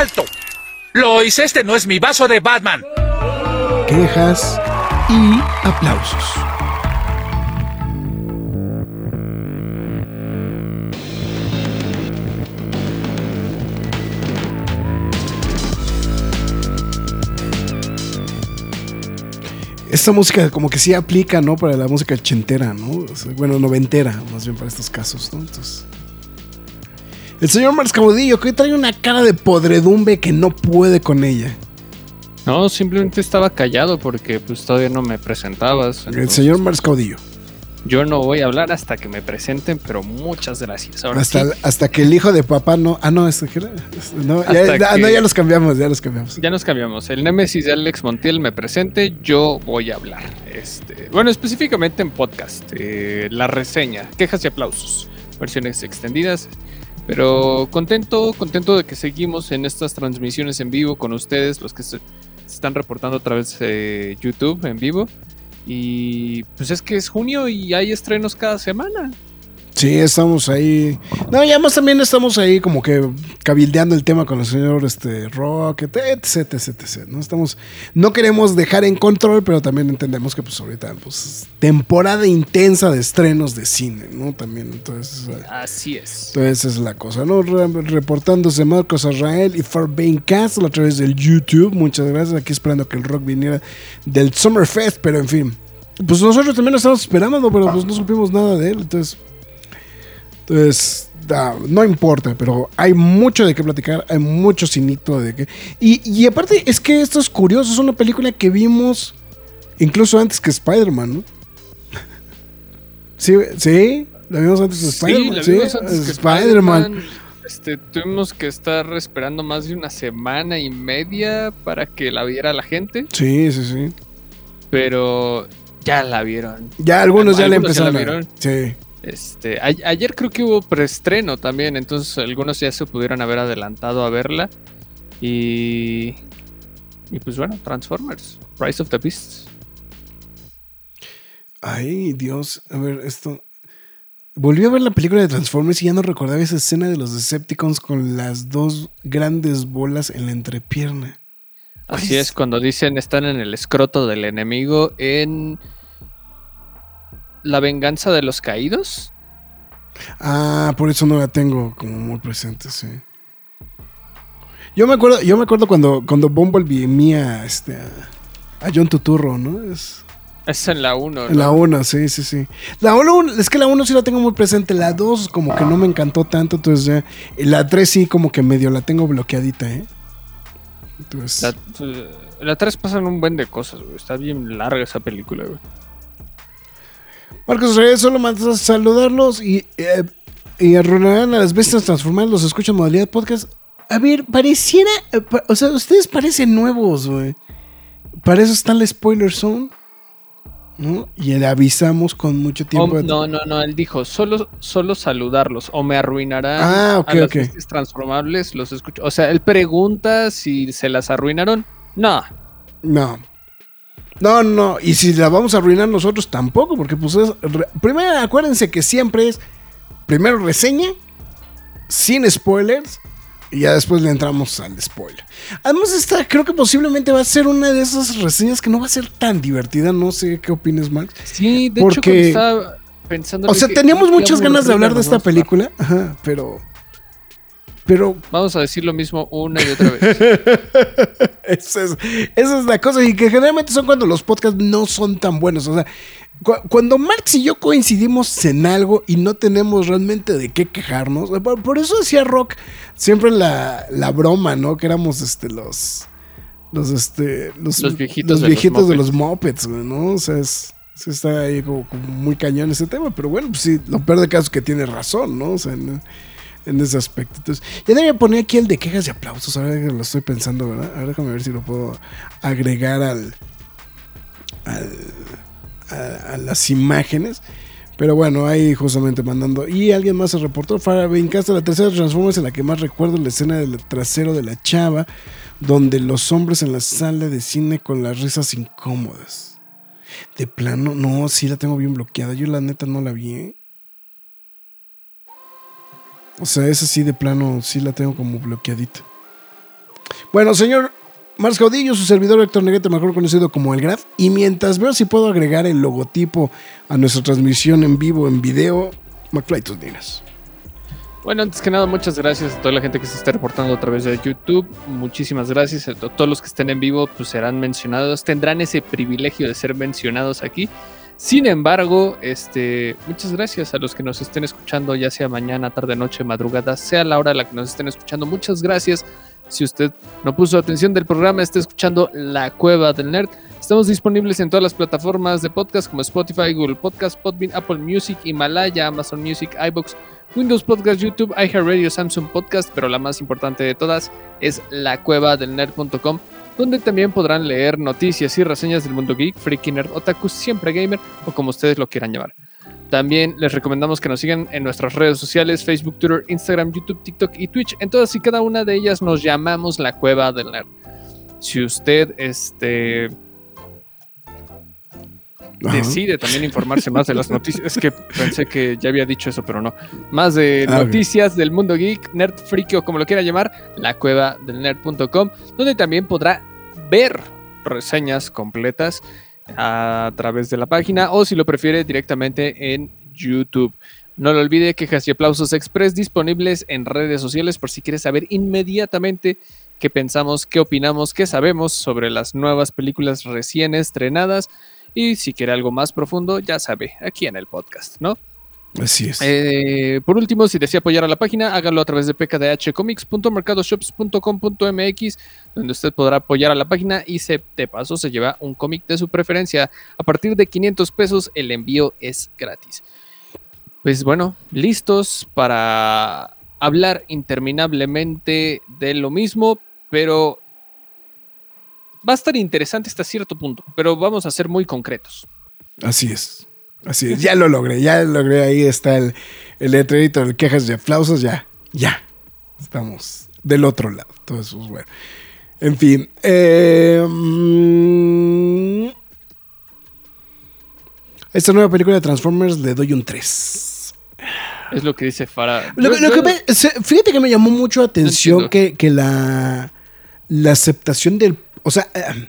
¡Alto! Lois, este no es mi vaso de Batman. Quejas y aplausos. Esta música como que sí aplica, ¿no? Para la música chentera, ¿no? bueno, noventera, más bien para estos casos, ¿no? Entonces, el señor Marx Caudillo, que trae una cara de podredumbre que no puede con ella. No, simplemente estaba callado porque pues todavía no me presentabas. el señor Marx Caudillo. Yo no voy a hablar hasta que me presenten, pero muchas gracias. hasta, hasta que el hijo de papá no. Ah, no, este, no, ya, no, ya los cambiamos, ya los cambiamos. Ya nos cambiamos. El Némesis de Alex Montiel me presente, yo voy a hablar. Este, bueno, específicamente en podcast. Eh, la reseña, quejas y aplausos. Versiones extendidas. Pero contento, contento de que seguimos en estas transmisiones en vivo con ustedes, los que se están reportando a través de YouTube en vivo. Y pues es que es junio y hay estrenos cada semana. Sí, estamos ahí. No, y además también estamos ahí como que cabildeando el tema con el señor este, Rock, etc, etc, etc. ¿no? Estamos, no queremos dejar en control, pero también entendemos que pues ahorita pues temporada intensa de estrenos de cine, ¿no? También, entonces... Así es. Entonces es la cosa, ¿no? reportándose Marcos Israel y Farbain Castle a través del YouTube. Muchas gracias. Aquí esperando que el rock viniera del Summerfest, pero en fin. Pues nosotros también lo estamos esperando, pero pues no supimos nada de él, entonces... Entonces, no importa, pero hay mucho de qué platicar, hay mucho cinito de qué. Y, aparte, es que esto es curioso, es una película que vimos incluso antes que Spider-Man, ¿no? sí, sí, la vimos antes de Spider-Man. Sí, Spider-Man. este, tuvimos que estar esperando más de una semana y media para que la viera la gente. Sí, sí, sí. Pero ya la vieron. Ya algunos ya la empezaron. a ver. Sí. Este, ayer creo que hubo preestreno también, entonces algunos ya se pudieron haber adelantado a verla. Y, y pues bueno, Transformers, Rise of the Beasts. Ay, Dios, a ver, esto. Volví a ver la película de Transformers y ya no recordaba esa escena de los Decepticons con las dos grandes bolas en la entrepierna. Así es, cuando dicen están en el escroto del enemigo en la venganza de los caídos. Ah, por eso no la tengo como muy presente, sí. Yo me acuerdo, yo me acuerdo cuando, cuando Bumblebee mía este, a John Tuturro, ¿no? Es, es en la 1, En la 1, sí, sí, sí. La 1, es que la 1 sí la tengo muy presente. La 2 como que no me encantó tanto, entonces ya. La 3 sí como que medio la tengo bloqueadita, ¿eh? Entonces... La, la 3 pasan un buen de cosas, güey. Está bien larga esa película, güey. Marcos Reyes, solo mandas a saludarlos y, eh, y arruinarán a las bestias transformadas. Los escucho en modalidad podcast. A ver, pareciera. Eh, o sea, ustedes parecen nuevos, güey. Para eso está la spoiler zone. ¿no? Y le avisamos con mucho tiempo. no, no, no, él dijo, solo, solo saludarlos o me arruinarán ah, okay, a las bestias transformables, los escucho. O sea, él pregunta si se las arruinaron. No. No. No, no, y si la vamos a arruinar nosotros tampoco, porque pues es, primero acuérdense que siempre es primero reseña, sin spoilers, y ya después le entramos al spoiler. Además, esta creo que posiblemente va a ser una de esas reseñas que no va a ser tan divertida, no sé qué opinas, Max. Sí, de hecho, estaba pensando... O sea, teníamos muchas ganas de hablar de esta película, ajá, pero... Pero. Vamos a decir lo mismo una y otra vez. esa, es, la cosa. Y que generalmente son cuando los podcasts no son tan buenos. O sea, cuando Marx y yo coincidimos en algo y no tenemos realmente de qué quejarnos. Por, eso decía Rock siempre la, broma, ¿no? Que éramos este, los. Los, este, los, viejitos, de, los mopeds, ¿no? O sea, es, está ahí como, muy cañón ese tema. Pero bueno, pues sí, lo peor de caso es que tiene razón, ¿no? O sea, en ese aspecto. Entonces, ya debería poner aquí el de quejas y aplausos, ahora que lo estoy pensando, ¿verdad? A ver, déjame ver si lo puedo agregar al, al a, las imágenes. Pero bueno, ahí justamente mandando. Y alguien más se reportó. Fabincasta, la tercera Transformers en la que más recuerdo la escena del trasero de la chava, donde los hombres en la sala de cine con las risas incómodas. De plano, no, sí la tengo bien bloqueada. Yo la neta no la vi. ¿eh? O sea, esa sí de plano, sí la tengo como bloqueadita. Bueno, señor Mars Caudillo, su servidor Héctor Negrete, mejor conocido como El Graf. Y mientras veo si puedo agregar el logotipo a nuestra transmisión en vivo, en video, McFly, tus dinas. Bueno, antes que nada, muchas gracias a toda la gente que se está reportando a través de YouTube. Muchísimas gracias a todos los que estén en vivo, pues serán mencionados, tendrán ese privilegio de ser mencionados aquí. Sin embargo, este, muchas gracias a los que nos estén escuchando, ya sea mañana, tarde, noche, madrugada, sea la hora a la que nos estén escuchando. Muchas gracias. Si usted no puso atención del programa, está escuchando La Cueva del Nerd. Estamos disponibles en todas las plataformas de podcast como Spotify, Google Podcast, Podbean, Apple Music, Himalaya, Amazon Music, iBox, Windows Podcast, YouTube, iHeartRadio, Samsung Podcast, pero la más importante de todas es lacuevadelnerd.com donde también podrán leer noticias y reseñas del mundo geek, freaky nerd, otaku, siempre gamer o como ustedes lo quieran llamar. También les recomendamos que nos sigan en nuestras redes sociales, Facebook, Twitter, Instagram, YouTube, TikTok y Twitch. En todas y cada una de ellas nos llamamos la Cueva del Nerd. Si usted este, Ajá. decide también informarse más de las noticias, es que pensé que ya había dicho eso, pero no. Más de Ah, noticias del mundo geek, nerd, freaky o como lo quiera llamar, la cueva del nerd.com, donde también podrá ver reseñas completas a través de la página o si lo prefiere directamente en YouTube. No lo olvide, quejas y aplausos express disponibles en redes sociales por si quieres saber inmediatamente qué pensamos, qué opinamos, qué sabemos sobre las nuevas películas recién estrenadas y si quiere algo más profundo, ya sabe, aquí en el podcast, ¿no? Así es. Eh, por último, si desea apoyar a la página, hágalo a través de pkdhcomics.mercadoshops.com.mx, donde usted podrá apoyar a la página y se, de paso se lleva un cómic de su preferencia. A partir de 500 pesos, el envío es gratis. Pues bueno, listos para hablar interminablemente de lo mismo, pero va a estar interesante hasta cierto punto, pero vamos a ser muy concretos. Así es. Así es. Ya lo logré. Ya lo logré. Ahí está el, el letrerito de quejas y aplausos. Ya. Ya. Estamos del otro lado. Todo eso es bueno. En fin. eh, mm, esta nueva película de Transformers le doy un 3. Es lo que dice Farah. Lo, Yo- lo yo- que me- se- fíjate que me llamó mucho la atención que, que la, la aceptación del... O sea, eh,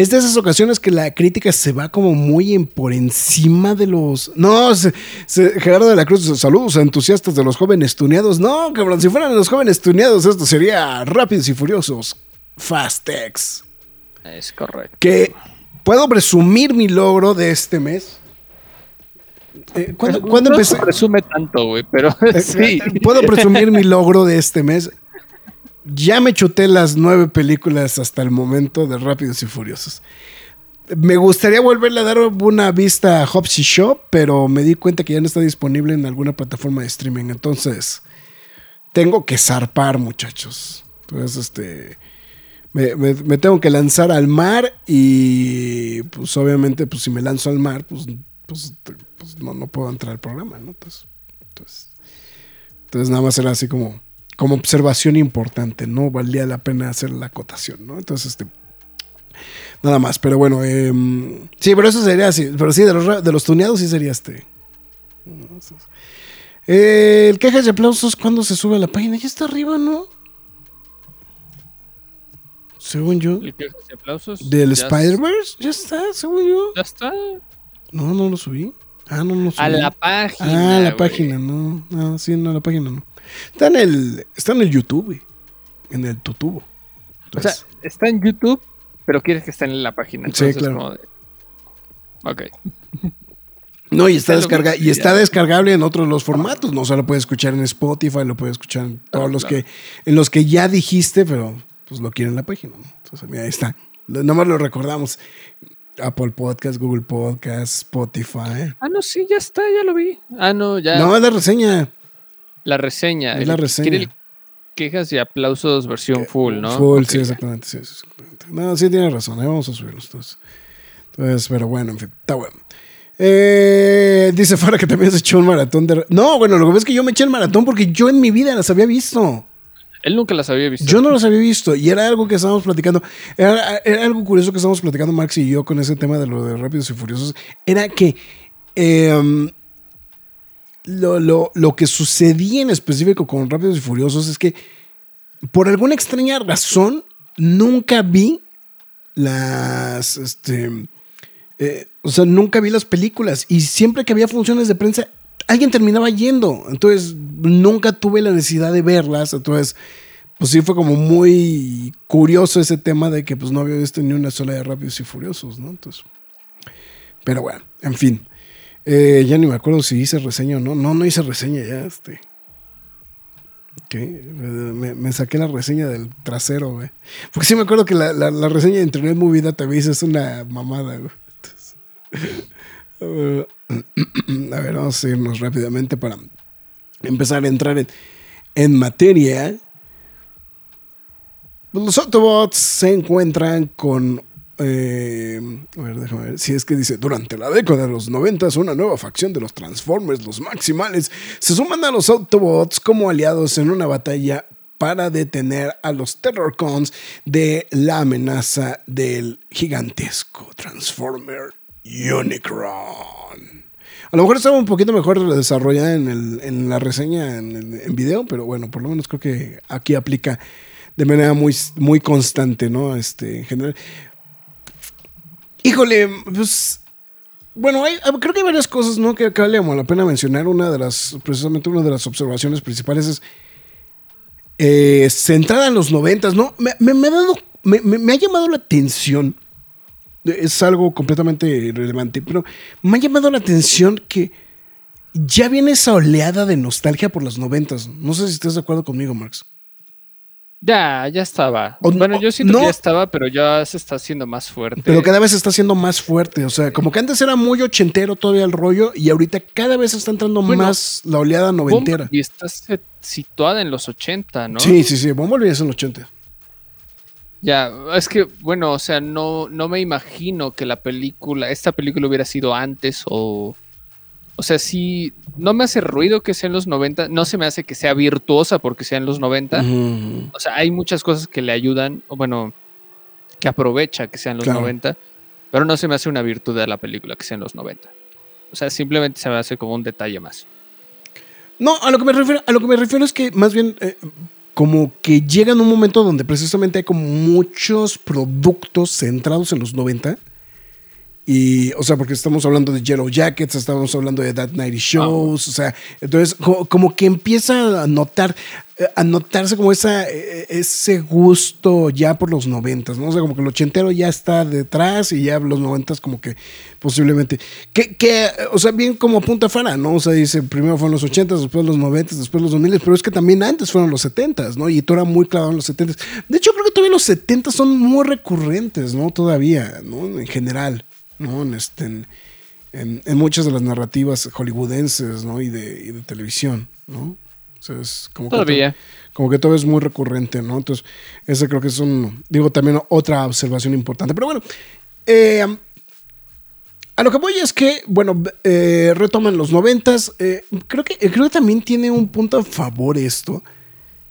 es de esas ocasiones que la crítica se va como muy en- por encima de los... No, se- se- Gerardo de la Cruz, saludos a entusiastas de los jóvenes tuneados. No, cabrón, si fueran los jóvenes tuneados, esto sería Rápidos y Furiosos. Fastex. Es correcto. Que puedo presumir mi logro de este mes. Eh, ¿Cuándo, cuándo no empecé? se resume tanto, güey, pero sí. Eh, Puedo presumir mi logro de este mes. Ya me chuté las nueve películas hasta el momento de Rápidos y Furiosos. Me gustaría volverle a dar una vista a Hobbs y Shaw, pero me di cuenta que ya no está disponible en alguna plataforma de streaming. Entonces, tengo que zarpar, muchachos. Entonces, este. Me, tengo que lanzar al mar y, pues, obviamente, pues, si me lanzo al mar, pues, pues, pues, no, no puedo entrar al programa, ¿no? Entonces, entonces, entonces nada más era así como, como observación importante, no valía la pena hacer la acotación, ¿no? Entonces, este, nada más, pero bueno, em, sí, pero eso sería así, pero sí, de los, de los tuneados sí sería este. Eh, el quejas y aplausos, ¿cuándo se sube a la página? Ya está arriba, ¿no? Según yo. El quejas y aplausos. ¿Del Spider-Verse? Ya está, según yo. Ya está. No, no lo subí. Ah, no, no lo subí. A la página. Ah, la güey. página, no. No, sí, no, la página no. Está en el, está en el YouTube, güey. En el tutubo. O sea, está en YouTube, pero quieres que esté en la página. Sí, claro. como de- Ok. no, y está, descarga, y está descargable en otros los formatos. No, o sea, lo puedes escuchar en Spotify, lo puedes escuchar en todos Claro, los claro. que, en los que ya dijiste, pero pues lo quieren en la página. ¿no? Entonces, mira, ahí está. Nomás lo recordamos. Apple Podcast, Google Podcast, Spotify. Ah, no, sí, ya está, ya lo vi. Ah, no, ya. No, es la reseña. La reseña. Es la reseña. el quejas y aplausos versión full, ¿no? Full, sí, exactamente, sí, exactamente. No, sí tienes razón, ahí vamos a subirlos entonces. Entonces, pero bueno, en fin, está bueno. Eh, dice Fara que también se echó un maratón de... No, bueno, lo que pasa es que yo me eché el maratón porque yo en mi vida las había visto. Él nunca las había visto. Yo no los había visto y era algo que estábamos platicando. Era, era algo curioso que estábamos platicando Max y yo con ese tema de lo de Rápidos y Furiosos. Era que eh, lo, lo- lo que sucedía en específico con Rápidos y Furiosos es que por alguna extraña razón nunca vi las... Este, eh, o sea, nunca vi las películas y siempre que había funciones de prensa, alguien terminaba yendo. Entonces, nunca tuve la necesidad de verlas. Entonces, pues sí fue como muy curioso ese tema de que pues no había visto ni una sola de Rápidos y Furiosos, ¿no? Entonces, pero bueno, en fin. Eh, ya ni me acuerdo si hice reseña o no. No, no hice reseña ya, este. ¿Qué? Eh, Me, saqué la reseña del trasero, güey. Porque sí me acuerdo que la, la- reseña de Internet Movie Database es una mamada, güey. A ver, vamos a irnos rápidamente para empezar a entrar en, en materia. Los Autobots se encuentran con. Eh, a ver, déjame ver. Si es que dice: Durante la década de los 90, una nueva facción de los Transformers, los Maximales, se suman a los Autobots como aliados en una batalla para detener a los Terrorcons de la amenaza del gigantesco Transformer Unicron. A lo mejor estaba un poquito mejor desarrollada en, la reseña en video, pero bueno, por lo menos creo que aquí aplica de manera muy, muy constante, ¿no? Este, en general. Híjole, pues. Bueno, hay- creo que hay varias cosas, ¿no? Que, que vale la pena mencionar. Una de las, precisamente una de las observaciones principales es eh, centrada en los noventas, ¿no? Me, ha me, ha llamado la atención. Es algo completamente irrelevante, pero me ha llamado la atención que ya viene esa oleada de nostalgia por los noventas. No sé si estás de acuerdo conmigo, Max. Ya, ya estaba. O bueno, yo siento no. que ya estaba, pero ya se está haciendo más fuerte. Pero cada vez está siendo más fuerte. O sea, como que antes era muy ochentero todavía el rollo y ahorita cada vez está entrando Bueno, más la oleada noventera. Y está se- situada en los 80, ¿no? Sí, sí, sí. Bumblebee es en los 80. Ya, es que, bueno, o sea, no, no me imagino que la película, esta película hubiera sido antes o... O sea, sí, no me hace ruido que sea en los 90, no se me hace que sea virtuosa porque sea en los 90. Ujú. O sea, hay muchas cosas que le ayudan, o bueno, que aprovecha que sean los Claro. 90, pero no se me hace una virtud de la película que sea en los 90. O sea, simplemente se me hace como un detalle más. No, a lo que me refiero, a lo que me refiero es que más bien eh, como que llega en un momento donde precisamente hay como muchos productos centrados en los 90. Y, o sea, porque estamos hablando de Yellow Jackets, estamos hablando de That Nighty Shows, o sea, entonces co- como, que empieza a notar, a notarse como esa, eh, ese gusto ya por los noventas, ¿no? O sea, como que el ochentero ya está detrás y ya los noventas como que posiblemente, que, que, o sea, bien como punta fara, ¿no? O sea, dice, primero fueron los ochentas, después los noventas, después los dos miles, pero es que también antes fueron los setentas, ¿no? Y tú era muy clavado en los setentas. De hecho, creo que todavía los setentas son muy recurrentes, ¿no? Todavía, ¿no? En general, ¿no? En, este, en, en- en muchas de las narrativas hollywoodenses, ¿no? Y de, y de televisión, ¿no? O sea, es como que Todavía. como que todo es muy recurrente, ¿no? Entonces, ese creo que es un, digo, también otra observación importante. Pero bueno, eh, a lo que voy es que, bueno, eh, retoman los noventas. eh, creo, que, creo que también tiene un punto a favor esto,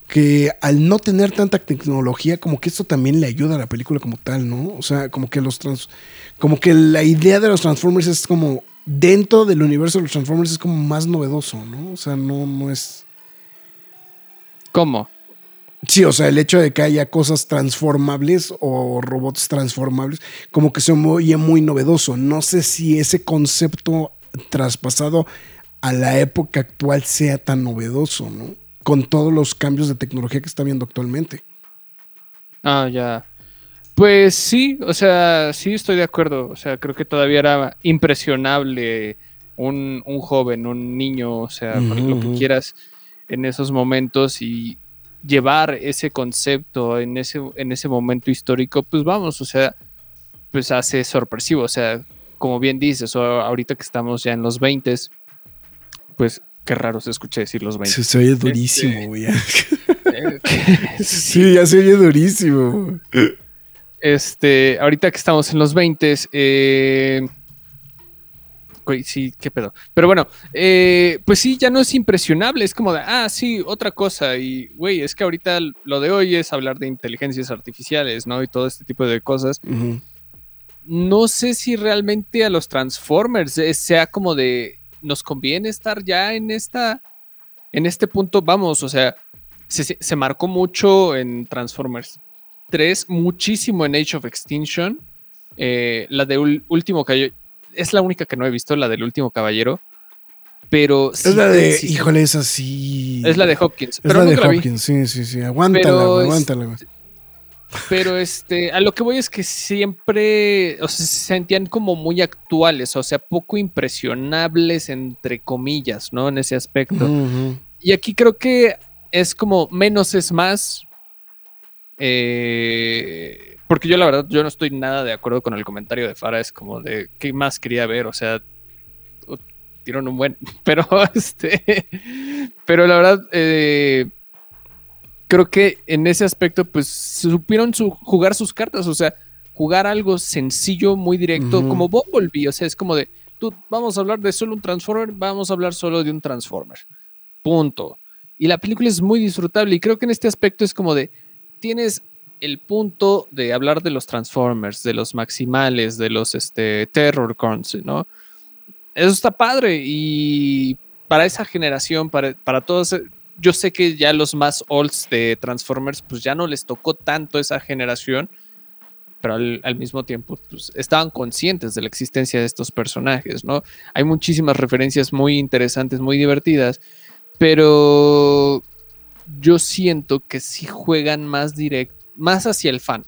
que al no tener tanta tecnología, como que esto también le ayuda a la película como tal, ¿no? O sea, como que los trans, como que la idea de los Transformers es como dentro del universo de los Transformers es como más novedoso, ¿no? O sea, no, no es ¿Cómo? Sí, o sea, el hecho de que haya cosas transformables o robots transformables, como que se oye muy novedoso. No sé si ese concepto traspasado a la época actual sea tan novedoso, ¿no? Con todos los cambios de tecnología que está viendo actualmente. Ah, ya. Pues sí, o sea, sí estoy de acuerdo. O sea, creo que todavía era impresionable un, un joven, un niño, o sea, lo que quieras en esos momentos y llevar ese concepto en ese, en ese momento histórico, pues vamos, o sea, pues hace sorpresivo. O sea, como bien dices, ahorita que estamos ya en los 20, pues Qué raro se escucha decir los 20. Se, se oye durísimo, güey. Que- sí, ya se oye durísimo. Este, ahorita que estamos en los 20, eh, güey, sí, qué pedo. Pero bueno, eh, pues sí, ya no es impresionable. Es como de, ah, sí, otra cosa. Y, güey, es que ahorita lo de hoy es hablar de inteligencias artificiales, ¿no? Y todo este tipo de cosas. No sé si realmente a los Transformers eh, sea como de, nos conviene estar ya en esta, en este punto. Vamos, o sea, se, se- marcó mucho en Transformers 3, muchísimo en Age of Extinction. Eh, la de ul- Último Caballero, es la única que no he visto, la del Último Caballero. Pero sí, es la de, sí, híjole, es así. es la de Hopkins. Es pero la de vi. Hopkins, sí, sí, sí. Aguántala, Pero es- aguántala, güey. Pero este, a lo que voy es que siempre, o sea, se sentían como muy actuales, o sea, poco impresionables, entre comillas, ¿no? En ese aspecto. Ujú, ujú. Y aquí creo que es como menos es más. eh, porque yo la verdad, yo no estoy nada de acuerdo con el comentario de Farah, es como de, ¿qué más quería ver? O sea, tiraron un buen, pero este, pero la verdad, eh, creo que en ese aspecto, pues supieron su- jugar sus cartas, o sea, jugar algo sencillo, muy directo, Ujú. como Bumblebee, o sea, es como de, tú, vamos a hablar de solo un Transformer, vamos a hablar solo de un Transformer. Punto. Y la película es muy disfrutable y creo que en este aspecto es como de, tienes el punto de hablar de los Transformers, de los Maximales, de los este, Terror Corns, ¿no? Eso está padre y para esa generación, para, para todos, yo sé que ya los más olds de Transformers, pues ya no les tocó tanto esa generación, pero al, al mismo tiempo pues, estaban conscientes de la existencia de estos personajes, ¿no? Hay muchísimas referencias muy interesantes, muy divertidas, pero yo siento que sí juegan más directo, más hacia el fan.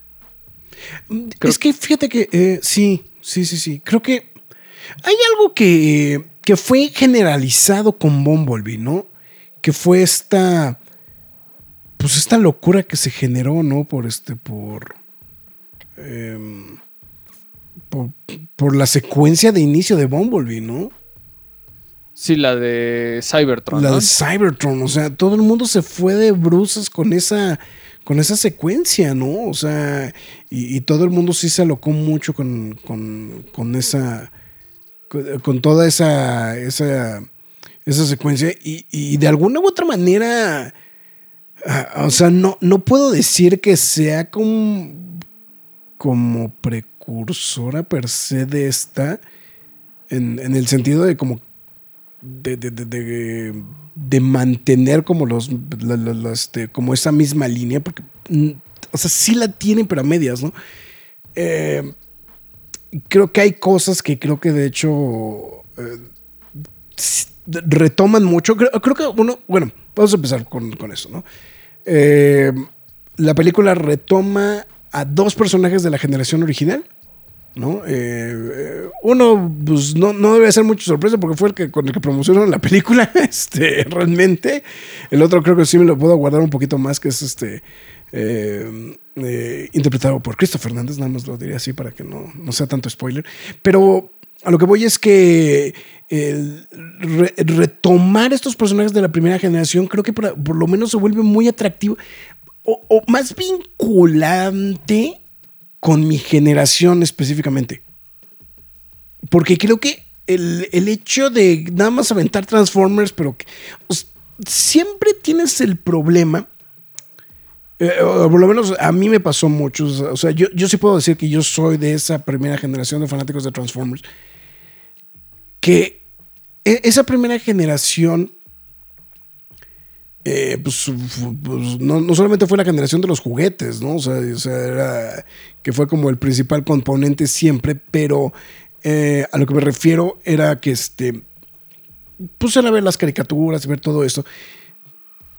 Creo- Es que fíjate que eh, sí, sí, sí, sí. Creo que hay algo que, que fue generalizado con Bumblebee, ¿no? Que fue esta. Pues esta locura que se generó, ¿no? Por este, por. em, por, por la secuencia de inicio de Bumblebee, ¿no? Sí, la de Cybertron. La ¿no? de Cybertron, o sea, todo el mundo se fue de bruces con esa, con esa secuencia, ¿no? O sea, y, y todo el mundo sí se alocó mucho con, con, con esa, con, con toda esa, esa, esa secuencia y, y de alguna u otra manera, ah, o sea, no, no puedo decir que sea como, como precursora per se de esta, en, en el sentido de como de, de, de, de- mantener como los, la- la- la- este, como esa misma línea, porque, mm, o sea, sí la tienen, pero a medias, ¿no? Eh, creo que hay cosas que creo que de hecho eh, retoman mucho. Creo, creo que uno, bueno, vamos a empezar con, con eso, ¿no? Eh, la película retoma a dos personajes de la generación original. ¿no? Eh, uno, pues no, no debe ser mucha sorpresa porque fue el que con el que promocionaron la película, este, realmente. El otro creo que sí me lo puedo guardar un poquito más, que es este, eh, interpretado por Christopher Fernández, nada más lo diría así para que no, no sea tanto spoiler. Pero a lo que voy es que re- retomar estos personajes de la primera generación creo que por, lo menos se vuelve muy atractivo o, más vinculante con mi generación específicamente. Porque creo que el, el hecho de nada más aventar Transformers, pero siempre tienes el problema. eh, por lo menos a mí me pasó mucho. O sea, yo, yo sí puedo decir que yo soy de esa primera generación de fanáticos de Transformers. Que esa primera generación eh, pues, pues, no, no solamente fue la generación de los juguetes, ¿no? O sea, o sea, era que fue como el principal componente siempre, pero eh, a lo que me refiero era que este, pues era ver las caricaturas y ver todo esto.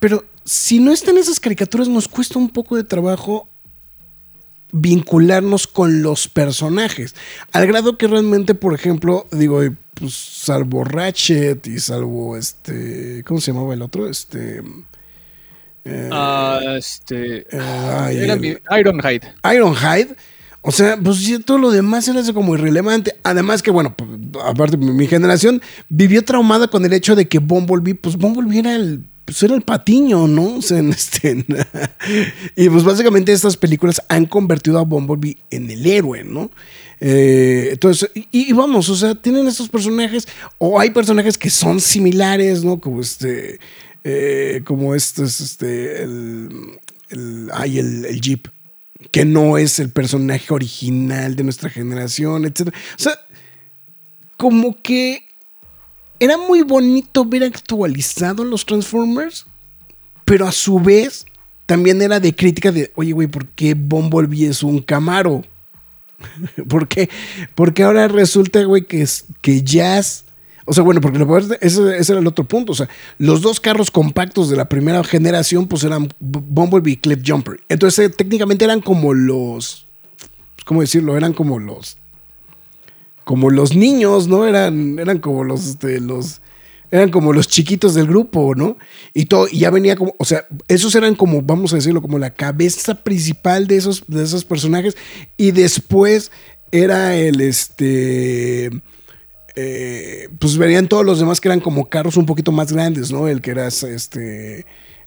Pero si no están esas caricaturas, nos cuesta un poco de trabajo vincularnos con los personajes. Al grado que realmente, por ejemplo, digo, pues salvo Ratchet y salvo este. ¿Cómo se llamaba el otro? Este. eh, Ah, este. eh, era el- Ironhide. Ironhide. O sea, pues todo lo demás se le hace como irrelevante. Además que, bueno, pues, aparte, mi mi generación vivió traumada con el hecho de que Bumblebee, pues Bumblebee era el, pues era el patiño, ¿no? O sea, en este, y pues básicamente estas películas han convertido a Bumblebee en el héroe, ¿no? Eh, entonces, y, vamos, o sea, tienen estos personajes, o hay personajes que son similares, ¿no? Como este, eh, como este, es este, el, el, el Jeep que no es el personaje original de nuestra generación, etc. O sea, como que era muy bonito ver actualizado los Transformers, pero a su vez también era de crítica de, oye, güey, ¿por qué Bumblebee es un Camaro? ¿Por qué? Porque ahora resulta, güey, que, es, que Jazz... O sea, bueno, porque lo ese, era el otro punto. O sea, los dos carros compactos de la primera generación, pues eran Bumblebee y Cliff Jumper. Entonces, eh, técnicamente eran como los. ¿Cómo decirlo? Eran como los. Como los niños, ¿no? Eran, eran como los, este, los. Eran como los chiquitos del grupo, ¿no? Y todo, y ya venía como, o sea, esos eran como, vamos a decirlo, como la cabeza principal de esos, de esos personajes. Y después era el este eh, pues verían todos los demás que eran como carros un poquito más grandes, ¿no? El que era este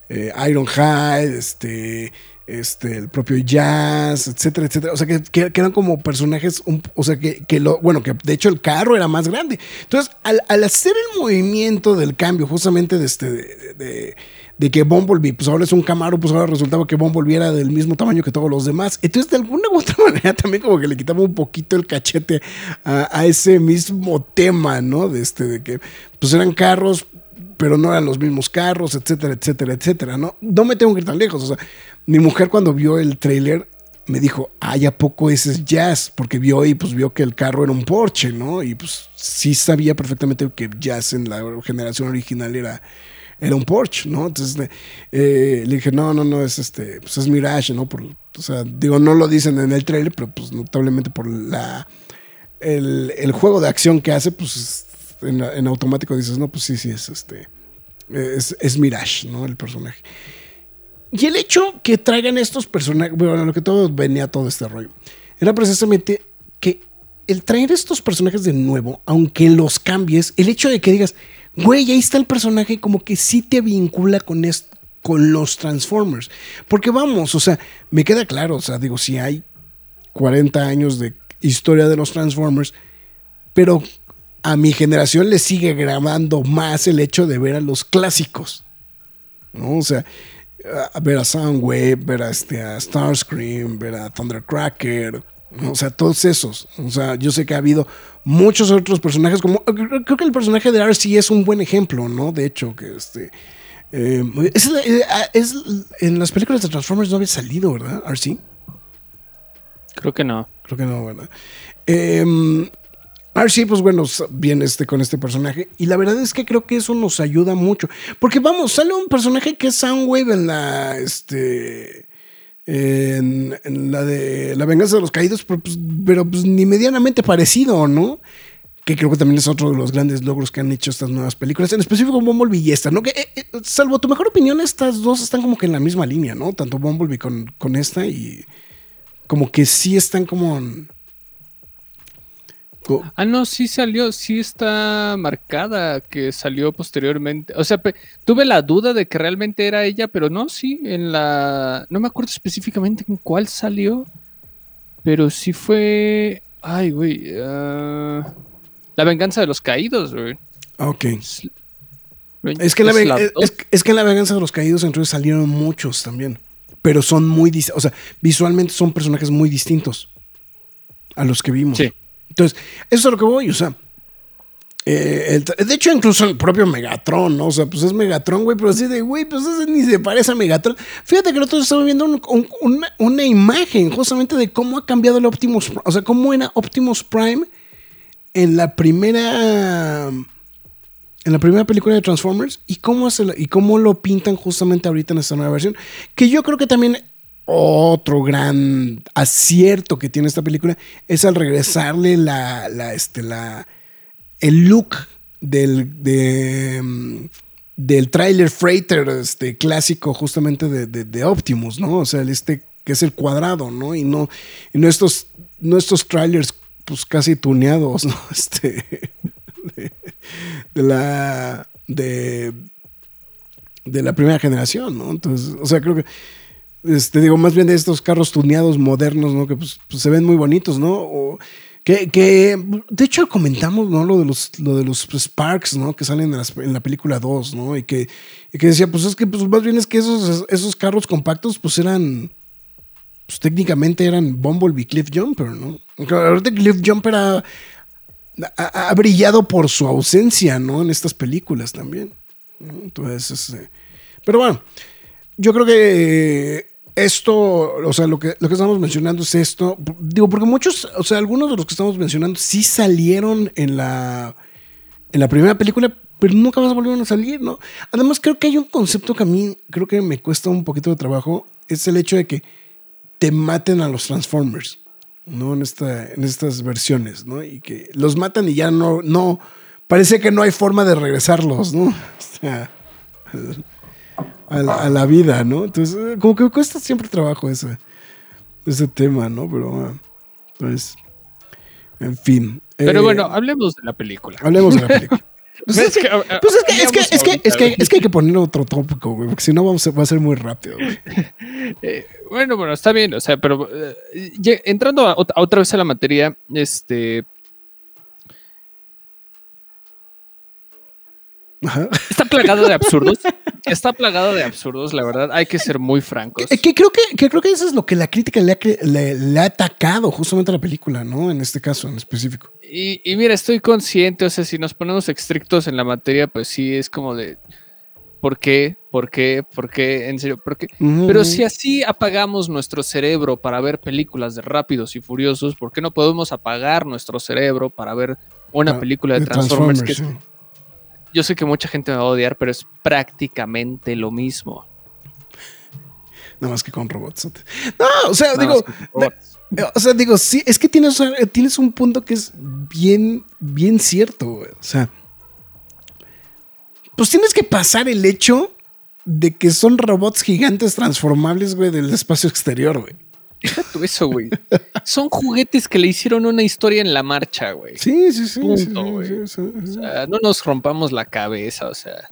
eh, Ironhide, este, este, el propio Jazz, etcétera, etcétera. O sea, que, que- eran como personajes, o sea, que, que lo, bueno, que de hecho el carro era más grande. Entonces, al, al hacer el movimiento del cambio, justamente de este, de, de- de que Bumblebee, pues ahora es un Camaro, pues ahora resultaba que Bumblebee era del mismo tamaño que todos los demás. Entonces, de alguna u otra manera, también como que le quitaba un poquito el cachete a, a ese mismo tema, ¿no? De este, de que pues eran carros, pero no eran los mismos carros, etcétera, etcétera, etcétera, ¿no? No me tengo que ir tan lejos. O sea, mi mujer cuando vio el tráiler me dijo, ay, ¿a poco ese es Jazz? Porque vio y pues vio que el carro era un Porsche, ¿no? Y pues sí sabía perfectamente que Jazz en la generación original era, era un Porsche, ¿no? Entonces eh, le dije, no, no, no, es este, pues es Mirage, ¿no? Por, o sea, digo, no lo dicen en el trailer, pero pues notablemente por la el, el juego de acción que hace, pues es- en, automático dices, no, pues sí, sí, es este, es, es Mirage, ¿no? El personaje. Y el hecho que traigan estos personajes, bueno, lo que todo venía todo este rollo, era precisamente que el traer estos personajes de nuevo, aunque los cambies, el hecho de que digas, güey, ahí está el personaje, como que sí te vincula con esto con los Transformers. Porque vamos, o sea, me queda claro, o sea, digo, si hay 40 años de historia de los Transformers, pero a mi generación le sigue grabando más el hecho de ver a los clásicos. ¿no? O sea, a ver a Soundwave, ver a, este, a Starscream, ver a Thundercracker, o sea, todos esos. O sea, yo sé que ha habido muchos otros personajes, como creo que el personaje de RC es un buen ejemplo, ¿no? De hecho, que este. eh, es, eh, es- en las películas de Transformers no había salido, ¿verdad? RC. Creo que no. Creo que no, ¿verdad? Eh, RC, pues bueno, viene este, con este personaje. Y la verdad es que creo que eso nos ayuda mucho. Porque vamos, sale un personaje que es Soundwave en la. Este. En, la de La venganza de los caídos, pero pues, pero, pues, ni medianamente parecido, ¿no? Que creo que también es otro de los grandes logros que han hecho estas nuevas películas, en específico Bumblebee y esta, ¿no? Que, eh, eh, salvo tu mejor opinión, estas dos están como que en la misma línea, ¿no? Tanto Bumblebee con, con esta y como que sí están como... Ah, no, sí salió, sí está marcada que salió posteriormente. O sea, tuve la duda de que realmente era ella, pero no, sí, en la... No me acuerdo específicamente en cuál salió, pero sí fue... Ay, güey. ah, La venganza de los caídos, güey. Ah, Ok. Es, Es que, la, es ve- la es, dos. es- es que en la venganza de los caídos entonces salieron muchos también. Pero son muy. O sea, visualmente son personajes muy distintos a los que vimos. Sí. Entonces, eso es lo que voy. O sea, eh, de hecho, incluso el propio Megatron, ¿no? O sea, pues es Megatron, güey, pero así de, güey, pues ese ni se parece a Megatron. Fíjate que día estaba viendo un- un- una, imagen justamente de cómo ha cambiado el Optimus. O sea, cómo era Optimus Prime en la primera en la primera película de Transformers y cómo, se y cómo lo pintan justamente ahorita en esta nueva versión. Que yo creo que también otro gran acierto que tiene esta película es al regresarle la, la, este, la, el look del, de, mm, del trailer freighter este, clásico justamente de, de- Optimus, ¿no? O sea, este que es el cuadrado, ¿no? Y no, y no estos no estos trailers pues casi tuneados, ¿no? Este, de, de la, de, de la primera generación, ¿no? Entonces, o sea, creo que, este, digo, más bien de estos carros tuneados modernos, ¿no? Que pues, pues se ven muy bonitos, ¿no? O, que, que, de hecho comentamos, ¿no? Lo de los, lo de los Sparks, ¿no? Que salen en, la película 2, ¿no? Y que, y que decía, pues es que, pues más bien es que esos, esos carros compactos, pues eran, pues técnicamente eran Bumblebee Cliff Jumper, ¿no? Ahorita Cliff Jumper ha, brillado por su ausencia, ¿no? En estas películas también. Entonces, este, pero bueno, yo creo que esto, o sea, lo que, lo que estamos mencionando es esto. Digo, porque muchos, o sea, algunos de los que estamos mencionando sí salieron en la, en la primera película, pero nunca más volvieron a salir, ¿no? Además, creo que hay un concepto que a mí creo que me cuesta un poquito de trabajo, es el hecho de que te maten a los Transformers, ¿no? En, esta, en estas versiones, ¿no? Y que los matan y ya no, no, parece que no hay forma de regresarlos, ¿no? O sea, a la, a la vida, ¿no? Entonces, eh, como que cuesta siempre trabajo ese, ese tema, ¿no? Pero, ah, pues, en fin. Pero Eh, bueno, hablemos de la película. hablemos de la película. Pues es que, ah, pues es que, es que, es que, es que, ahorita, es que hay que poner otro tópico, güey, porque si no vamos a, va a ser muy rápido, güey. Eh, bueno, bueno, está bien, o sea, pero eh, entrando a otra vez a la materia, este, Ajá. está plagado de absurdos, está plagado de absurdos, la verdad, hay que ser muy francos. Que, que creo que, que creo que eso es lo que la crítica le ha, le- le ha atacado justamente a la película, ¿no? En este caso en específico. Y, y mira, estoy consciente, o sea, si nos ponemos estrictos en la materia, pues sí, es como de, ¿por qué? ¿Por qué? ¿Por qué? En serio, ¿por qué? Pero si así apagamos nuestro cerebro para ver películas de Rápidos y Furiosos, ¿por qué no podemos apagar nuestro cerebro para ver una Ah, película de, Transformers? que sí. Yo sé que mucha gente me va a odiar, pero es prácticamente lo mismo. Nada más que con robots. No, o sea, Nada digo, O sea, digo, sí, es que tienes, tienes un punto que es bien, bien cierto, güey. O sea, pues tienes que pasar el hecho de que son robots gigantes transformables, güey, del espacio exterior, güey. Eso, güey. Son juguetes que le hicieron una historia en la marcha, güey. Sí, sí, sí. Punto, sí, sí, güey. sí, sí, O sea, no nos rompamos la cabeza, o sea.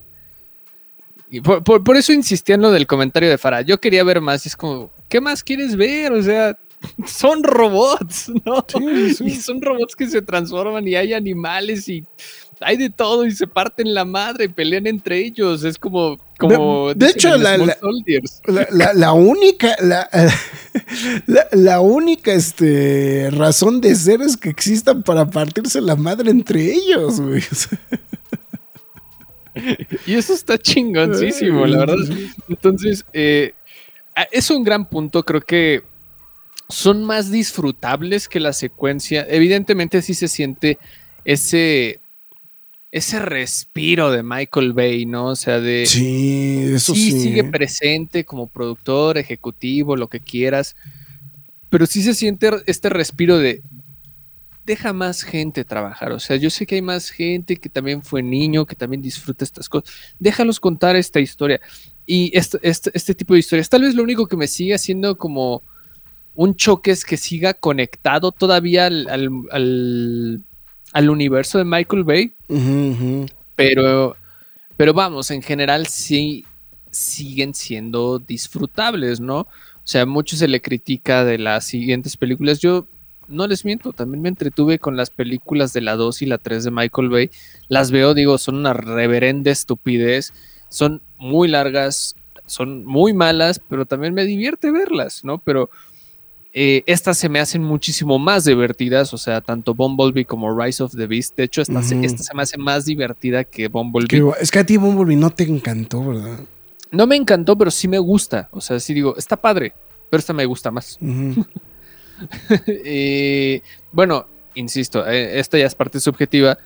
Y por, por- por eso insistía en lo del comentario de Farah. Yo quería ver más. Y es como, ¿qué más quieres ver? O sea, son robots, ¿no? Sí, sí. Y son robots que se transforman y hay animales y hay de todo y se parten la madre y pelean entre ellos. Es como. Como De- de hecho, la- la- única, la, la, única este, razón de ser es que existan para partirse la madre entre ellos, güey. Y eso está chingoncísimo, la verdad. Entonces, eh, es un gran punto. Creo que son más disfrutables que la secuencia. Evidentemente, sí se siente ese, ese respiro de Michael Bay, ¿no? O sea, de. Sí, eso sí, sí. sigue presente como productor, ejecutivo, lo que quieras. Pero sí se siente este respiro de. Deja más gente trabajar. O sea, yo sé que hay más gente que también fue niño, que también disfruta estas cosas. Déjalos contar esta historia. Y este, este, este tipo de historias. Tal vez lo único que me sigue haciendo como un choque es que siga conectado todavía al, al, al- al universo de Michael Bay. Pero, pero vamos, en general sí siguen siendo disfrutables, ¿no? O sea, mucho se le critica de las siguientes películas. Yo no les miento, también me entretuve con las películas de la 2 y la 3 de Michael Bay. Las veo, digo, son una reverenda estupidez. Son muy largas, son muy malas, pero también me divierte verlas, ¿no? Pero eh, estas se me hacen muchísimo más divertidas, o sea, tanto Bumblebee como Rise of the Beast. De hecho, esta, se, esta se me hace más divertida que Bumblebee. Que es que a ti Bumblebee no te encantó, ¿verdad? No me encantó, pero sí me gusta. O sea, sí digo, está padre, pero esta me gusta más. Eh, bueno, insisto, eh, esta ya es parte subjetiva.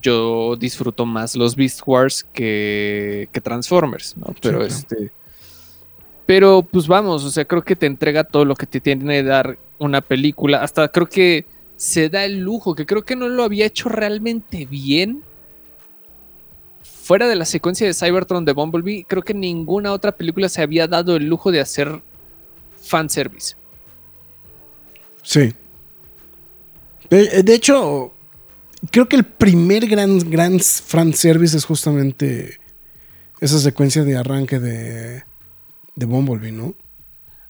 Yo disfruto más los Beast Wars que, que Transformers, ¿no? Pero este. Pero pues vamos, o sea, creo que te entrega todo lo que te tiene que dar una película. Hasta creo que se da el lujo, que creo que no lo había hecho realmente bien. Fuera de la secuencia de Cybertron de Bumblebee, creo que ninguna otra película se había dado el lujo de hacer fanservice. Sí. De, de hecho, creo que el primer gran, gran fan service es justamente esa secuencia de arranque de, de Bumblebee, ¿no?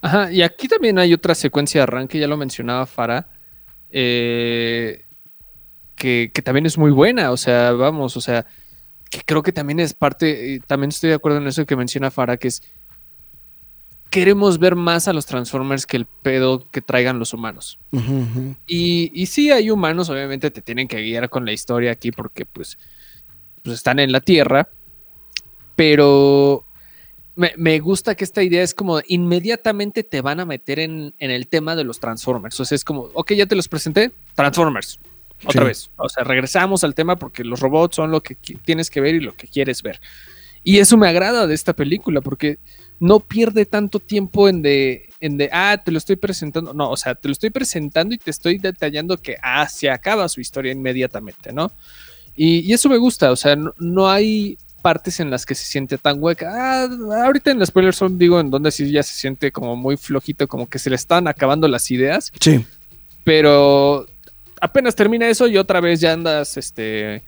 Ajá, y aquí también hay otra secuencia de arranque, ya lo mencionaba Farah, eh, que, que también es muy buena, o sea, vamos, o sea, que creo que también es parte, eh, también estoy de acuerdo en eso que menciona Farah, que es, queremos ver más a los Transformers que el pedo que traigan los humanos. Y, y sí hay humanos, obviamente te tienen que guiar con la historia aquí porque pues, pues están en la Tierra, pero me, me gusta que esta idea es como inmediatamente te van a meter en, en el tema de los Transformers. O sea, es como, ok, ya te los presenté, Transformers. Otra Sí. vez. O sea, regresamos al tema porque los robots son lo que tienes que ver y lo que quieres ver. Y eso me agrada de esta película porque no pierde tanto tiempo en de, en de, ah, te lo estoy presentando. No, o sea, te lo estoy presentando y te estoy detallando que, ah, se acaba su historia inmediatamente, ¿no? Y, y eso me gusta, o sea, no, no hay partes en las que se siente tan hueca. Ah, ahorita en las spoilers son, digo, en donde sí ya se siente como muy flojito, como que se le están acabando las ideas Sí. pero apenas termina eso y otra vez ya andas este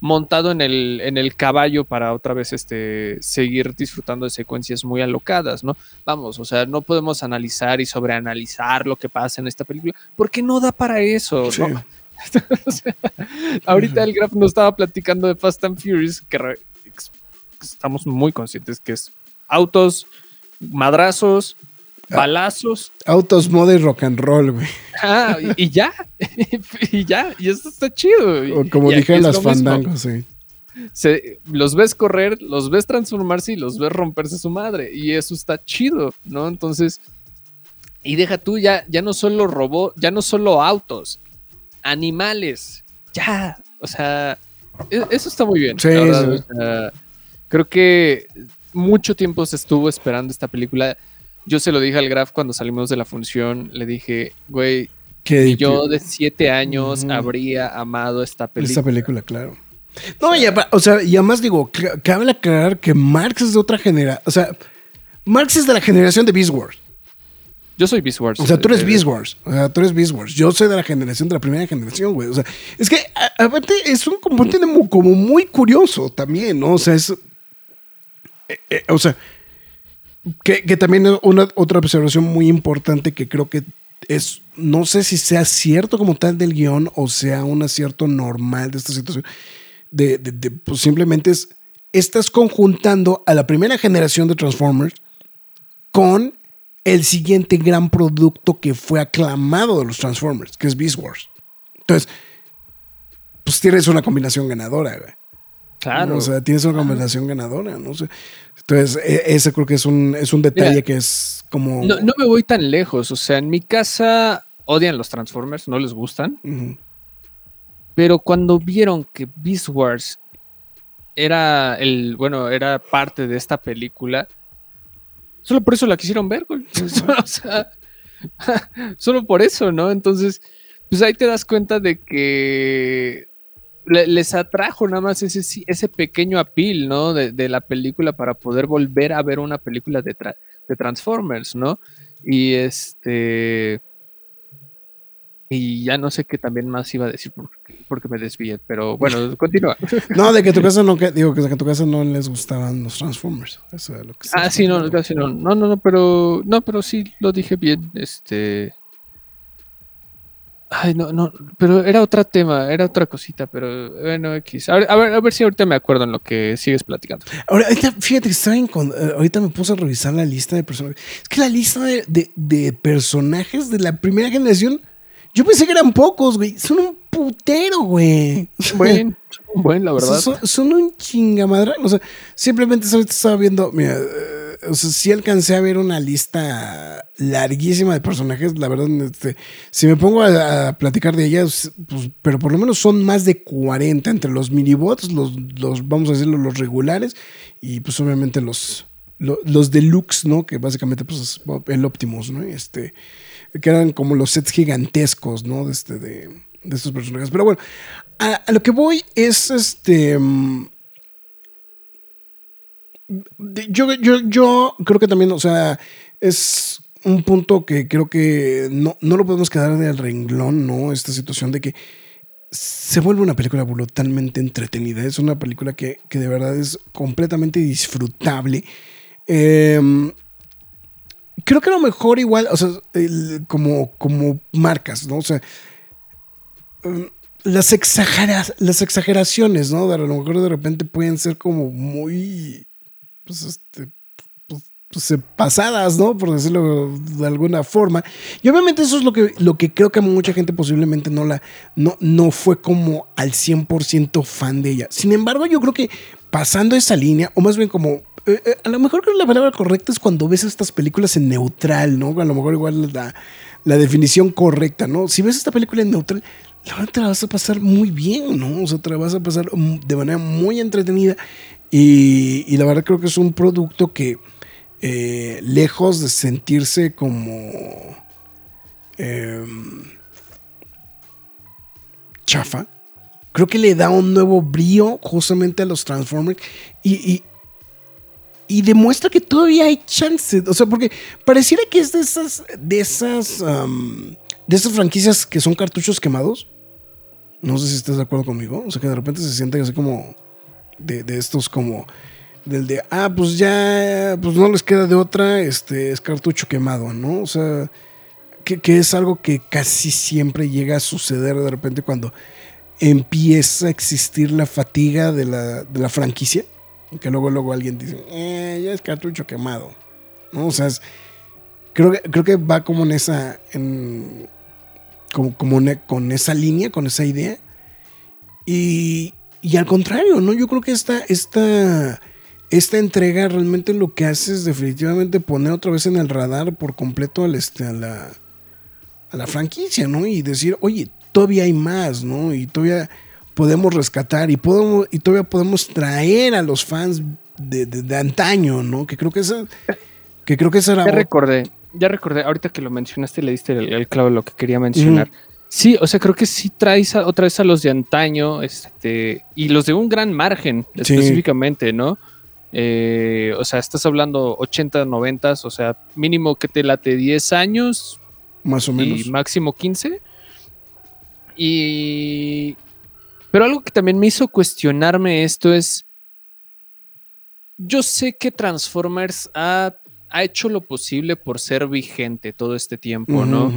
montado en el, en el caballo para otra vez este seguir disfrutando de secuencias muy alocadas, ¿no? Vamos, o sea, no podemos analizar y sobreanalizar lo que pasa en esta película, porque no da para eso, Sí. ¿no? O sea, ahorita el Graf nos estaba platicando de Fast and Furious, que re- estamos muy conscientes que es autos, madrazos, Ah. balazos, Autos, moda y rock and roll, güey. Ah, y, y ya, y ya, y eso está chido. O como es las fandangos, sí. Se- los ves correr, los ves transformarse y los ves romperse su madre. Y eso está chido, ¿no? Entonces, y deja tú, ya, ya no solo robots, ya no solo autos, animales, ya, o sea, e- eso está muy bien. Sí, sí. o sea, creo que mucho tiempo se estuvo esperando esta película. Yo se lo dije al Graf cuando salimos de la función, le dije, güey, Que yo de siete años habría amado esta película. Esta película, claro. No, y, o sea, y además digo, ca- cabe aclarar que Marx es de otra generación. O sea, Marx es de la generación de Beast Wars. Yo soy Beast Wars. O sea, tú eres Eh, Beast Wars. O sea, tú eres Beast Wars. Yo soy de la generación de la primera generación, güey. O sea, es que aparte es un componente como muy curioso también, ¿no? O sea, es. Eh, eh, o sea, que, también es una otra observación muy importante que creo que es. No sé si sea cierto como tal del guion o sea un acierto normal de esta situación. De, pues simplemente es. Estás conjuntando a la primera generación de Transformers con el siguiente gran producto que fue aclamado de los Transformers, que es Beast Wars. Entonces, pues tienes una combinación ganadora, güey. Claro. O sea, tienes una combinación ganadora, no sé. Entonces, e- ese creo que es un, es un detalle Mira, que es como. no, no me voy tan lejos. O sea, en mi casa odian los Transformers, no les gustan. Pero cuando vieron que Beast Wars era el, bueno, era parte de esta película, solo por eso la quisieron ver, güey. o sea, solo por eso, ¿no? Entonces, pues ahí te das cuenta de que le- les atrajo nada más ese, ese pequeño apil, ¿no? De, de la película para poder volver a ver una película de, tra- de Transformers, ¿no? Y este... Y ya no sé qué también más iba a decir porque, porque me desvié, pero bueno, continúa. No, de que tu casa no, que- digo que a tu casa no les gustaban los Transformers. Eso es lo que Ah, sí, no, casi no. No, no, no, pero no, pero sí lo dije bien. Este. Ay, no, no, pero era otro tema, era otra cosita, pero bueno, X. A ver, a ver, a ver si ahorita me acuerdo en lo que sigues platicando. Ahora, ahorita, fíjate que estaba en con- eh, ahorita me puse a revisar la lista de personajes. Es que la lista de, de- de personajes de la primera generación, yo pensé que eran pocos, güey. Son un putero, güey. Buen, buen, la verdad. son, son un chingamadra. O sea, simplemente ahorita estaba viendo. Mira, o sea, sí alcancé a ver una lista larguísima de personajes. La verdad, este, si me pongo a, platicar de ellas, pues, pero por lo menos son más de 40 entre los minibots, los, los vamos a decirlo, los regulares y pues obviamente los, lo- los deluxe, ¿no? Que básicamente pues es el Optimus, ¿no? Este, que eran como los sets gigantescos, ¿no? De, este, de, de estos personajes. Pero bueno, a, lo que voy es este. mm, Yo, yo, yo creo que también, o sea, es un punto que creo que no, no lo podemos quedar del renglón, ¿no? Esta situación de que se vuelve una película brutalmente entretenida. Es una película que, que de verdad es completamente disfrutable. Em, creo que a lo mejor igual, o sea, como, como marcas, ¿no? O sea, em, las, las exageraciones, ¿no? De a lo mejor de repente pueden ser como muy, pues, este, pues, pasadas, ¿no? Por decirlo de alguna forma. Y obviamente eso es lo que, lo que creo que mucha gente posiblemente no la, no, no fue como al 100% fan de ella. Sin embargo, yo creo que pasando esa línea, o más bien como eh, eh, a lo mejor creo que la palabra correcta es cuando ves estas películas en neutral, ¿no? A lo mejor igual la, la definición correcta, ¿no? Si ves esta película en neutral, la verdad te la vas a pasar muy bien, ¿no? O sea, te la vas a pasar de manera muy entretenida y, la verdad creo que es un producto que eh, lejos de sentirse como em, chafa, creo que le da un nuevo brío justamente a los Transformers y, y, demuestra que todavía hay chances. O sea, porque pareciera que es de esas, de esas, de esas franquicias que son cartuchos quemados. No sé si estás de acuerdo conmigo. O sea, que de repente se siente así como de, de estos como del de, ah, pues ya, pues no les queda de otra, este, es cartucho quemado, ¿no? O sea, que, es algo que casi siempre llega a suceder de repente cuando empieza a existir la fatiga de la, de la franquicia, que luego, luego alguien dice, eh, ya es cartucho quemado, ¿no? O sea, creo, que, creo que va como en esa, en, como, como con esa línea, con esa idea. Y, y al contrario, ¿no? Yo creo que esta, esta esta entrega realmente lo que hace es definitivamente poner otra vez en el radar por completo al, este, a, la, a la franquicia, ¿no? Y decir, oye, todavía hay más, ¿no? Y todavía podemos rescatar y, podemos, y todavía podemos traer a los fans de, de, antaño, ¿no? Que creo que esa, que creo que esa era... Ya recordé, ya recordé, ahorita que lo mencionaste le diste el, clavo de lo que quería mencionar. Sí, o sea, creo que sí traes otra vez a los de antaño, este, y los de un gran margen, específicamente, ¿no? Eh, o sea, estás hablando 80, 90, o sea, mínimo que te late 10 años. Más o menos. Y máximo 15. Y... Pero algo que también me hizo cuestionarme esto es... Yo sé que Transformers ha, hecho lo posible por ser vigente todo este tiempo, ¿no?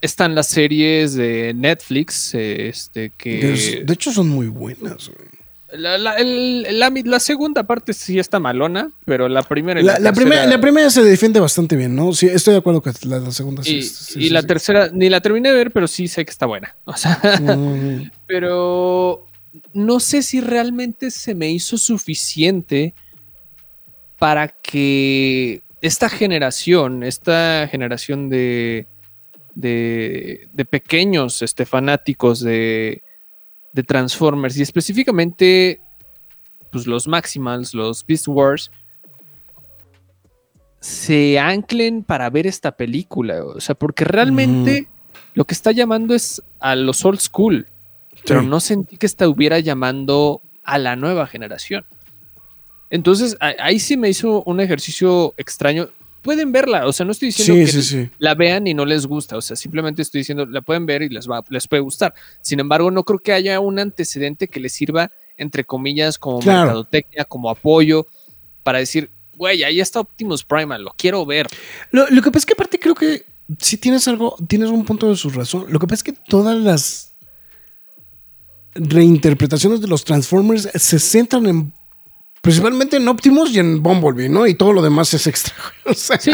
Están las series de Netflix, este, que... De, hecho son muy buenas, güey. La, la, segunda parte sí está malona, pero la primera y la, primera, la primera se defiende bastante bien, ¿no? Sí, estoy de acuerdo que la, segunda sí. Y, la tercera, ni la terminé de ver, pero sí sé que está buena. O sea, mm. pero no sé si realmente se me hizo suficiente para que esta generación, esta generación de, de, de pequeños este, fanáticos de, de Transformers y específicamente pues, los Maximals, los Beast Wars, se anclen para ver esta película. O sea, porque realmente lo que está llamando es a los old school, pero no sentí que estuviera llamando a la nueva generación. Entonces, ahí sí me hizo un ejercicio extraño pueden verla. O sea, no estoy diciendo que la vean y no les gusta. O sea, simplemente estoy diciendo, la pueden ver y les, va, les puede gustar. Sin embargo, no creo que haya un antecedente que les sirva, entre comillas, como mercadotecnia, como apoyo, para decir, güey, ahí está Optimus Primal, lo quiero ver. Lo, que pasa es que aparte creo que si tienes algo, tienes un punto de su razón. Lo que pasa es que todas las reinterpretaciones de los Transformers se centran en Principalmente en Optimus y en Bumblebee, ¿no? Y todo lo demás es extra. Sí,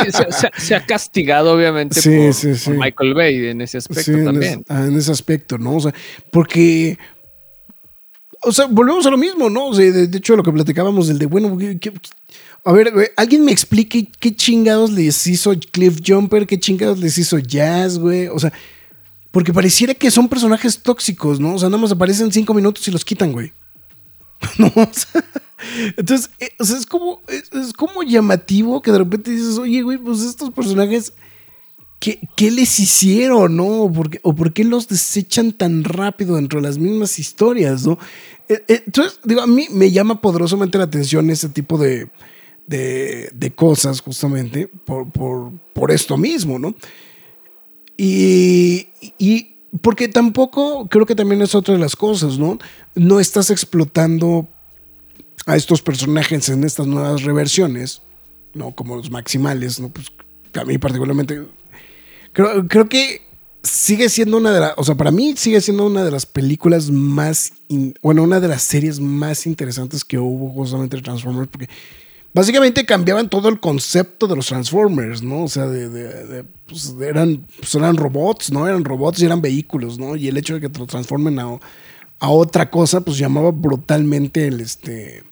se, ha castigado obviamente por, Michael Bay en ese aspecto también. Ah, en, ese aspecto, ¿no? O sea, porque... O sea, volvemos a lo mismo, ¿no? O sea, de, hecho, lo que platicábamos del de, bueno, a ver, alguien me explique qué chingados les hizo Cliff Jumper, qué chingados les hizo Jazz, güey. O sea, porque pareciera que son personajes tóxicos, ¿no? O sea, nada más aparecen cinco minutos y los quitan, güey. no, o sea, entonces, eh, es como, es, como llamativo que de repente dices, oye, güey, pues estos personajes, ¿qué, les hicieron, no? ¿O por, qué, los desechan tan rápido dentro de las mismas historias, no? Eh, eh, entonces, digo, a mí me llama poderosamente la atención ese tipo de, de, de cosas justamente por, por, por, esto mismo, ¿no? Y, y porque tampoco, creo que también es otra de las cosas, ¿no? No estás explotando a estos personajes en estas nuevas reversiones, ¿no? Como los maximales, ¿no? Pues a mí particularmente, creo, creo que sigue siendo una de las, o sea, para mí sigue siendo una de las películas más, bueno, una de las series más interesantes que hubo justamente de Transformers, porque básicamente cambiaban todo el concepto de los Transformers, ¿no? O sea, de, pues eran, pues eran robots, ¿no? Eran robots y eran vehículos, ¿no? Y el hecho de que lo transformen a, a otra cosa, pues llamaba brutalmente el, este,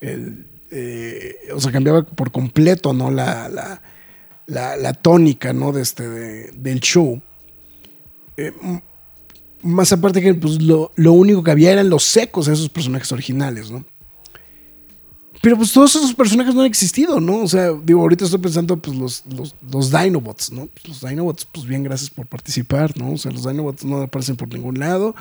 eh, o sea, cambiaba por completo, ¿no? La, la, la, la tónica, ¿no? De este, del show. Eh, más aparte que pues, lo, lo, único que había eran los secos de esos personajes originales, ¿no? Pero pues todos esos personajes no han existido, ¿no? O sea, digo, ahorita estoy pensando, pues los, los, los Dinobots, ¿no? Pues, los Dinobots, pues bien, gracias por participar, ¿no? O sea, los Dinobots no aparecen por ningún lado.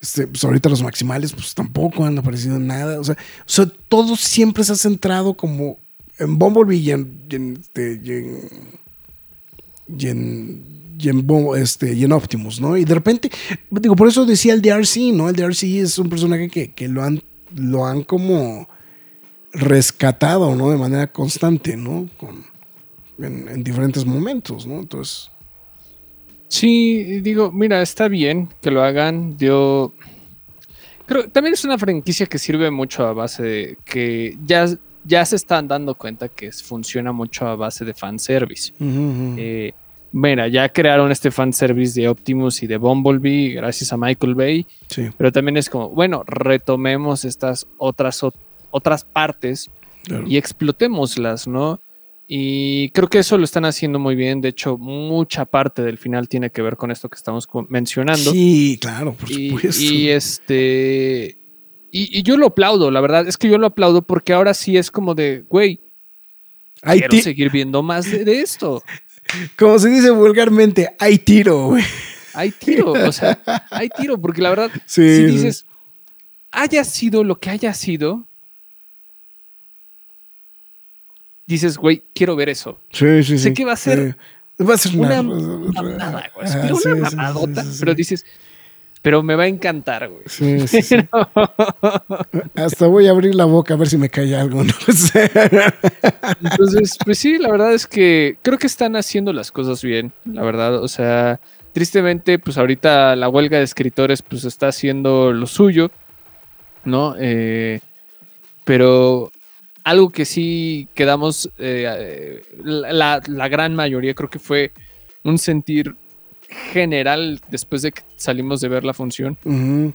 Este, pues ahorita los Maximales, pues tampoco han aparecido en nada. O sea, todo siempre se ha centrado como en Bumblebee y en, y en, este, y en, y en y en, este, y en Optimus, ¿no? Y de repente, digo, por eso decía el DRC, ¿no? El DRC es un personaje que, que lo, han, lo han como rescatado, ¿no? De manera constante, ¿no? Con, en, en, diferentes momentos, ¿no? Entonces... Sí, digo, mira, está bien que lo hagan. Yo creo también es una franquicia que sirve mucho a base de que ya, ya se están dando cuenta que funciona mucho a base de fanservice. Uh -huh. eh, mira, ya crearon este fanservice de Optimus y de Bumblebee gracias a Michael Bay. Sí. Pero también es como, bueno, retomemos estas otras, otras partes claro. y explotémoslas, ¿no? Y creo que eso lo están haciendo muy bien. De hecho, mucha parte del final tiene que ver con esto que estamos mencionando. Sí, claro, por y, supuesto. Y este. Y, y, yo lo aplaudo, la verdad. Es que yo lo aplaudo porque ahora sí es como de, güey, quiero seguir viendo más de, de esto. Como se dice vulgarmente, hay tiro, güey. Hay tiro, o sea, hay tiro, porque la verdad, sí, si dices, haya sido lo que haya sido, dices, güey, quiero ver eso. Sí, sí, sé sí. que va a ser, sí. va a ser una, una mamada, güey. Ah, una mamadota, pero dices, pero me va a encantar, güey. Sí, sí, sí. Hasta voy a abrir la boca a ver si me cae algo, no sé. Entonces, pues sí, la verdad es que creo que están haciendo las cosas bien, la verdad. O sea, tristemente, pues ahorita la huelga de escritores, pues está haciendo lo suyo, ¿no? Eh, pero algo que sí quedamos, eh, la, la gran mayoría creo que fue un sentir general después de que salimos de ver la función, uh -huh.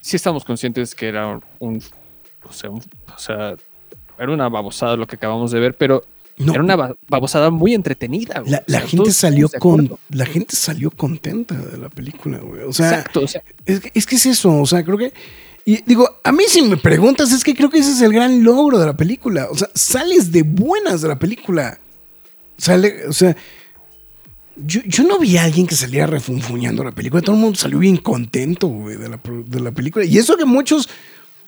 sí estamos conscientes que era un, o sea, un, o sea, era una babosada lo que acabamos de ver, pero no. era una babosada muy entretenida. Güey. La, la o sea, gente salió con, la gente salió contenta de la película, güey. O sea, Exacto, o sea, es, es que es eso, o sea, creo que y digo, a mí si me preguntas, es que creo que ese es el gran logro de la película. O sea, sales de buenas de la película. Sale, o sea, yo, yo, no vi a alguien que saliera refunfuñando la película. Todo el mundo salió bien contento güey, de, la, de, la, película. Y eso que muchos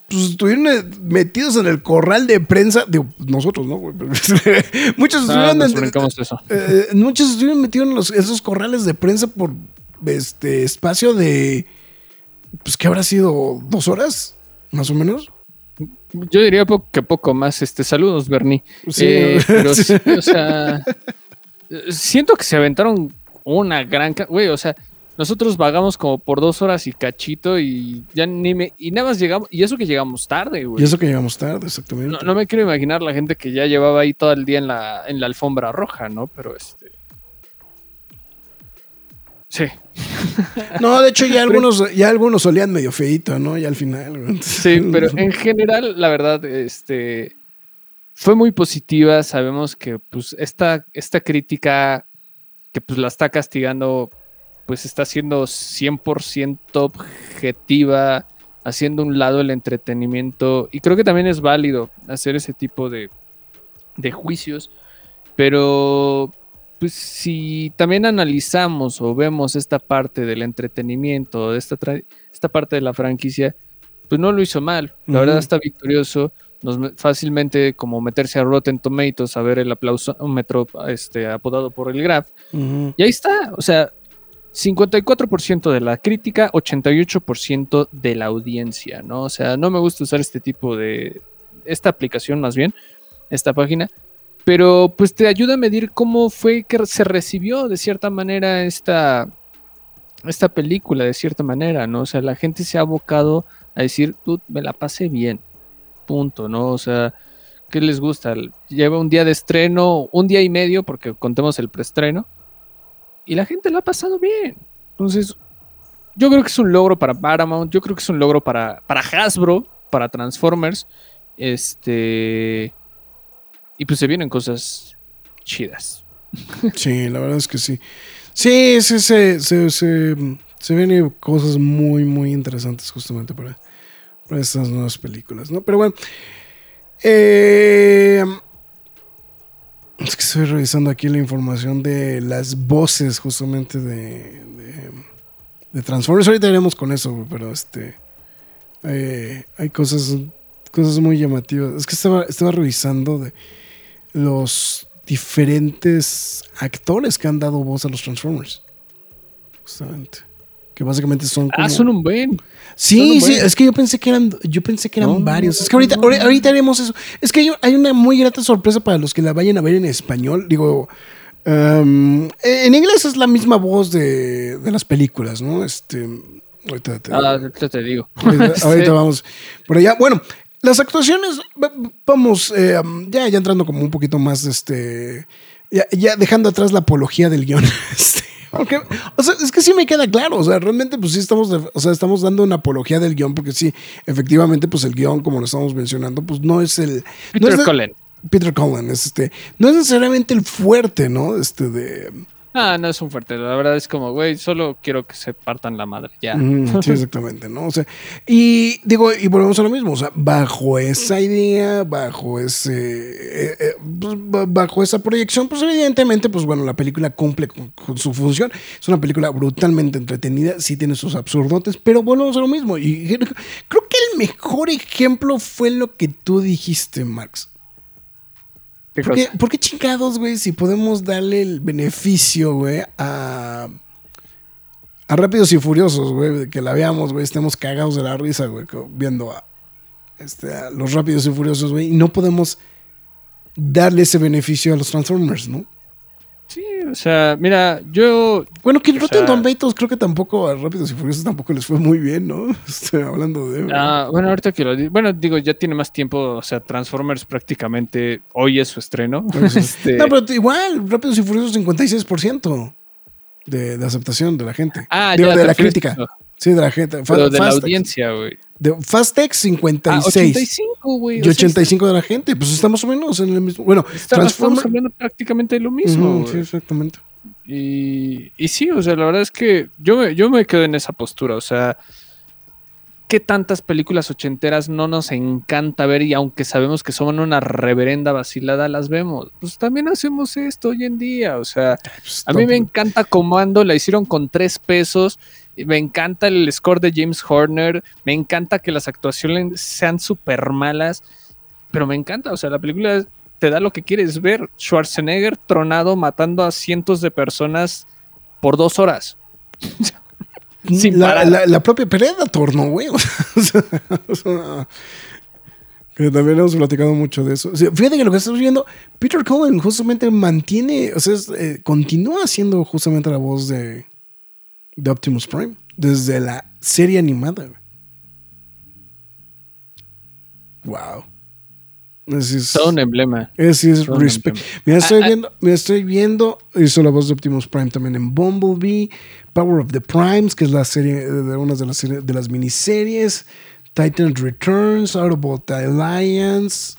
pues, estuvieron metidos en el corral de prensa. Digo, nosotros, ¿no? muchos, ah, estuvieron, eh, muchos estuvieron metidos en los, esos corrales de prensa por este espacio de. Pues que habrá sido dos horas, más o menos. Yo diría que poco más. Este, saludos, Bernie. Sí, eh, pero sí, o sea siento que se aventaron una gran. Güey, o sea, nosotros vagamos como por dos horas y cachito y ya ni me. Y nada más llegamos. Y eso que llegamos tarde, güey. Y eso que llegamos tarde, exactamente. No, no, me quiero imaginar la gente que ya llevaba ahí todo el día en la, en la alfombra roja, ¿no? Pero este. Sí. No, de hecho ya algunos, ya algunos solían medio feito, ¿no? Ya al final. Sí, pero en general, la verdad, este fue muy positiva. Sabemos que pues esta, esta crítica que pues la está castigando, pues está siendo 100% objetiva, haciendo un lado el entretenimiento. Y creo que también es válido hacer ese tipo de, de juicios. Pero pues si también analizamos o vemos esta parte del entretenimiento, de esta, esta parte de la franquicia, pues no lo hizo mal. La uh -huh. verdad está victorioso nos me- fácilmente como meterse a Rotten Tomatoes a ver el aplausómetro este, apodado por el Graph. Ujú. Y ahí está, o sea, 54% de la crítica, 88% de la audiencia, ¿no? O sea, no me gusta usar este tipo de, esta aplicación más bien, esta página, pero pues te ayuda a medir cómo fue que se recibió de cierta manera esta, esta película, de cierta manera, ¿no? O sea, la gente se ha abocado a decir, tú me la pasé bien, punto, ¿no? O sea, ¿qué les gusta? Lleva un día de estreno, un día y medio, porque contemos el preestreno, y la gente la ha pasado bien. Entonces, yo creo que es un logro para Paramount, yo creo que es un logro para, para Hasbro, para Transformers, este... Y pues se vienen cosas chidas. Sí, la verdad es que sí. Sí, sí, se, se, se, se vienen cosas muy, muy interesantes justamente para, para estas nuevas películas, ¿no? Pero bueno. eh, es que estoy revisando aquí la información de las voces justamente de, de, de Transformers. Ahorita iremos con eso, pero este... eh, hay cosas, cosas muy llamativas. Es que estaba, estaba revisando de los diferentes actores que han dado voz a los Transformers. Justamente. Que básicamente son como... Ah, son un buen. Sí, un sí, buen. es que yo pensé que eran, yo pensé que eran No, varios. no, Es que ahorita, no, ahorita, haremos eso. Es que hay, una muy grata sorpresa para los que la vayan a ver en español. Digo, um, en inglés es la misma voz de, de las películas, ¿no? Este, ahorita te- Ah, ya te digo. Ahorita, Sí. vamos por allá. Bueno, las actuaciones, va- vamos, eh, ya, ya entrando como un poquito más, este, ya, ya dejando atrás la apología del guion. este, porque, o sea, es que sí me queda claro, o sea, realmente pues sí estamos, o sea, estamos dando una apología del guion, porque sí, efectivamente, pues el guion, como lo estamos mencionando, pues no es el... no Peter es de- Cullen. Peter Cullen, es este, no es necesariamente el fuerte, ¿no? Este de... Ah, no es un fuerte. La verdad es como, güey, solo quiero que se partan la madre. Ya. Sí, exactamente, ¿no? O sea, y digo, y volvemos a lo mismo, o sea, bajo esa idea, bajo ese, eh, eh, pues, ba- bajo esa proyección, pues evidentemente, pues bueno, la película cumple con, con su función. Es una película brutalmente entretenida, sí tiene sus absurdotes, pero volvemos a lo mismo. Y creo que el mejor ejemplo fue lo que tú dijiste, Max. ¿Qué ¿Por qué, por qué chingados, güey, si podemos darle el beneficio, güey, a, a Rápidos y Furiosos, güey, que la veamos, güey, estemos cagados de la risa, güey, viendo a, este, a los Rápidos y Furiosos, güey, y no podemos darle ese beneficio a los Transformers, ¿no? Sí, o sea, mira, yo. Bueno, que Rotten Tomatoes creo que tampoco a Rápidos y Furiosos tampoco les fue muy bien, ¿no? Estoy hablando de... ah, bueno, ahorita que lo digo. Bueno, digo, ya tiene más tiempo. O sea, Transformers prácticamente hoy es su estreno. Este, No, pero igual, Rápidos y Furiosos 56% de, de aceptación de la gente. Ah, Digo, ya, de la crítica. eso. Sí, de la gente. Pero de la audiencia, güey. De Fastex Ah, 56 85, güey. y o sea, 85 de la gente. Pues estamos más o menos en el mismo. Bueno, está- estamos Transformers. hablando prácticamente de lo mismo. Sí, exactamente. Y, y sí, o sea, la verdad es que yo me, yo me quedo en esa postura. O sea, ¿qué tantas películas ochenteras no nos encanta ver? Y aunque sabemos que son una reverenda vacilada, las vemos. Pues también hacemos esto hoy en día. O sea, Pues, a mí me top. encanta Comando, la hicieron con tres pesos. Me encanta el score de James Horner. Me encanta que las actuaciones sean súper malas. Pero me encanta, o sea, la película te da lo que quieres ver. Schwarzenegger tronado matando a cientos de personas por dos horas. sin la, parar. la, la propia Predator, ¿no, güey? O sea, o sea, que también hemos platicado mucho de eso. O sea, fíjate que lo que estamos viendo, Peter Cullen justamente mantiene, o sea, es, eh, continúa siendo justamente la voz de, de Optimus Prime desde la serie animada. güey. Wow. Es- Todo un emblema. es un respect. emblema. Mira, estoy Ah, ah. viendo, mira, estoy viendo, hizo la voz de Optimus Prime también en Bumblebee, Power of the Primes, que es la serie de una de las series- de las miniseries, Titan Returns, Autobot Alliance,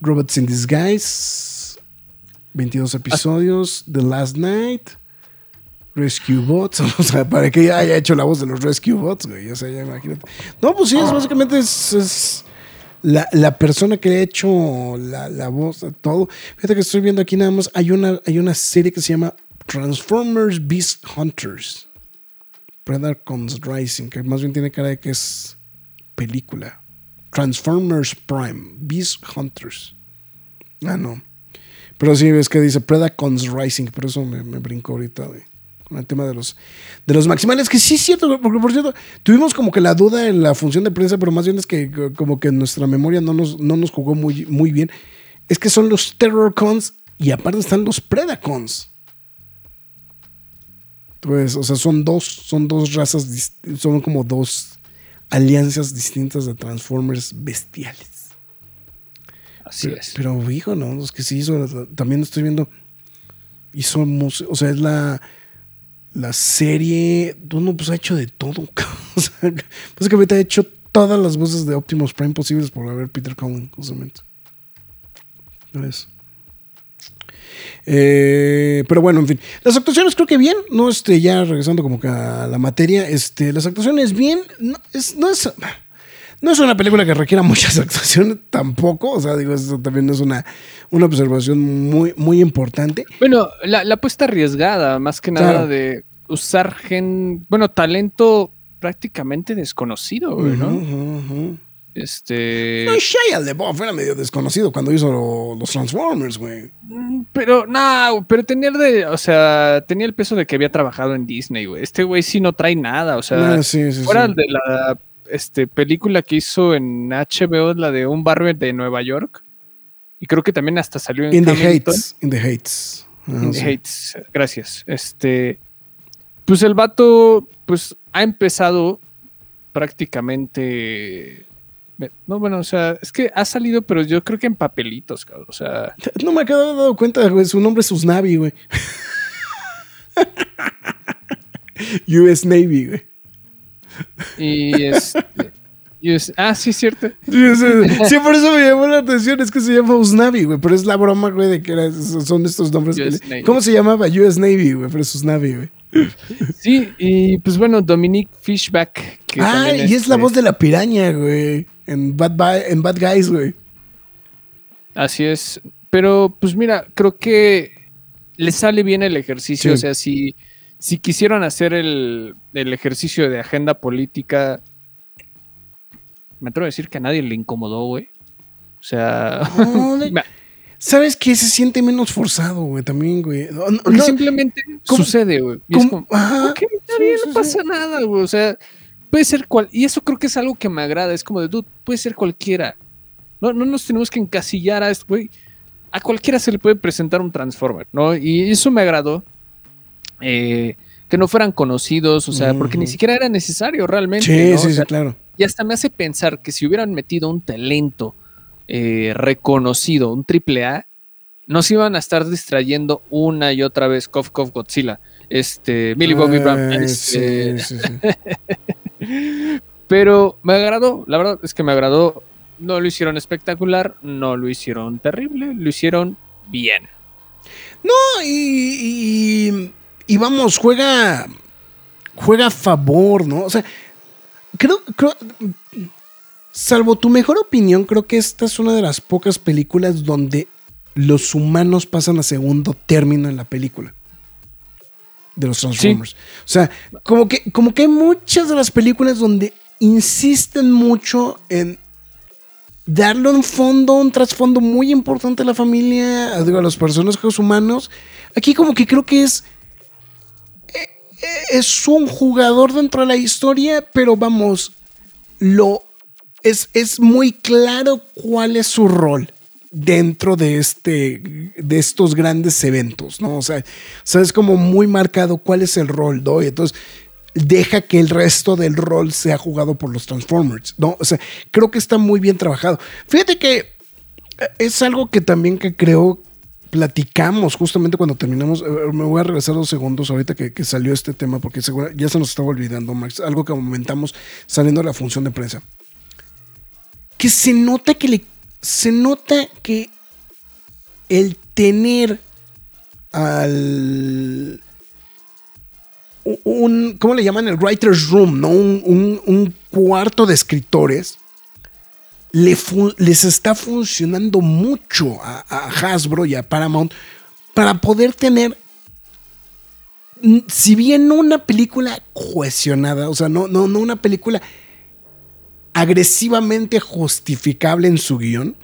Robots in Disguise, 22 episodios, The Last Night, Rescue Bots, o sea, para que haya hecho la voz de los Rescue Bots, güey, o sea, ya imagínate. No, pues sí, es básicamente es- es la, la persona que ha hecho la, la voz de todo. Fíjate que estoy viendo aquí nada más, hay una, hay una serie que se llama Transformers Beast Hunters. Predacons Rising, que más bien tiene cara de que es película. Transformers Prime, Beast Hunters. Ah, no. Pero sí, ves que dice Predacons Rising, por eso me, me brinco ahorita de, con el tema de los, de los maximales, que sí es cierto, porque por cierto, tuvimos como que la duda en la función de prensa, pero más bien es que como que nuestra memoria no nos, no nos jugó muy, muy bien. Es que son los Terrorcons y aparte están los Predacons. Pues, o sea, son dos, son dos razas, son como dos alianzas distintas de Transformers bestiales. Así Pero, es. pero, hijo, no, es que sí hizo, también estoy viendo, hizo, o sea, es la, la serie, no, pues ha hecho de todo, o sea, básicamente ha hecho todas las voces de Optimus Prime posibles por haber Peter Cullen, justamente. Por eso. Eh, pero bueno, en fin. Las actuaciones creo que bien. No este, ya regresando como que a la materia. Este, las actuaciones bien. No es, no es, no es una película que requiera muchas actuaciones tampoco. O sea, digo, eso también es una, una observación muy, muy importante. Bueno, la, la apuesta arriesgada, más que nada Claro. de usar gen, bueno, talento prácticamente desconocido, güey, ¿no? Ujú, ujú. Este, No, Shia LaBeouf era medio desconocido cuando hizo lo- los Transformers, güey. mm, pero no, pero tenía de, o sea, tenía el peso de que había trabajado en Disney, güey. Este güey sí no trae nada, o sea, Ah, sí, sí, fuera sí. de la este película que hizo en HBO, la de un barrio de Nueva York. Y creo que también hasta salió en In the. Hates. In the Hates. In the. Hates, gracias. Este, pues el vato, pues ha empezado prácticamente. No, bueno, o sea, es que ha salido, pero yo creo que en papelitos, cabrón. O sea, No me acabo de dar cuenta, güey. Su nombre es Usnavi, güey. US Navy, güey. Y este. y es- ah, sí, cierto. Sí, sí, sí, por eso me llamó la atención. Es que se llama Usnavi, güey. Pero es la broma, güey, de que era- son estos nombres. que. ¿Cómo se llamaba? US Navy, güey. Pero es Usnavi, güey. Sí, y pues bueno, Dominique Fishback. Que Ah, y es la este, voz de la piraña, güey. En Bad, en Bad Guys, güey. Así es. Pero, pues mira, creo que le sale bien el ejercicio. Sí. O sea, si, si quisieron hacer el, el ejercicio de agenda política, me atrevo a decir que a nadie le incomodó, güey. O sea, No, de- me- ¿Sabes qué? Se siente menos forzado, güey, también, güey. No, simplemente ¿cómo- sucede, güey. Y es como, Ajá. ok, está Sí, bien, sí, no sí. pasa nada, güey. O sea, puede ser cual. Y eso creo que es algo que me agrada. Es como de, dude, puede ser cualquiera. No, no nos tenemos que encasillar a esto, güey. A cualquiera se le puede presentar un Transformer, ¿no? Y eso me agradó. Eh, que no fueran conocidos, o sea, porque ni siquiera era necesario realmente. Sí, ¿no? sí, O sí, claro. y hasta me hace pensar que si hubieran metido un talento eh, reconocido, un triple A, nos iban a estar distrayendo una y otra vez Cough Cough Godzilla. Este, Millie Bobby Brown. Eh, este, sí, sí, sí. Pero me agradó, la verdad es que me agradó. No lo hicieron espectacular, no lo hicieron terrible, lo hicieron bien. No, y, y, y vamos, juega, juega a favor, ¿no? O sea, creo, creo, salvo tu mejor opinión, creo que esta es una de las pocas películas donde los humanos pasan a segundo término en la película. De los Transformers. O sea, como que, como que hay muchas de las películas donde insisten mucho en darle un fondo, un trasfondo muy importante a la familia, digo, a los personajes humanos. Aquí como que creo que es es un jugador dentro de la historia, pero vamos, lo es, es muy claro cuál es su rol dentro de este de estos grandes eventos, ¿no? O sea, o sea, es como muy marcado cuál es el rol, ¿no? Y entonces deja que el resto del rol sea jugado por los Transformers, ¿no? O sea, creo que está muy bien trabajado. Fíjate que eh, es algo que también que creo platicamos justamente cuando terminamos. eh, Me voy a regresar dos segundos ahorita que, salió este tema porque seguro, ya se nos estaba olvidando, Max. Algo que comentamos saliendo de la función de prensa. Que se nota que le. Se nota que el tener al. Un, ¿Cómo le llaman? El writer's room, ¿no? Un- un cuarto de escritores. Les está funcionando mucho a, Hasbro y a Paramount para poder tener, si bien una película cohesionada, o sea, no, no, no una película agresivamente justificable en su guion,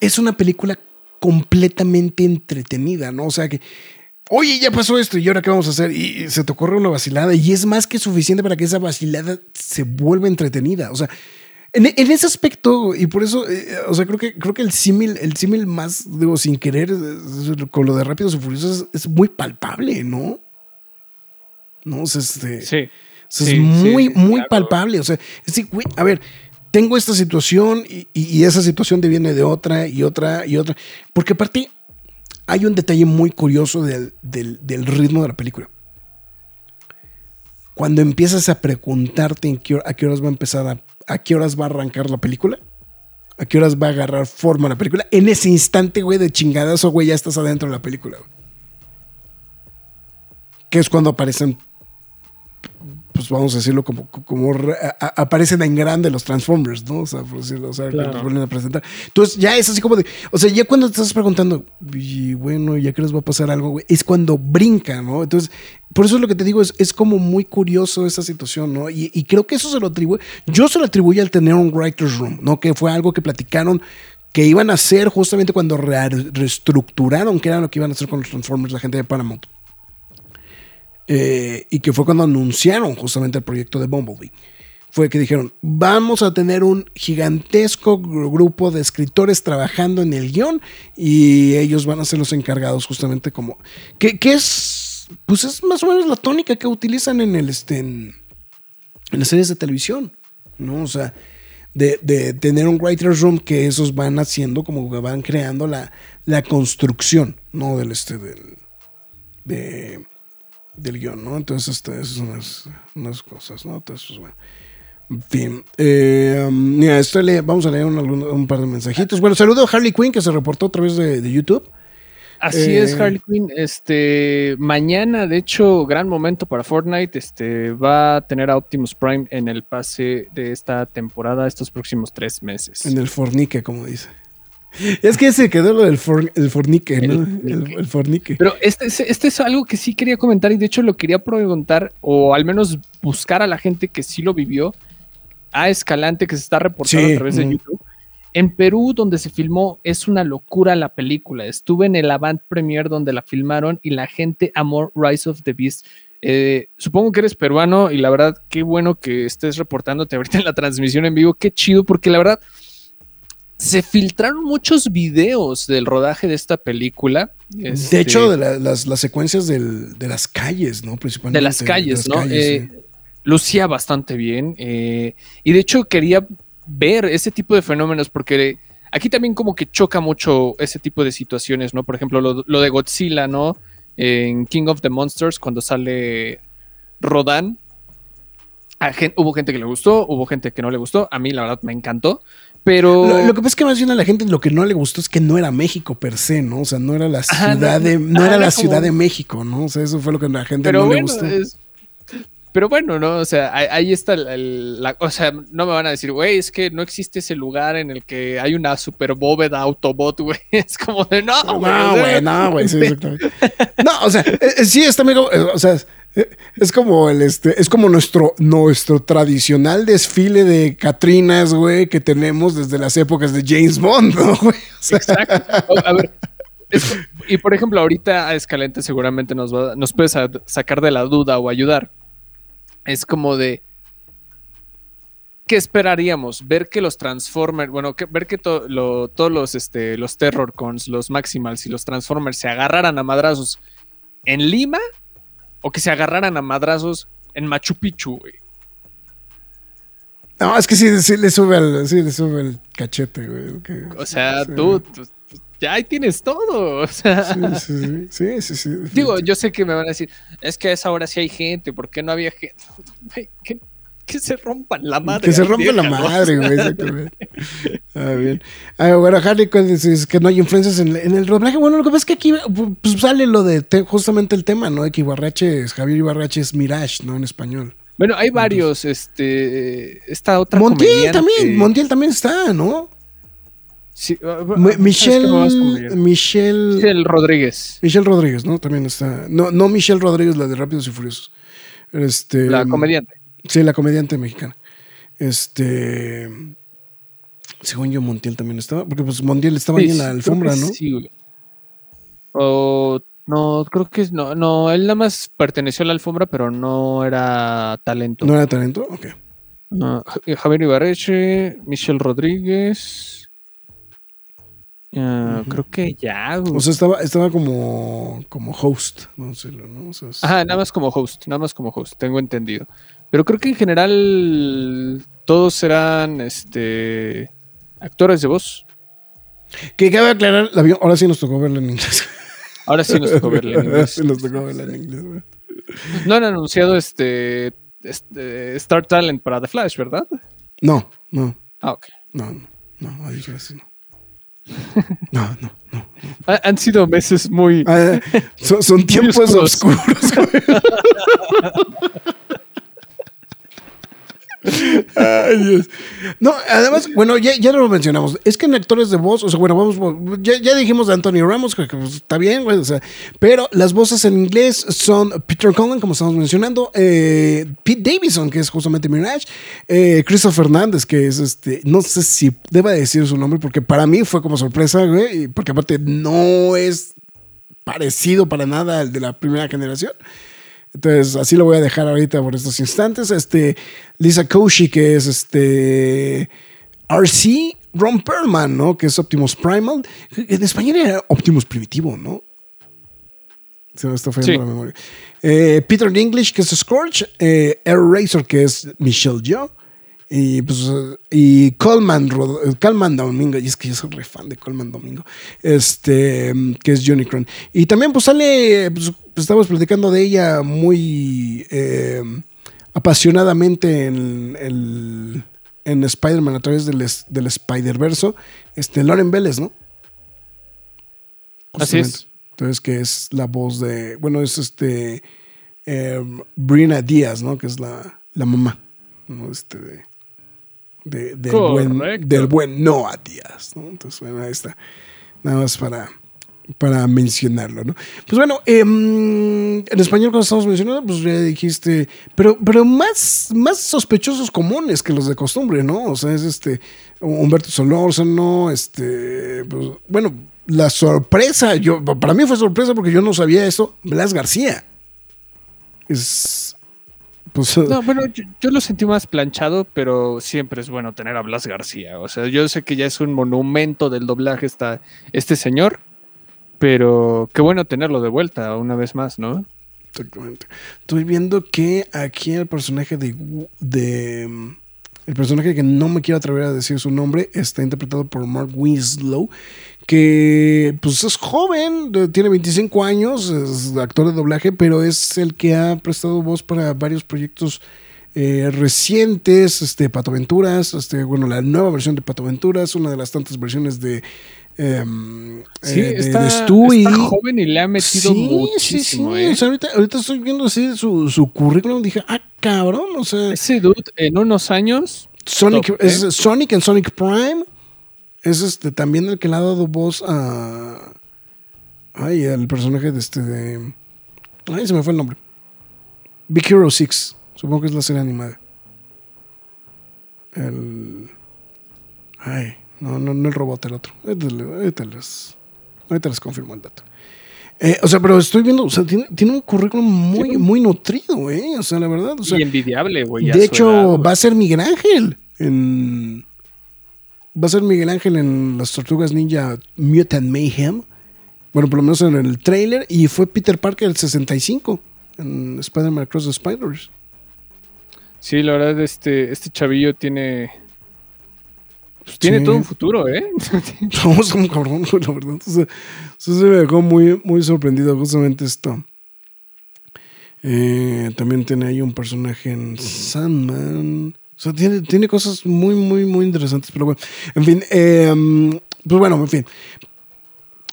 es una película completamente entretenida, ¿no? O sea que, oye, ya pasó esto y ahora qué vamos a hacer y se te ocurre una vacilada y es más que suficiente para que esa vacilada se vuelva entretenida. O sea, en, en ese aspecto, y por eso, eh, o sea, creo que, creo que el símil, el símil más, digo, sin querer, con lo de Rápidos y Furiosos es, es muy palpable, ¿no? No, o sea, este, Sí. o sea, Sí, es muy, sí, muy claro. palpable. O sea, es decir, güey, a ver, tengo esta situación y, y- y esa situación deviene de otra y otra y otra. Porque aparte, hay un detalle muy curioso del, del- del ritmo de la película. Cuando empiezas a preguntarte en qué, a qué horas va a empezar a, a qué horas va a arrancar la película, a qué horas va a agarrar forma la película, en ese instante, güey, de chingadazo, güey, ya estás adentro de la película. güey. Que es cuando aparecen pues vamos a decirlo como, como a- aparecen en grande los Transformers, ¿no? O sea, por decirlo, o sea, que Claro. los vuelven a presentar. Entonces ya es así como de, o sea, ya cuando te estás preguntando, y bueno, ya que les va a pasar algo, güey, es cuando brinca, ¿no? Entonces, por eso es lo que te digo, es, es como muy curioso esa situación, ¿no? Y, y creo que eso se lo atribuye, yo se lo atribuyo al tener un writer's room, ¿no? Que fue algo que platicaron que iban a hacer justamente cuando re- reestructuraron que era lo que iban a hacer con los Transformers, la gente de Paramount. Eh, y que fue cuando anunciaron justamente el proyecto de Bumblebee. Fue que dijeron, vamos a tener un gigantesco gru- grupo de escritores trabajando en el guion y ellos van a ser los encargados justamente como... Que, que es, pues es más o menos la tónica que utilizan en el, este, en, las series de televisión, ¿no? O sea, de, de tener un writer's room que esos van haciendo, como que van creando la, la construcción, ¿no? Del, este, del, de, del guion, ¿no? Entonces, este, esas son unas, unas cosas, ¿no? Entonces, pues, bueno. En fin, eh, um, mira, esto le- vamos a leer un, un par de mensajitos. Bueno, saludo a Harley Quinn que se reportó a través de, de YouTube. Así Eh, es, Harley Quinn. Este, mañana, de hecho, gran momento para Fortnite. Este, va a tener a Optimus Prime en el pase de esta temporada, estos próximos tres meses. En el fornique, como dice. Es que se quedó lo del for- el fornique, ¿no? El El, fornique. Pero este, es- este es algo que sí quería comentar y de hecho lo quería preguntar o al menos buscar a la gente que sí lo vivió a Escalante que se está reportando Sí, a través de. YouTube. En Perú, donde se filmó, es una locura la película. Estuve en el Avant Premiere donde la filmaron y la gente amó Rise of the Beast. Eh, supongo que eres peruano y la verdad, qué bueno que estés reportándote ahorita en la transmisión en vivo. Qué chido, porque la verdad, se filtraron muchos videos del rodaje de esta película. De Este, hecho, de la- las, las secuencias del- de las calles, ¿no? Principalmente. de las calles, de ¿no? calles, Eh, sí. lucía bastante bien. eh, y de hecho quería ver ese tipo de fenómenos porque aquí también como que choca mucho ese tipo de situaciones, ¿no? Por ejemplo, lo, lo de Godzilla, ¿no? En King of the Monsters, cuando sale Rodan. gen- hubo gente que le gustó, hubo gente que no le gustó. A mí, la verdad, me encantó. Pero. Lo, lo que pasa es que más bien a la gente lo que no le gustó es que no era México per se, ¿no? O sea, no era la ciudad no, de, no ajá, era la ciudad de México, ¿no? O sea, eso fue lo que a la gente pero no le gustó. es- pero bueno, ¿no? O sea, ahí, ahí está el, el- la, o sea, no me van a decir, güey, es que no existe ese lugar en el que hay una super bóveda Autobot, güey. Es como de, no, No, güey. o sea, güey, no, güey, sí, exactamente. No, o sea, eh, eh, sí, está amigo, eh, o sea, es, como el este, es como nuestro, nuestro tradicional desfile de Catrinas, güey, que tenemos desde las épocas de James Bond, ¿no, Exacto. A ver. y por ejemplo, ahorita a Escalente seguramente nos va, nos puede sa- sacar de la duda o ayudar. Es como de. ¿Qué esperaríamos? Ver que los Transformers, bueno, que- ver que lo- todos los, este, los Terrorcons, los Maximals y los Transformers se agarraran a madrazos en Lima o que se agarraran a madrazos en Machu Picchu, güey. no, es que sí, sí le sube el, sí le sube el cachete, güey. que- O sea, sí. tú, tú- tú- ya ahí tienes todo. O sea, Sí, sí, sí, sí, sí, sí, Digo, yo sé que me van a decir, es que a esa hora sí hay gente, ¿por qué no había gente? Güey, que se rompan la madre. Que se rompe la madre, güey, exactamente. Ah, bien. Ah, bueno, Harley Quinn dice que no hay influencias en, en el doblaje. Bueno, lo que pasa es que aquí pues, sale lo de te- justamente el tema, ¿no? De que Ibarrache, es- Javier Ibarrache es Mirage, ¿no? En español. Bueno, hay varios, este, esta otra Montiel también, Montiel también está, ¿no? Sí, ah, ah, Mi- ¿sabes qué Michelle? Michelle, Michelle Rodríguez, Michelle Rodríguez, ¿no? También está. No, no Michelle Rodríguez, la de Rápidos y Furiosos. Este, la comediante. Sí, la comediante mexicana. Este. Según yo, Montiel también estaba. Porque pues Montiel estaba ahí en la alfombra, ¿no? Sí, güey. O no, creo que es- no, no, él nada más perteneció a la alfombra, pero no era talento. ¿No era talento? Ok. Ah, Ja- Javier Ibarreche, Michelle Rodríguez. Ah, Creo que ya, güey. O sea, estaba, estaba como, como host, no sé, ¿no? O sea, es- Ajá, nada más como host, nada más como host, tengo entendido. Pero creo que en general todos eran este actores de voz. Que cabe aclarar, la ahora sí nos tocó verla en inglés. Ahora sí nos tocó verla en inglés. sí nos tocó verla en inglés, güey. No han anunciado este, este Star Talent para The Flash, ¿verdad? No, no, Ah, ok. no, no, no, adiós, gracias, no. No, no, no. Ha- Han sido meses muy... Ah, son, son tiempos oscuros. oscuros. Ay. No, además, bueno, ya, ya lo mencionamos. Es que en actores de voz, o sea, bueno, vamos, ya, ya dijimos de Anthony Ramos, que, pues, está bien, güey, o sea, pero las voces en inglés son Peter Cullen, como estamos mencionando, eh, Pete Davidson, que es justamente Mirage, eh, Christopher Fernández, que es este, no sé si deba decir su nombre, porque para mí fue como sorpresa, güey, porque aparte no es parecido para nada al de la primera generación. Entonces, así lo voy a dejar ahorita por estos instantes. Este, Lisa Koshy, que es este RC, Ron Perlman, ¿no? Que es Optimus Primal. En español era Optimus Primitivo, ¿no? Se me está fallando Sí. la memoria. Eh, Peter English, que es Scorch. Eh, Air Razor, que es Michelle Yeoh. Y pues, y Coleman, Coleman Domingo, y es que yo soy re fan de Coleman Domingo, este, que es Johnny Cron. Y también pues sale, pues, pues, estamos platicando de ella muy eh, apasionadamente en, el- en Spider-Man a través del, del Spider-Verso, este, Lauren Vélez, ¿no? Así es. Justamente. Entonces, que es la voz de, bueno, es este, eh, Brina Díaz, ¿no? Que es la, la mamá, ¿no? Este, de, de- del, buen, del buen Noah Díaz, ¿no? Entonces, bueno, ahí está. Nada más para, para mencionarlo, ¿no? Pues bueno, em, en español cuando estamos mencionando, pues ya dijiste, pero, pero más, más sospechosos comunes que los de costumbre, ¿no? O sea, es este Humberto Solórzano, este, pues, bueno, la sorpresa, yo, para mí fue sorpresa porque yo no sabía eso, Blas García. Es, pues, No, bueno, yo, lo sentí más planchado, pero siempre es bueno tener a Blas García. O sea, yo sé que ya es un monumento del doblaje esta, este señor, pero qué bueno tenerlo de vuelta una vez más, ¿no? Exactamente. Estoy viendo que aquí el personaje de, el personaje que no me quiero atrever a decir su nombre está interpretado por Mark Winslow, que pues es joven, tiene 25 años, es actor de doblaje, pero es el que ha prestado voz para varios proyectos eh, recientes, este, Pato Aventuras, este, bueno, la nueva versión de Pato Aventuras, una de las tantas versiones de, em, Sí, eh, está, de Stewie. está joven y le ha metido muchísimo, sí, ¿eh? O sea, ahorita, ahorita estoy viendo así su, su currículum. Dije, ah, cabrón. O sea, Ese dude en unos años, Sonic, top, es ¿eh? Sonic en Sonic Prime. Es este también el que le ha dado voz a. Ay, al personaje de este. De, ay, se me fue el nombre. Big Hero 6. Supongo que es la serie animada. El. Ay, no, no, no el robot, el otro. Ahorita, le- ahorita les, ahorita les confirmo el dato. Eh, o sea, pero estoy viendo, o sea, tiene, tiene un currículum muy, Sí. muy nutrido, ¿eh? O sea, la verdad. O sea, y envidiable, güey. de hecho, edad, va a ser Miguel Ángel en. Va a ser Miguel Ángel en las Tortugas Ninja Mutant Mayhem. Bueno, por lo menos en el trailer. Y fue Peter Parker el 65 en Spider-Man Across the Spiders. Sí, la verdad, este, este chavillo tiene. Pues, tiene Sí. todo un futuro, ¿eh? Vamos como cabrón, la verdad. Eso se me dejó muy, muy sorprendido justamente esto. Eh, también tiene ahí un personaje en Sandman. O sea, tiene, tiene cosas muy, muy, muy interesantes. Pero bueno, en fin. eh, pues bueno, en fin.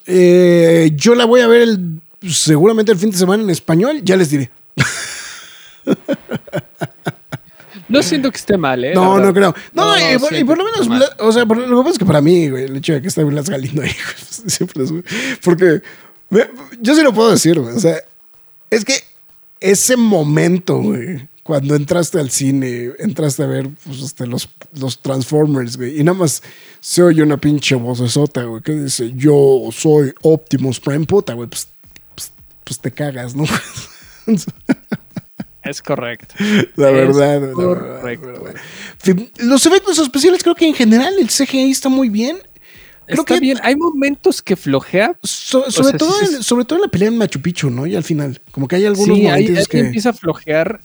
Eh, yo la voy a ver el, seguramente el fin de semana en español. Ya les diré. No siento que esté mal, ¿eh? No, no creo. No, y, por, y siento por lo menos, mal. O sea, por, lo que pasa es que para mí, güey, el hecho de que esté Blas Galindo ahí, güey, siempre es, güey, porque me- yo sí lo puedo decir, güey, o sea, es que ese momento, güey, cuando entraste al cine, entraste a ver pues, este, los, los Transformers, güey, y nada más se oye una pinche vocesota, güey, que dice, yo soy Optimus Prime, puta, güey, pues, pues, pues te cagas, ¿no? Es correcto. La Es verdad, la correcto, verdad, Los efectos especiales creo que en general el CGI está muy bien. Creo Está que bien. Hay momentos que flojea. so- sobre, sea, todo, sí, sí, en- sobre todo en la pelea en Machu Picchu, ¿no? Y al final, como que hay algunos Sí, momentos ahí que... empieza a flojear,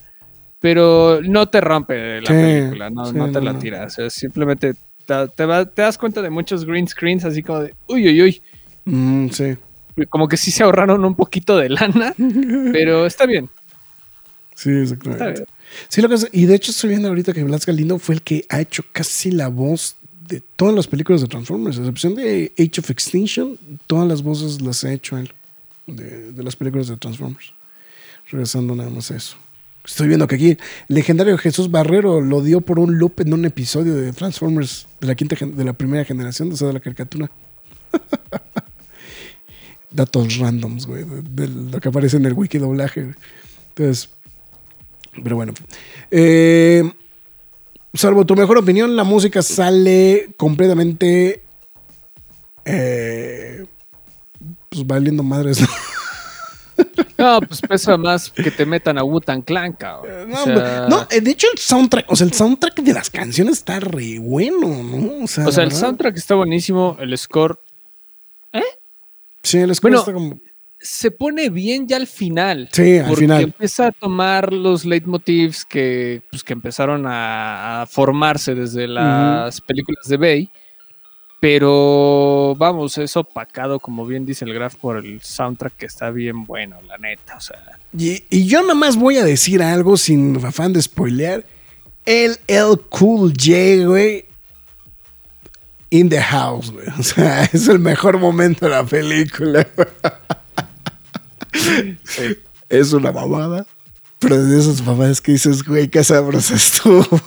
pero no te rompe la Sí, película, no, sí, no te no, la no. tiras. O sea, simplemente te, te va- te das cuenta de muchos green screens, así como de, uy, uy, uy. Mm, sí. Como que sí se ahorraron un poquito de lana, pero está bien. Sí, exactamente. Sí, lo que es- y de hecho estoy viendo ahorita que Blas Galindo fue el que ha hecho casi la voz de todas las películas de Transformers, a excepción de Age of Extinction, todas las voces las ha hecho él de, las películas de Transformers. Regresando nada más a eso. Estoy viendo que aquí legendario Jesús Barrero lo dio por un loop en un episodio de Transformers de la quinta de la primera generación, o sea, de la caricatura. Datos randoms, güey, de, lo que aparece en el wiki doblaje. Entonces, pero bueno. Eh, salvo tu mejor opinión, la música sale completamente. eh, pues valiendo madres. ¿no? Pues pesa más que te metan a Wutan Clan, cabrón. No, O sea, no, eh, de hecho, el soundtrack, o sea, el soundtrack de las canciones está re bueno, ¿no? O sea, o sea, la el verdad, soundtrack está buenísimo, el score Sí, el score Bueno, está como. Se pone bien ya al final. Sí, al porque final. empieza a tomar los leitmotivs que, pues, que empezaron a, a formarse desde las películas de Bay. Pero vamos, es opacado, como bien dice el Graf, por el soundtrack que está bien bueno, la neta. O sea, Y, y yo nada más voy a decir algo sin afán de spoilear. El El Cool J, güey. In the house, güey. O sea, es el mejor momento de la película. Es una mamada. Pero de esas mamadas que dices, güey, qué sabrosa estuvo.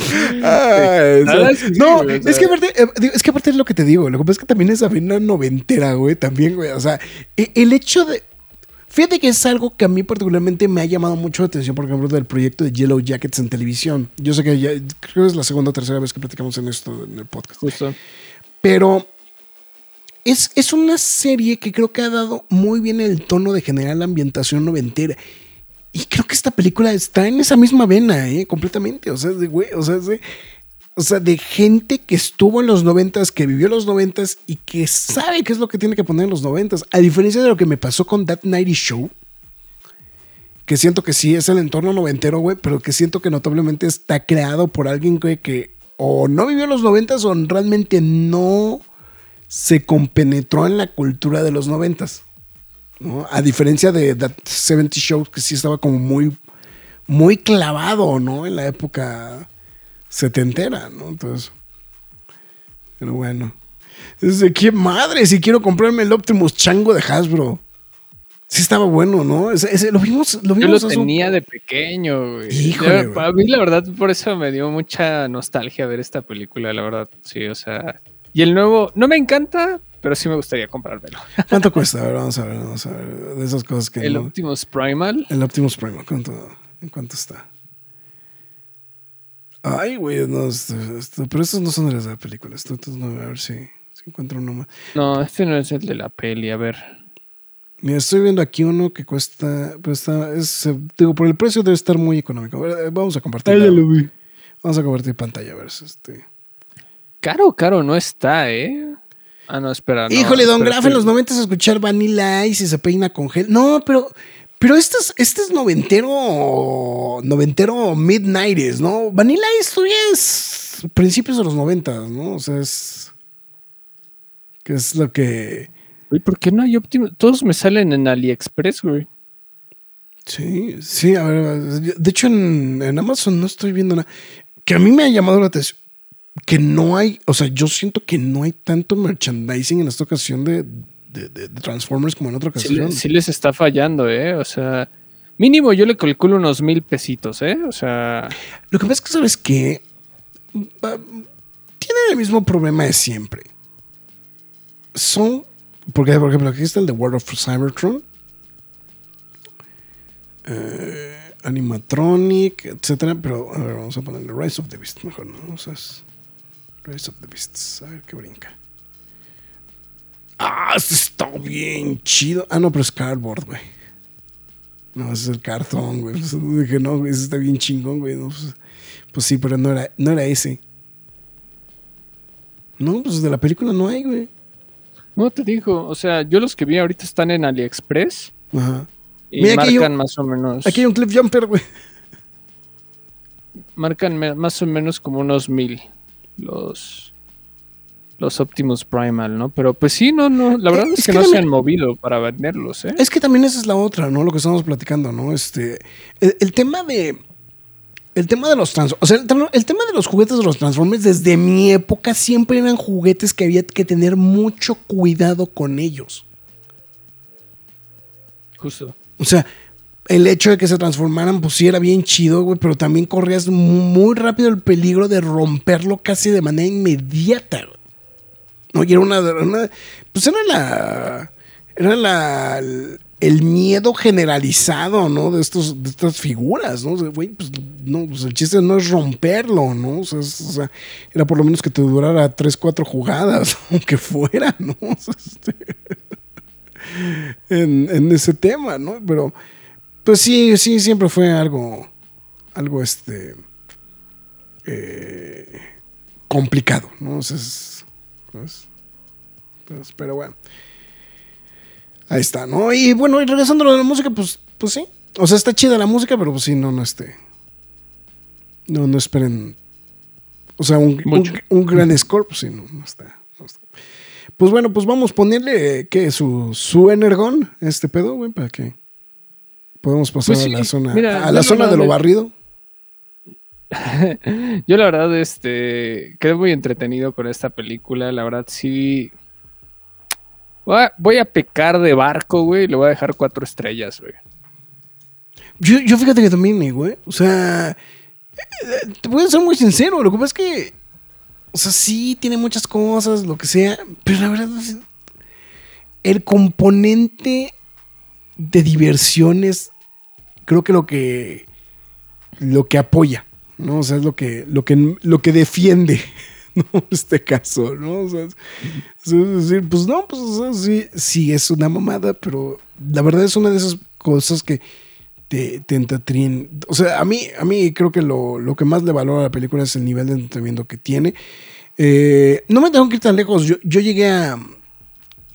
Sí, no, es que aparte, eh, es que aparte es lo que te digo. Lo que pasa es que también es Sabrina noventera, güey. También, güey. O sea, e- el hecho de. Fíjate que es algo que a mí particularmente me ha llamado mucho la atención, por ejemplo, del proyecto de Yellow Jackets en televisión. Yo sé que ya, creo que es la segunda o tercera vez que platicamos en esto en el podcast. justo. Pero es, es una serie que creo que ha dado muy bien el tono de generar la ambientación noventera. Y creo que esta película está en esa misma vena, ¿eh? Completamente. O sea, de güey, o sea, de, o sea, de gente que estuvo en los noventas, que vivió los noventas y que sabe qué es lo que tiene que poner en los noventas. A diferencia de lo que me pasó con That Nighty Show, que siento que sí es el entorno noventero, güey, pero que siento que notablemente está creado por alguien, que o no vivió los noventas o realmente no se compenetró en la cultura de los noventas. ¿no? A diferencia de That 70 Show, que sí estaba como muy, muy clavado, ¿no? En la época setentera, ¿no? Entonces, pero bueno. Es de qué madre, si quiero comprarme el Optimus Chango de Hasbro. Sí estaba bueno, ¿no? Ese, ese- lo vimos, lo Yo vimos lo hace un- tenía de pequeño, güey. Híjole, Yo- güey. A mí, la verdad, por eso me dio mucha nostalgia ver esta película, la verdad. Sí, o sea. Y el nuevo, no me encanta, pero sí me gustaría comprármelo. ¿Cuánto cuesta? A ver, vamos a ver, vamos a ver. De esas cosas que El no- Optimus Primal. El Optimus Prime, ¿cuánto, ¿en cuánto está? Ay, güey, no, esto- esto- pero estos no son de las de la película. Esto, estos no, a ver si, si encuentro uno más. No, este no es el de la peli, a ver. Mira, estoy viendo aquí uno que cuesta, pues está, es, digo, por el precio debe estar muy económico. Eh, vamos a compartir. Vamos a compartir pantalla, a ver si este. Caro, caro no está, ¿eh? Ah, no, espera. no, Híjole, Don Graf en los. 90 escuchar Vanilla Ice y se peina con gel. No, pero, pero este es, este es noventero, noventero mid-90s, ¿no? Vanilla Ice todavía es principios de los 90, ¿no? O sea, es... Que es lo que... Uy, ¿por qué no hay Optimus? Todos me salen en AliExpress, güey. Sí, sí, a ver, de hecho en, en Amazon no estoy viendo nada. Que a mí me ha llamado la atención. Que no hay, o sea, yo siento que no hay tanto merchandising en esta ocasión de, de- Transformers como en otra ocasión. sí les está fallando, ¿eh? O sea, mínimo yo le calculo unos mil pesitos, ¿eh? O sea, Lo que pasa es que, ¿sabes qué? Tienen el mismo problema de siempre. Son. Porque, por ejemplo, aquí está el de World of Cybertron. eh, animatronic, etcétera. Pero a ver, vamos a ponerle Rise of the Beast mejor, ¿no? O sea, es Rise of the Beasts. A ver qué brinca. Ah, este está bien chido. Ah, no, pero es cardboard, güey. No, ese es el cartón, güey. Pues, dije, no, güey, ese está bien chingón, güey. No, pues, pues sí, pero no era, no era ese. No, pues de la película no hay, güey. No te digo, o sea, yo los que vi ahorita están en AliExpress Ajá. y Mira, marcan un- más o menos. Aquí hay un cliff jumper, güey. Marcan más o menos como unos mil los los Optimus Primal, ¿no? Pero pues sí, no, no, la verdad es, es que, que no se han movido para venderlos, ¿eh? Es que también esa es la otra, ¿no? Lo que estamos platicando, ¿no? Este. El, el tema de. El tema de los Transformers. O sea, el tema de los juguetes de los Transformers, desde mi época, siempre eran juguetes que había que tener mucho cuidado con ellos. Justo. O sea, el hecho de que se transformaran, pues sí era bien chido, güey, pero también corrías muy rápido el peligro de romperlo casi de manera inmediata. No, y era una, pues era la, era la, el miedo generalizado, ¿no? De estos, de estas figuras, ¿no? O sea, güey, pues no, pues el chiste no es romperlo, ¿no? O sea, o sea, era por lo menos que te durara tres, cuatro jugadas, aunque fuera, ¿no? Este, en, en ese tema, ¿no? Pero, pues sí, sí, siempre fue algo, algo, este, eh, complicado, ¿no? O sea, es- pues, pues, pero bueno. Ahí está, ¿no? Y bueno, y regresando a lo de la música, pues, pues sí. O sea, está chida la música, pero pues sí, no, no, este. No, no esperen. O sea, un, un, gran score, pues sí, no, no está. no está. Pues bueno, pues vamos a ponerle, eh, ¿qué? Su, su energón, este pedo, güey, para que podamos pasar Pues a la zona, mira, a la zona de lo barrido. Yo la verdad, este, quedé muy entretenido con esta película. La verdad, sí. Voy a, voy a pecar de barco, güey. y Le voy a dejar cuatro estrellas, güey. Yo, yo fíjate que también, eh, güey. O sea, te voy a ser muy sincero. Lo que pasa es que, o sea, sí tiene muchas cosas, lo que sea, pero la verdad es el componente de diversiones, creo que lo que lo que apoya, ¿no? O sea, es lo que lo que lo que defiende, ¿no? Este caso, ¿no? O sea, es, es decir, pues no, pues o sí, sí es una mamada, pero la verdad es una de esas cosas que te, te entretienen. O sea, a mí, a mí creo que lo, lo que más le valora a la película es el nivel de entretenimiento que tiene. Eh, no me tengo que ir tan lejos. Yo, yo llegué a.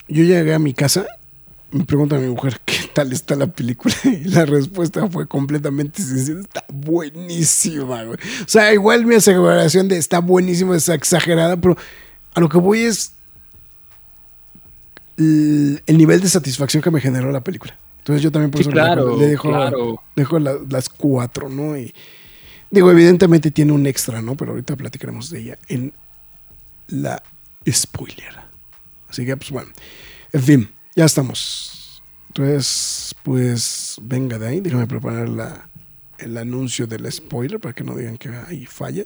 Yo llegué a mi casa. Me pregunta a mi mujer qué tal está la película. Y la respuesta fue completamente sincera. Está buenísima, güey. O sea, igual mi aseveración de está buenísima es exagerada, pero a lo que voy es el, el nivel de satisfacción que me generó la película. Entonces yo también por eso le dejo- claro, le dejo, claro. dejo la- las cuatro, ¿no? Y digo, evidentemente tiene un extra, ¿no? Pero ahorita platicaremos de ella en la spoiler. Así que, pues bueno. En fin, ya estamos. Entonces, pues venga de ahí. Déjame preparar la, el anuncio del spoiler para que no digan que ahí falla.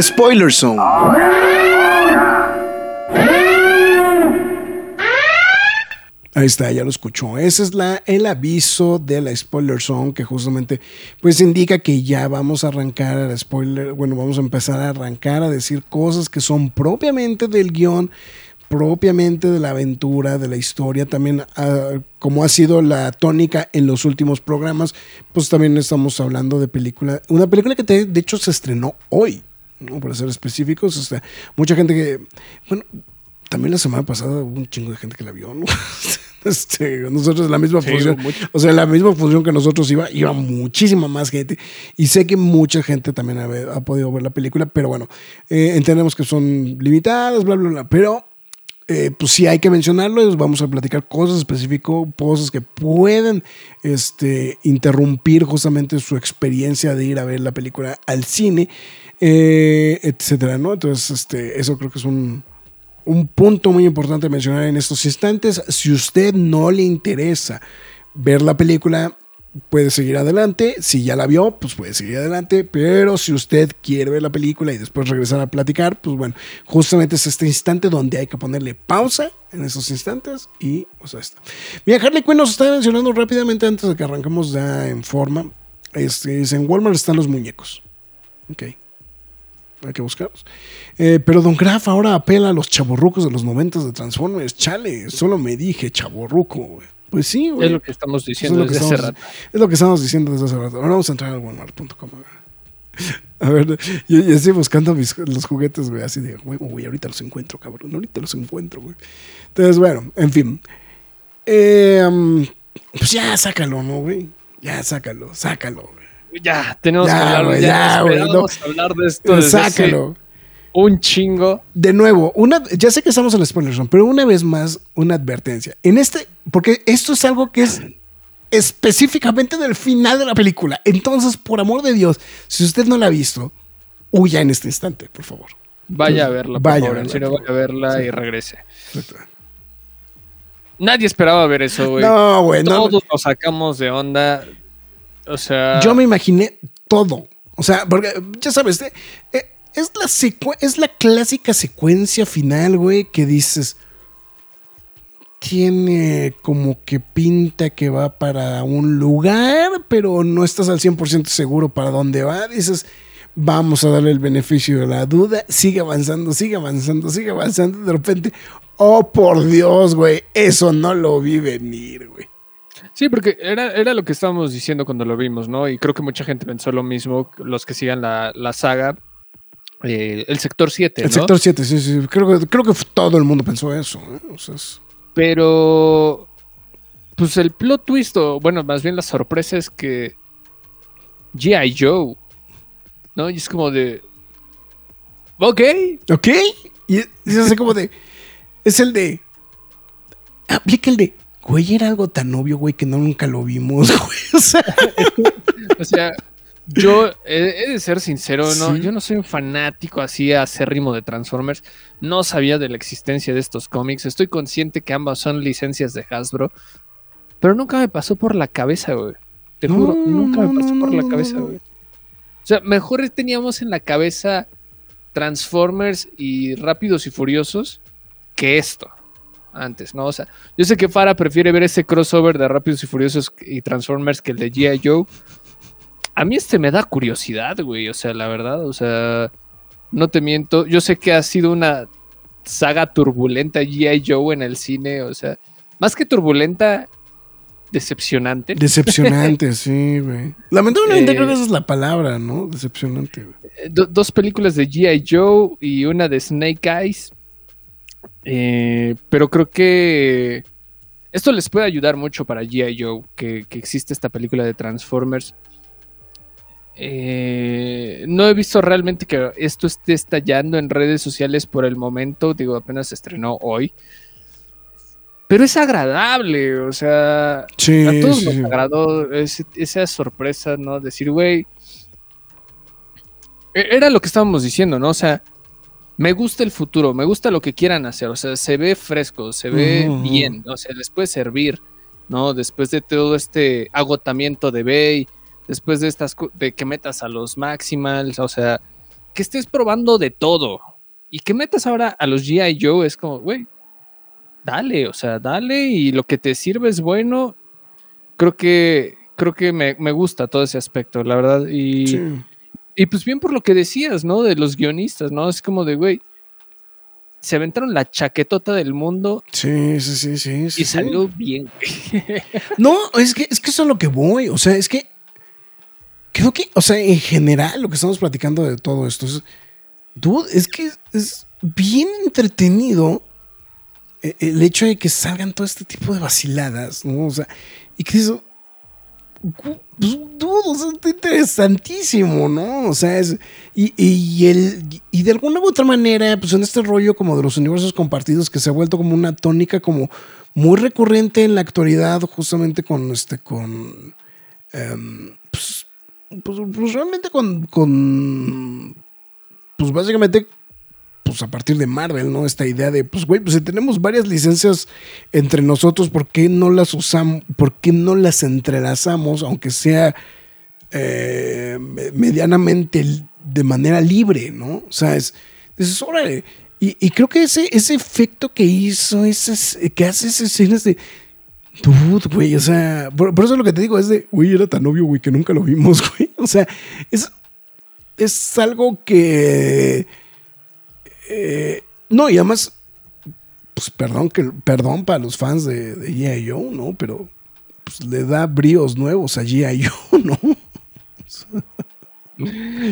Spoiler Zone. Ahí está, ya lo escuchó. Ese es la, el aviso de la spoiler zone que justamente pues indica que ya vamos a arrancar a la spoiler, bueno, vamos a empezar a arrancar a decir cosas que son propiamente del guion, propiamente de la aventura, de la historia, también ah, como ha sido la tónica en los últimos programas, pues también estamos hablando de película, una película que de hecho se estrenó hoy, ¿no? para ser específicos, o sea, mucha gente que, bueno, también la semana pasada hubo un chingo de gente que la vio, ¿no? Este, nosotros la misma Sí, función, o sea, la misma función que nosotros iba, iba muchísima más gente. Y sé que mucha gente también ha, ha podido ver la película, pero bueno, eh, entendemos que son limitadas, bla, bla, bla. Pero eh, pues sí hay que mencionarlo, vamos a platicar cosas específicas, cosas que pueden este, interrumpir justamente su experiencia de ir a ver la película al cine, eh, etcétera, ¿no? Entonces, este, eso creo que es un, un punto muy importante mencionar en estos instantes. Si usted no le interesa ver la película, puede seguir adelante. Si ya la vio, pues puede seguir adelante. Pero si usted quiere ver la película y después regresar a platicar, pues bueno, justamente es este instante donde hay que ponerle pausa en esos instantes y pues está. Mira, Harley Quinn nos está mencionando rápidamente antes de que arranquemos ya en forma. Este, en Walmart están los muñecos. Ok. Hay que buscarlos. Eh, pero Don Graf ahora apela a los chaborrucos de los momentos de Transformers. Chale, solo me dije chaborruco, güey. Pues sí, güey. Es lo que estamos diciendo Es lo que desde hace rato. Es lo que estamos diciendo desde hace rato. Ahora vamos a entrar al walmart.com. a ver. A yo, yo estoy buscando mis- los juguetes, güey, así de huevo, güey, ahorita los encuentro, cabrón, ahorita los encuentro, güey. Entonces, bueno, en fin. Eh, um, pues ya, sácalo, ¿no, güey? Ya, sácalo, sácalo, güey. Ya, tenemos Ya, que hablar. ya, hablar de esto desde Sácalo. un chingo. De nuevo, una, ya sé que estamos en la spoiler zone, pero una vez más, una advertencia. En este, porque esto es algo que es específicamente del final de la película. Entonces, por amor de Dios, si usted no la ha visto, huya en este instante, por favor. Vaya a verla, por Vaya favor, en verla, serio, por vaya a verla Sí. y regrese. Nadie esperaba ver eso, güey. No, güey, no. Todos nos sacamos de onda. Yo me imaginé todo. O sea, porque ya sabes, eh, eh, es, la es la clásica secuencia final, güey, que dices. Tiene como que pinta que va para un lugar, pero no estás al 100% seguro para dónde va. Dices, vamos a darle el beneficio de la duda. Sigue avanzando, sigue avanzando, sigue avanzando. De repente, oh por Dios, güey, eso no lo vi venir, güey. Sí, porque era, era lo que estábamos diciendo cuando lo vimos, ¿no? Y creo que mucha gente pensó lo mismo, los que sigan la, la saga. Eh, el sector 7, El ¿no? sector 7, sí, sí. Creo que, creo que todo el mundo pensó eso. ¿eh? O sea, es- Pero. Pues el plot twist, o bueno, más bien la sorpresa es que. G.I. Joe. ¿No? Y es como de. Ok. ¿Ok? Y es es así como de. Es el de. Aplica el de. Güey, era algo tan obvio, güey, que no nunca lo vimos, güey. O sea, O sea, yo he, de ser sincero, ¿no? Sí. Yo no soy un fanático así acérrimo de Transformers. No sabía de la existencia de estos cómics. Estoy consciente que ambas son licencias de Hasbro. Pero nunca me pasó por la cabeza, güey. Te No, juro, nunca no, me pasó no, por la cabeza, güey. O sea, mejor teníamos en la cabeza Transformers y Rápidos y Furiosos que esto antes, ¿no? O sea, yo sé que Farah prefiere ver ese crossover de Rápidos y Furiosos y Transformers que el de G.I. Joe. A mí este me da curiosidad, güey. O sea, la verdad, o sea, no te miento. Yo sé que ha sido una saga turbulenta G.I. Joe en el cine, o sea, más que turbulenta, decepcionante. decepcionante, sí, güey. Lamentablemente Eh, creo que esa es la palabra, ¿no? Decepcionante, güey. Eh, do- dos películas de G.I. Joe y una de Snake Eyes. Eh, pero creo que esto les puede ayudar mucho para G.I. Joe, que, que existe esta película de Transformers. Eh, no he visto realmente que esto esté estallando en redes sociales por el momento. Digo, apenas se estrenó hoy. Pero es agradable, o sea, Sí, a todos sí, nos agradó ese- esa sorpresa, ¿no? Decir, güey. e- Era lo que estábamos diciendo, ¿no? O sea, me gusta el futuro, me gusta lo que quieran hacer. O sea, se ve fresco, se ve bien, o sea, les puede servir, ¿no? Después de todo este agotamiento de Bay, después de estas de que metas a los Maximals, o sea, que estés probando de todo. Y que metas ahora a los G.I. Joe es como, güey, dale, o sea, dale y lo que te sirve es bueno. Creo que, creo que me, me gusta todo ese aspecto, la verdad. Y, Sí. Y pues bien por lo que decías, ¿no? De los guionistas, ¿no? Es como de, güey, se aventaron la chaquetota del mundo Sí, sí, sí, sí. sí, y sí. salió bien. No, es que, es que eso es lo que voy. O sea, es que. Creo que, o sea, en general, lo que estamos platicando de todo esto es. Dude, es que es bien entretenido eh, el hecho de que salgan todo este tipo de vaciladas, ¿no? O sea, y que eso. Gu- dude, o sea, está interesantísimo, ¿no? O sea, es. Y, y, el, y de alguna u otra manera, pues en este rollo como de los universos compartidos que se ha vuelto como una tónica como muy recurrente en la actualidad, justamente con este, con. em, pues, pues, pues realmente con. con pues básicamente. Pues a partir de Marvel, ¿no? Esta idea de, pues güey, pues si tenemos varias licencias entre nosotros, ¿por qué no las usamos? ¿Por qué no las entrelazamos, aunque sea eh, medianamente de manera libre, ¿no? O sea, es, es órale. Y, creo que ese, ese efecto que hizo, ese, que hace esas escenas de. Dude, güey, o sea, por, eso lo que te digo es de, güey, era tan obvio, güey, que nunca lo vimos, güey. O sea, es, es algo que. Eh, no, y además, pues perdón, que, perdón para los fans de, de G.I. Joe, ¿no? Pero pues, le da bríos nuevos a G.I. Joe, ¿no?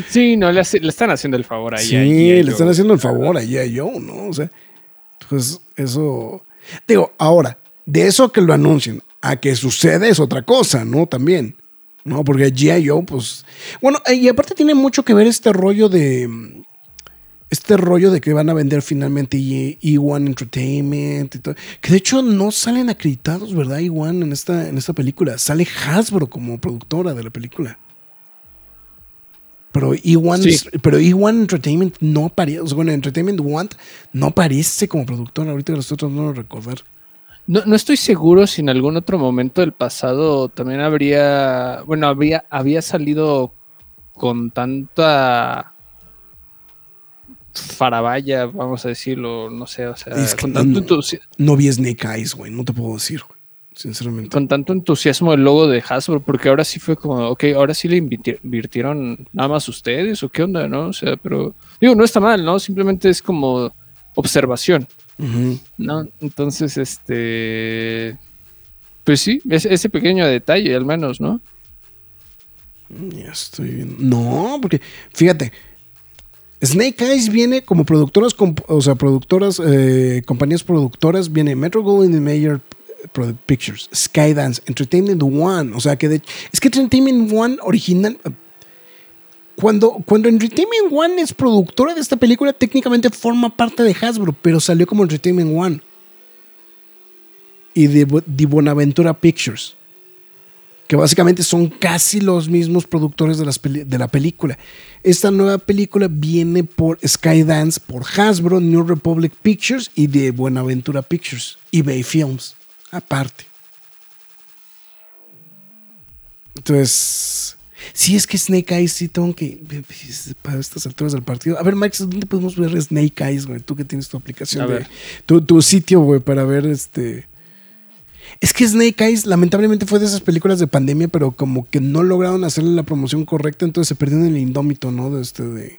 Sí, no, le, están haciendo el favor a Sí, le están haciendo el favor a Joe, ¿no? O sea, pues eso. Digo, ahora, de eso que lo anuncien a que sucede es otra cosa, ¿no? También. ¿No? Porque G.I. Joe, pues. Bueno, y aparte tiene mucho que ver este rollo de. Este rollo de que van a vender finalmente E1 Entertainment y todo. Que de hecho no salen acreditados, ¿verdad? E1 en esta, en esta película. Sale Hasbro como productora de la película. Pero E1, pero E1 Entertainment no aparece, o sea, bueno, Entertainment One no aparece como productor, ahorita nosotros no lo recordar. No, no estoy seguro si en algún otro momento del pasado también habría, bueno, había, había salido con tanta farabaya, vamos a decirlo, no sé, o sea, con tanto no, no vi Snake Eyes, güey, no te puedo decir, güey sinceramente. Con tanto entusiasmo el logo de Hasbro, porque ahora sí fue como, ok, ahora sí le invirtieron nada más ustedes, o qué onda, ¿no? O sea, pero digo, no está mal, ¿no? Simplemente es como observación, ¿no? Entonces, este, pues sí, ese pequeño detalle al menos, ¿no? Ya estoy viendo. No, porque fíjate, Snake Eyes viene como productoras, o sea, productoras, eh, compañías productoras, viene Metro Goldwyn Mayer Pictures, Skydance, Entertainment One, o sea que de, es que Entertainment One original cuando, cuando Entertainment One es productora de esta película, técnicamente forma parte de Hasbro, pero salió como Entertainment One. Y de, de Bonaventura Pictures. Que básicamente son casi los mismos productores de, las de la película. Esta nueva película viene por Skydance, por Hasbro, New Republic Pictures y de Buenaventura Pictures, eBay Films aparte. Entonces, si es que Snake Eyes sí tengo que para estas alturas del partido. A ver, Max, ¿dónde podemos ver Snake Eyes, güey? Tú que tienes tu aplicación, de, tu, tu, sitio, güey, para ver este. Es que Snake Eyes lamentablemente fue de esas películas de pandemia, pero como que no lograron hacerle la promoción correcta, entonces se perdió en el indómito, ¿no? De este de.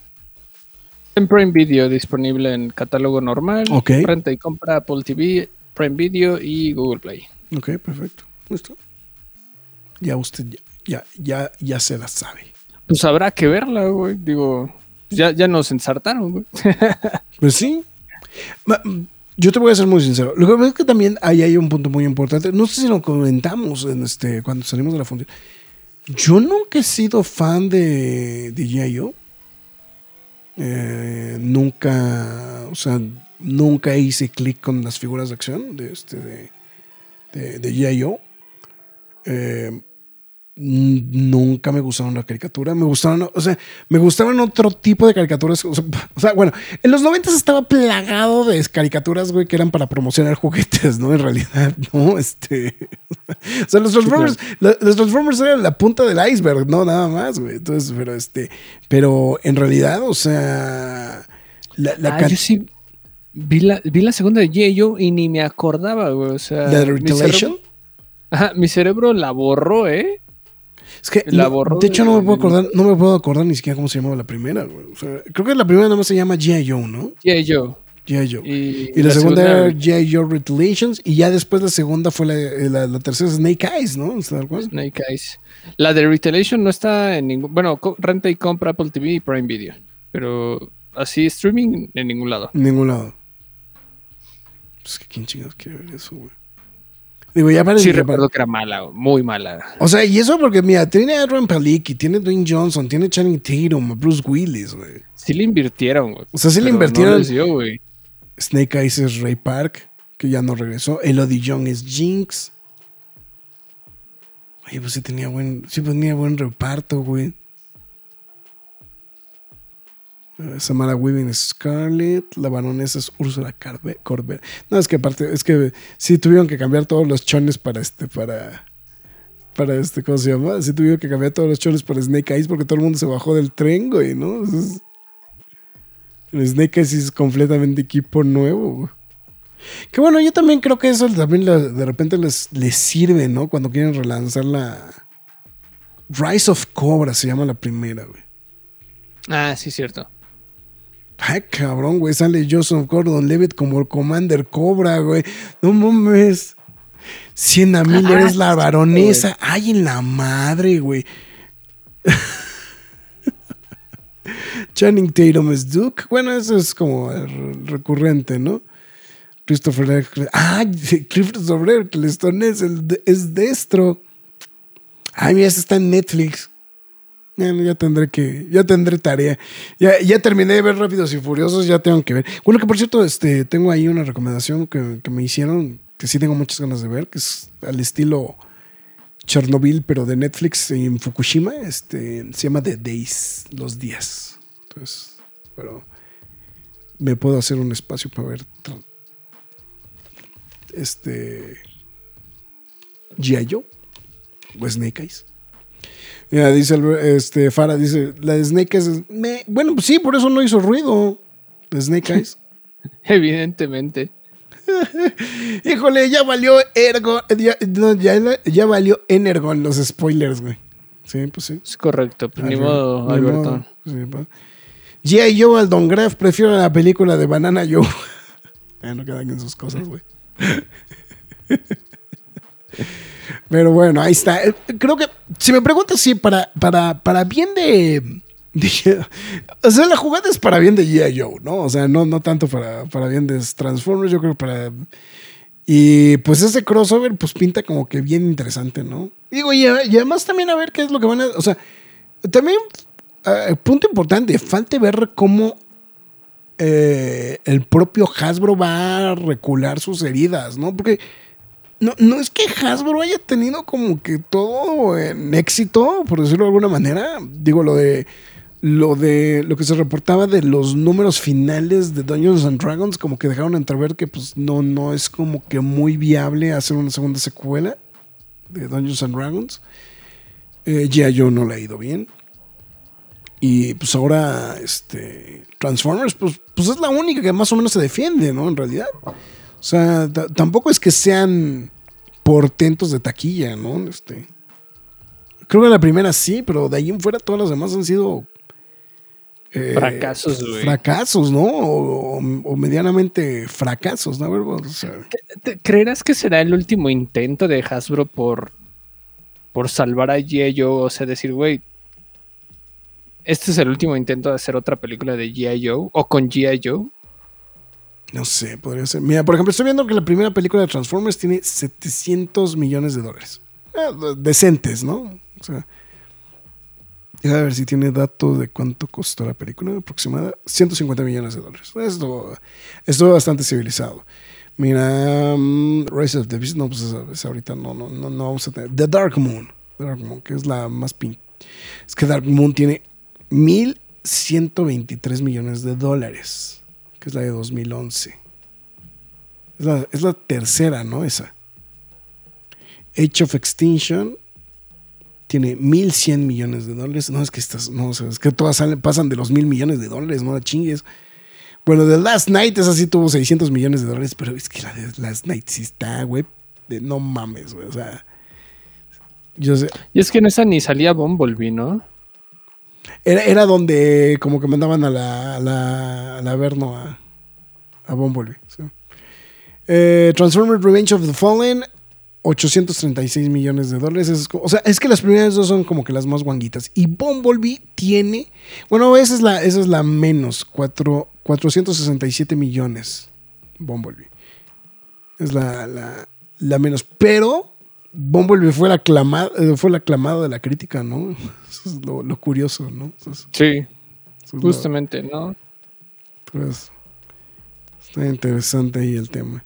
En Prime Video disponible en catálogo normal. Ok. Renta y compra Apple TV, Prime Video y Google Play. Ok, perfecto. ¿Listo? Ya usted ya, ya, ya, se la sabe. Pues habrá que verla, güey. Digo, ya, ya nos ensartaron, güey. pues sí. Yo te voy a ser muy sincero. Lo que pasa es que también ahí hay un punto muy importante. No sé si lo comentamos en este, cuando salimos de la función. Yo nunca he sido fan de, G.I.O. Eh, nunca, o sea, nunca hice clic con las figuras de acción de este de, de, de. Eh, nunca me gustaron la caricatura, me gustaron, o sea, me gustaban otro tipo de caricaturas, o sea, bueno, en los 90 estaba plagado de caricaturas, güey, que eran para promocionar juguetes, ¿no? En realidad, ¿no? Este, o sea, los Transformers, los Transformers eran la punta del iceberg, no, nada más, güey, entonces, pero este, pero en realidad, o sea, la, la ah, yo sí vi la, vi la segunda de G.I. y ni me acordaba, güey, o sea. ¿La de Retaliation? Ajá, mi cerebro la borró, ¿eh? Es que, de hecho, no me puedo acordar, no me puedo acordar ni siquiera cómo se llamaba la primera, güey. O sea, creo que la primera nada más se llama G.I. Joe, ¿no? G.I. Joe. G.I. Joe. Y, la, segunda, era G.I. Joe Retaliations. Y ya después la segunda fue la, la, tercera Snake Eyes, ¿no? Snake Eyes. La de Retaliation no está en ningún. Bueno, renta y compra Apple TV y Prime Video. Pero así streaming en ningún lado. En ningún lado. Pues que quién chingados quiere ver eso, güey. Digo, ya parece sí, recuerdo que era mala, muy mala. O sea, y eso porque, mira, tiene a Adrian Palicki, tiene Dwayne Johnson, tiene Channing Tatum, Bruce Willis, güey. Sí le invirtieron, güey. O sea, sí le invirtieron. Snake Eyes es Ray Park, que ya no regresó. Elodie Young es Jinx. Oye, pues sí tenía buen, sí tenía buen reparto, güey. Samara Weaving es Scarlett, la baronesa es Úrsula Corbett. No, es que aparte, es que sí tuvieron que cambiar todos los chones para este, para, para este, ¿cómo se llama? Sí tuvieron que cambiar todos los chones para Snake Eyes porque todo el mundo se bajó del tren, güey, ¿no? Snake Eyes es completamente equipo nuevo, güey. Que bueno, yo también creo que eso también de repente les, les sirve, ¿no? Cuando quieren relanzar la Rise of Cobra, se llama la primera, güey. Ah, sí, cierto. Ay, cabrón, güey. Sale Joseph Gordon Levitt como el Commander Cobra, güey. No mames. Sienna Miller Ah, es la sí, baronesa. Ay, en la madre, güey. Channing Tatum es Duke. Bueno, eso es como re- recurrente, ¿no? Christopher Eccleston. Ah, Christopher Eccleston es, el es Destro. Ay, mira, ese está en Netflix. Ya, tendré que, ya tendré tarea. Ya, ya terminé de ver Rápidos y Furiosos, ya tengo que ver. Bueno, que por cierto, este, tengo ahí una recomendación que, que me hicieron, que sí tengo muchas ganas de ver, que es al estilo Chernobyl, pero de Netflix en Fukushima. Este, se llama The Days, los días. Entonces, pero me puedo hacer un espacio para ver este G.I. Joe o Snake Eyes. Ya, dice este Fara, dice, la de Snake Eyes, me- bueno, pues sí, por eso no hizo ruido. Snake Eyes. Evidentemente. Híjole, ya valió Ergo, ya, no, ya- ya valió Energon los spoilers, güey. Sí, pues sí. Es correcto. Pues ni modo, ni Alberto. modo, sí. Joe al Don Graf, prefiero la película de Banana Joe. Ya no quedan en sus cosas, güey. Pero bueno, ahí está. Eh, Creo que, si me preguntas, sí, para, para, para bien de, O sea, la jugada es para bien de G.I. Joe, ¿no? O sea, no, no tanto para, para bien de Transformers, yo creo que para... Y pues ese crossover, pues pinta como que bien interesante, ¿no? Digo, y, y además también a ver qué es lo que van a... O sea, también, eh, punto importante, falta ver cómo eh, el propio Hasbro va a recular sus heridas, ¿no? Porque no, no es que Hasbro haya tenido como que todo en éxito, por decirlo de alguna manera. Digo, lo de lo de lo que se reportaba de los números finales de Dungeons and Dragons, como que dejaron entrever que pues no, no es como que muy viable hacer una segunda secuela de Dungeons and Dragons. Eh, G.I. Joe no le ha ido bien. Y pues ahora, este, Transformers, pues, pues es la única que más o menos se defiende, ¿no? En realidad. O sea, tampoco es que sean portentos de taquilla, ¿no? Este, creo que la primera sí, pero de ahí en fuera todas las demás han sido... eh, Fracasos, güey. Fracasos, ¿no? O, o- o medianamente fracasos, ¿no? A ver, o sea, ¿Te- ¿Creerás que será el último intento de Hasbro por, por salvar a G.I. Joe? O sea, decir, güey, este es el último intento de hacer otra película de G.I. Joe o con G.I. Joe. No sé, podría ser. Mira, por ejemplo, estoy viendo que la primera película de Transformers tiene 700 millones de dólares. Eh, decentes, ¿no? O sea, deja ver si tiene dato de cuánto costó la película aproximada. 150 millones de dólares. Esto, es bastante civilizado. Mira, mm, Rise of the Beast, no, pues ahorita no, no, no, no vamos a tener. The Dark Moon. The Dark Moon, que es la más pin. Es que Dark Moon tiene 1.123 millones de dólares que es la de 2011. Es la, es la tercera, ¿no? Esa. Age of Extinction tiene 1.100 millones de dólares. No, es que estas, no, o es que todas pasan de los mil millones de dólares, no la chingues. Bueno, The Last Night, esa sí tuvo 600 millones de dólares, pero es que la de Last Night sí está, güey, de no mames, güey, o sea. Yo sé, Y es que en esa ni salía Bumblebee, ¿no? Era, era donde como que mandaban a la, a la, a la a, a Bumblebee. sí. Eh, Transformers Revenge of the Fallen, 836 millones de dólares. Es o sea, es que las primeras dos son como que las más guanguitas. Y Bumblebee tiene, bueno, esa es la, esa es la menos, cuatro- 467 millones. Bumblebee. Es la, la, la menos. Pero Bumblebee fue la aclamada, eh, fue la aclamada de la crítica, ¿no? Eso es lo, lo curioso, ¿no? Es- Sí, es lo- justamente, ¿no? pues, está interesante ahí el tema.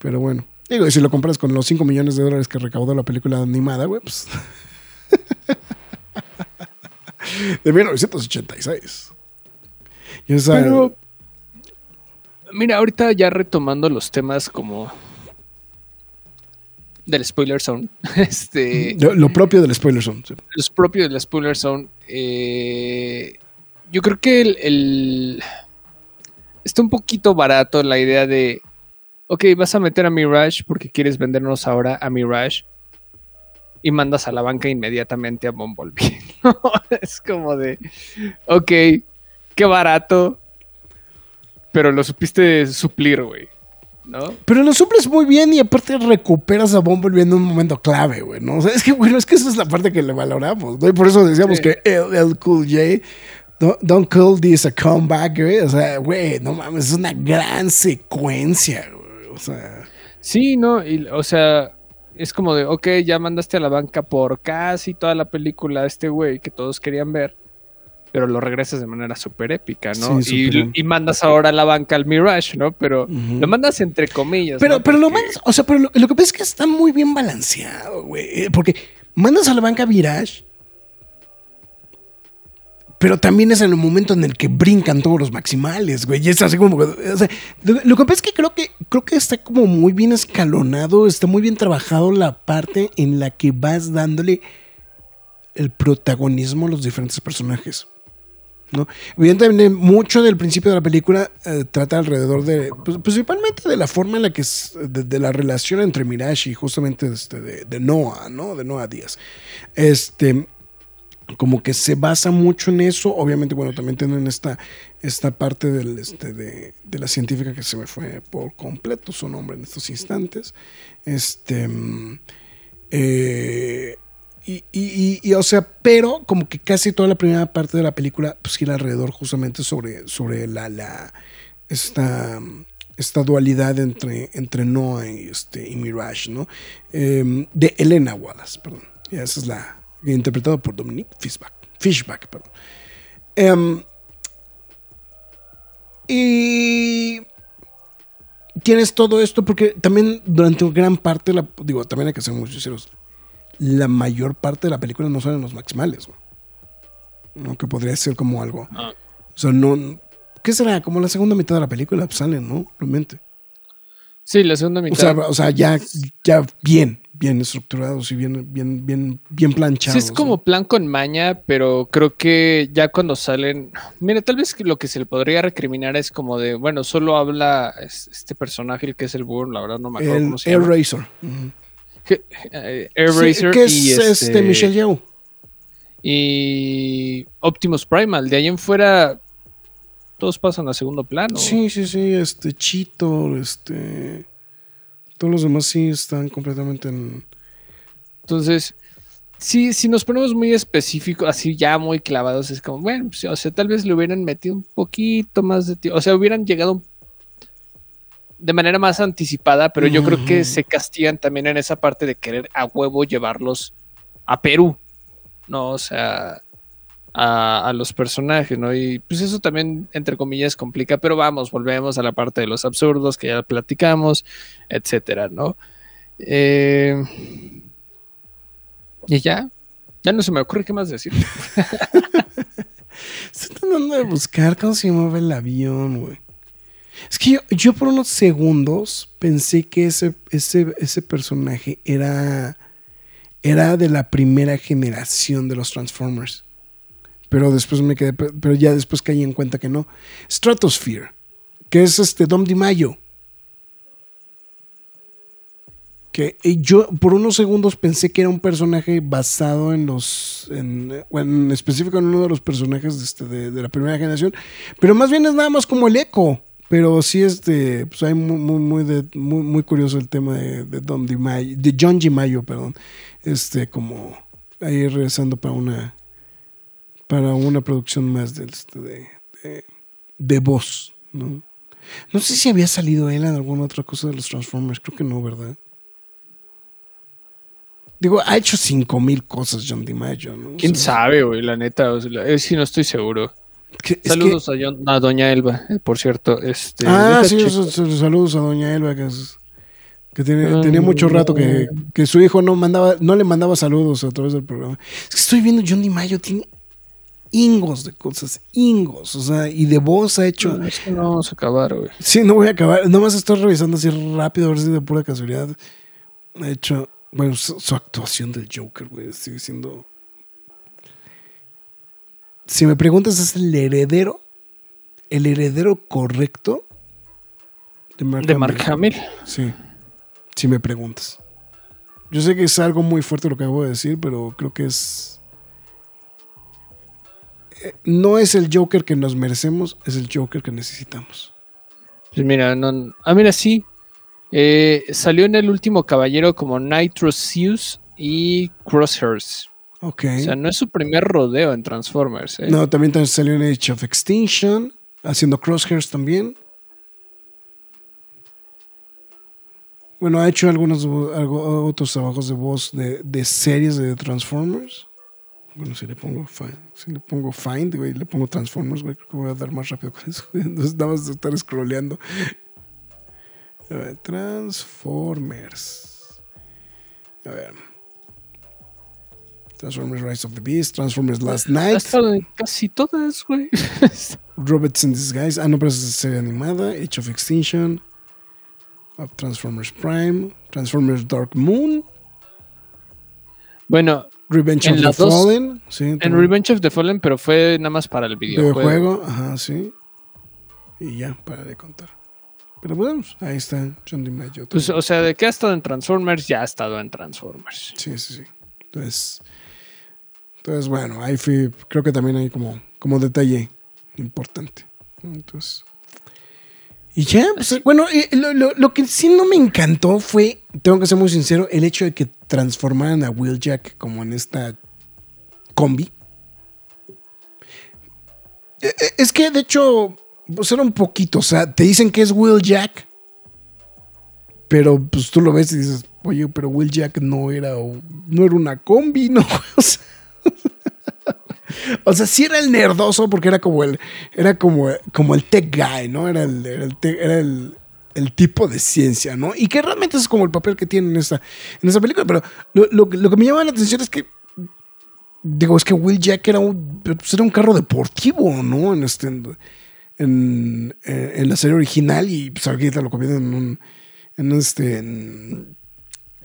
Pero bueno, digo, y si lo compras con los 5 millones de dólares que recaudó la película animada, güey, pues. de 1986. Y esa- Pero, mira, ahorita ya retomando los temas como del spoiler zone, este, lo, lo propio del spoiler zone. sí. los propios del spoiler zone, eh, yo creo que el, el- está un poquito barato la idea de, ok, vas a meter a Mirage porque quieres vendernos ahora a Mirage y mandas a la banca inmediatamente a Bumblebee. ¿no? es como de, ok, qué barato, pero lo supiste suplir, güey. ¿No? Pero lo suples muy bien y aparte recuperas a Bumblebee en un momento clave, güey, ¿no? O sea, es que, bueno, es que esa es la parte que le valoramos, ¿no? Y por eso decíamos Sí. que el, el Cool J, don't, don't call this a comeback, güey. O sea, güey, no mames, es una gran secuencia, güey. O sea, Sí, no, y, o sea, es como de, ok, ya mandaste a la banca por casi toda la película a este güey que todos querían ver, pero lo regresas de manera súper épica, ¿no? Sí, y, y mandas ahora a la banca al Mirage, ¿no? Pero lo mandas entre comillas. Pero, ¿no? pero lo mandas, o sea, pero lo, lo que pasa es que está muy bien balanceado, güey. eh, Porque mandas a la banca Virage, pero también es en el momento en el que brincan todos los maximales, güey. Y es así como. o sea, lo, lo que pasa es que creo que creo que está como muy bien escalonado, está muy bien trabajado la parte en la que vas dándole el protagonismo a los diferentes personajes. ¿No? Evidentemente, mucho del principio de la película eh, trata alrededor de, pues, principalmente de la forma en la que es, de, la relación entre Mirage y justamente este, de, de Noah, ¿no? De Noah Díaz. Este, como que se basa mucho en eso. Obviamente, bueno, también tienen esta, esta parte del, este, de, de la científica que se me fue por completo su nombre en estos instantes. Este. mm, eh, y, y- o sea, pero como que casi toda la primera parte de la película pues gira alrededor justamente sobre, sobre la, la esta, esta dualidad entre, entre Noah y, este, Mirage, ¿no? Eh, de Elena Wallace, perdón. Esa es la interpretada por Dominique Fishback. Fishback, perdón. Em, y tienes todo esto porque también durante gran parte, la, digo, también hay que ser muy sinceros, la mayor parte de la película no salen los maximales. ¿no? Que podría ser como algo. Ah. O sea, no. ¿Qué será? Como la segunda mitad de la película pues, salen, ¿no? Realmente. Sí, la segunda O mitad. sea, o sea, ya, ya bien, bien estructurados y bien, bien, bien, bien Sí, planchados. es como ¿no? plan con maña, pero creo que ya cuando salen. Mira, tal vez lo que se le podría recriminar es como de, bueno, solo habla es- este personaje, el que es el burro, la verdad no me acuerdo El cómo se llama. Air Sí, Racer que es y este, este, Michelle Yeoh. y Optimus Primal. De ahí en fuera, todos pasan a segundo plano. Sí, sí, sí, este Chito, este. Todos los demás sí están completamente en. Entonces, sí, si nos ponemos muy específicos, así ya muy clavados, es como, bueno, pues, o sea, tal vez le hubieran metido un poquito más de tiempo. O sea, hubieran llegado de manera más anticipada, pero yo creo que se castigan también en esa parte de querer a huevo llevarlos a Perú, ¿no? O sea, a, a los personajes, ¿no? Y pues eso también, entre comillas, complica, pero vamos, volvemos a la parte de los absurdos que ya platicamos, etcétera, ¿no? Eh, y ya, ya no se me ocurre qué más decir. Estoy tratando de buscar cómo se llamaba el avión, güey. Es que yo, yo por unos segundos pensé que ese, ese, ese personaje era, era de la primera generación de los Transformers. Pero después me quedé, pero ya después caí en cuenta que no. Stratosphere, que es este Dom DiMaggio. Que yo por unos segundos pensé que era un personaje basado en los. En, en específico en uno de los personajes de, este, de, de la primera generación. Pero más bien es nada más como el eco. Pero sí, este, pues hay muy, muy, muy, de- muy, muy curioso el tema de, de Don DiMaggio, de John DiMaggio, perdón. Este, como ahí regresando para una para una producción más de, este, de, de, de voz, ¿no? No sé si había salido él en alguna otra cosa de los Transformers, creo que no, ¿verdad? Digo, ha hecho 5000 cosas John DiMaggio, ¿no? ¿Quién O sea, sabe, güey? La neta, o sea, eh, sí, no estoy seguro. Que- es que- Saludos a, John- a Doña Elba, eh, por cierto. Este, ah, sí, saludos a Doña Elba, que, es- que tiene, tenía mucho rato que, su hijo no mandaba, no le mandaba saludos a través del programa. Es que estoy viendo John DiMaggio, tiene ingos de cosas, ingos. O sea, y de voz ha hecho. No, es que no vamos a acabar, güey. Sí, no voy a acabar. Nomás estoy revisando así rápido, a ver si de pura casualidad. Ha hecho. Bueno, su, su actuación del Joker, güey, sigue siendo. Si me preguntas, ¿es el heredero? ¿El heredero correcto? De Mark De Hamill? Mark Hamill. Sí. Si me preguntas. Yo sé que es algo muy fuerte lo que acabo de decir, pero creo que es. eh, No es el Joker que nos merecemos, es el Joker que necesitamos. Pues mira, no, ah, mira, sí. Eh, salió en el último caballero como Nitro Zeus y Crosshairs. O sea, no es su primer rodeo en Transformers. ¿eh? No, también salió en Age of Extinction, haciendo Crosshairs también. Bueno, ha hecho algunos algo- otros trabajos de voz de, de series de Transformers. Bueno, si le pongo find, si le pongo find, güey, le pongo Transformers, güey, creo que voy a dar más rápido con eso. güey. Entonces, nada más de estar scrolleando. A ver, Transformers. A ver. Transformers Rise of the Beast, Transformers Last Night. en casi todas, güey. Robots in Disguise. Ah, no, pero es serie animada. Age of Extinction. Of Transformers Prime. Transformers Dark Moon. bueno, Revenge En of the dos- Fallen. Sí, en también. Revenge of the Fallen, pero fue nada más para el videojuego. videojuego. Ajá, sí. Y ya, para de contar. Pero bueno, ahí está John DiMaggio. Pues, o sea, de que ha estado en Transformers, ya ha estado en Transformers. Sí, sí, sí. Entonces, entonces bueno, ahí fui, creo que también hay como, como detalle importante. Entonces, y ya, pues, bueno, eh, lo, lo- lo que sí no me encantó fue, tengo que ser muy sincero, el hecho de que transformaran a Wheeljack como en esta combi. Eh, eh, Es que de hecho, pues era un poquito, o sea, te dicen que es Wheeljack, pero pues tú lo ves y dices, oye, pero Will Jack no era, no era una combi, ¿no? O sea, o sea, sí era el nerdoso porque era como el, era como, como el tech guy, ¿no? Era el, era el, el, tipo de ciencia, ¿no? Y que realmente es como el papel que tiene en esta, en esta película. Pero lo, lo- que me llama la atención es que, digo, es que Will Jack era un, pues era un carro deportivo, ¿no? En este, en, en, la serie original y pues ahorita lo convierten en un, en este,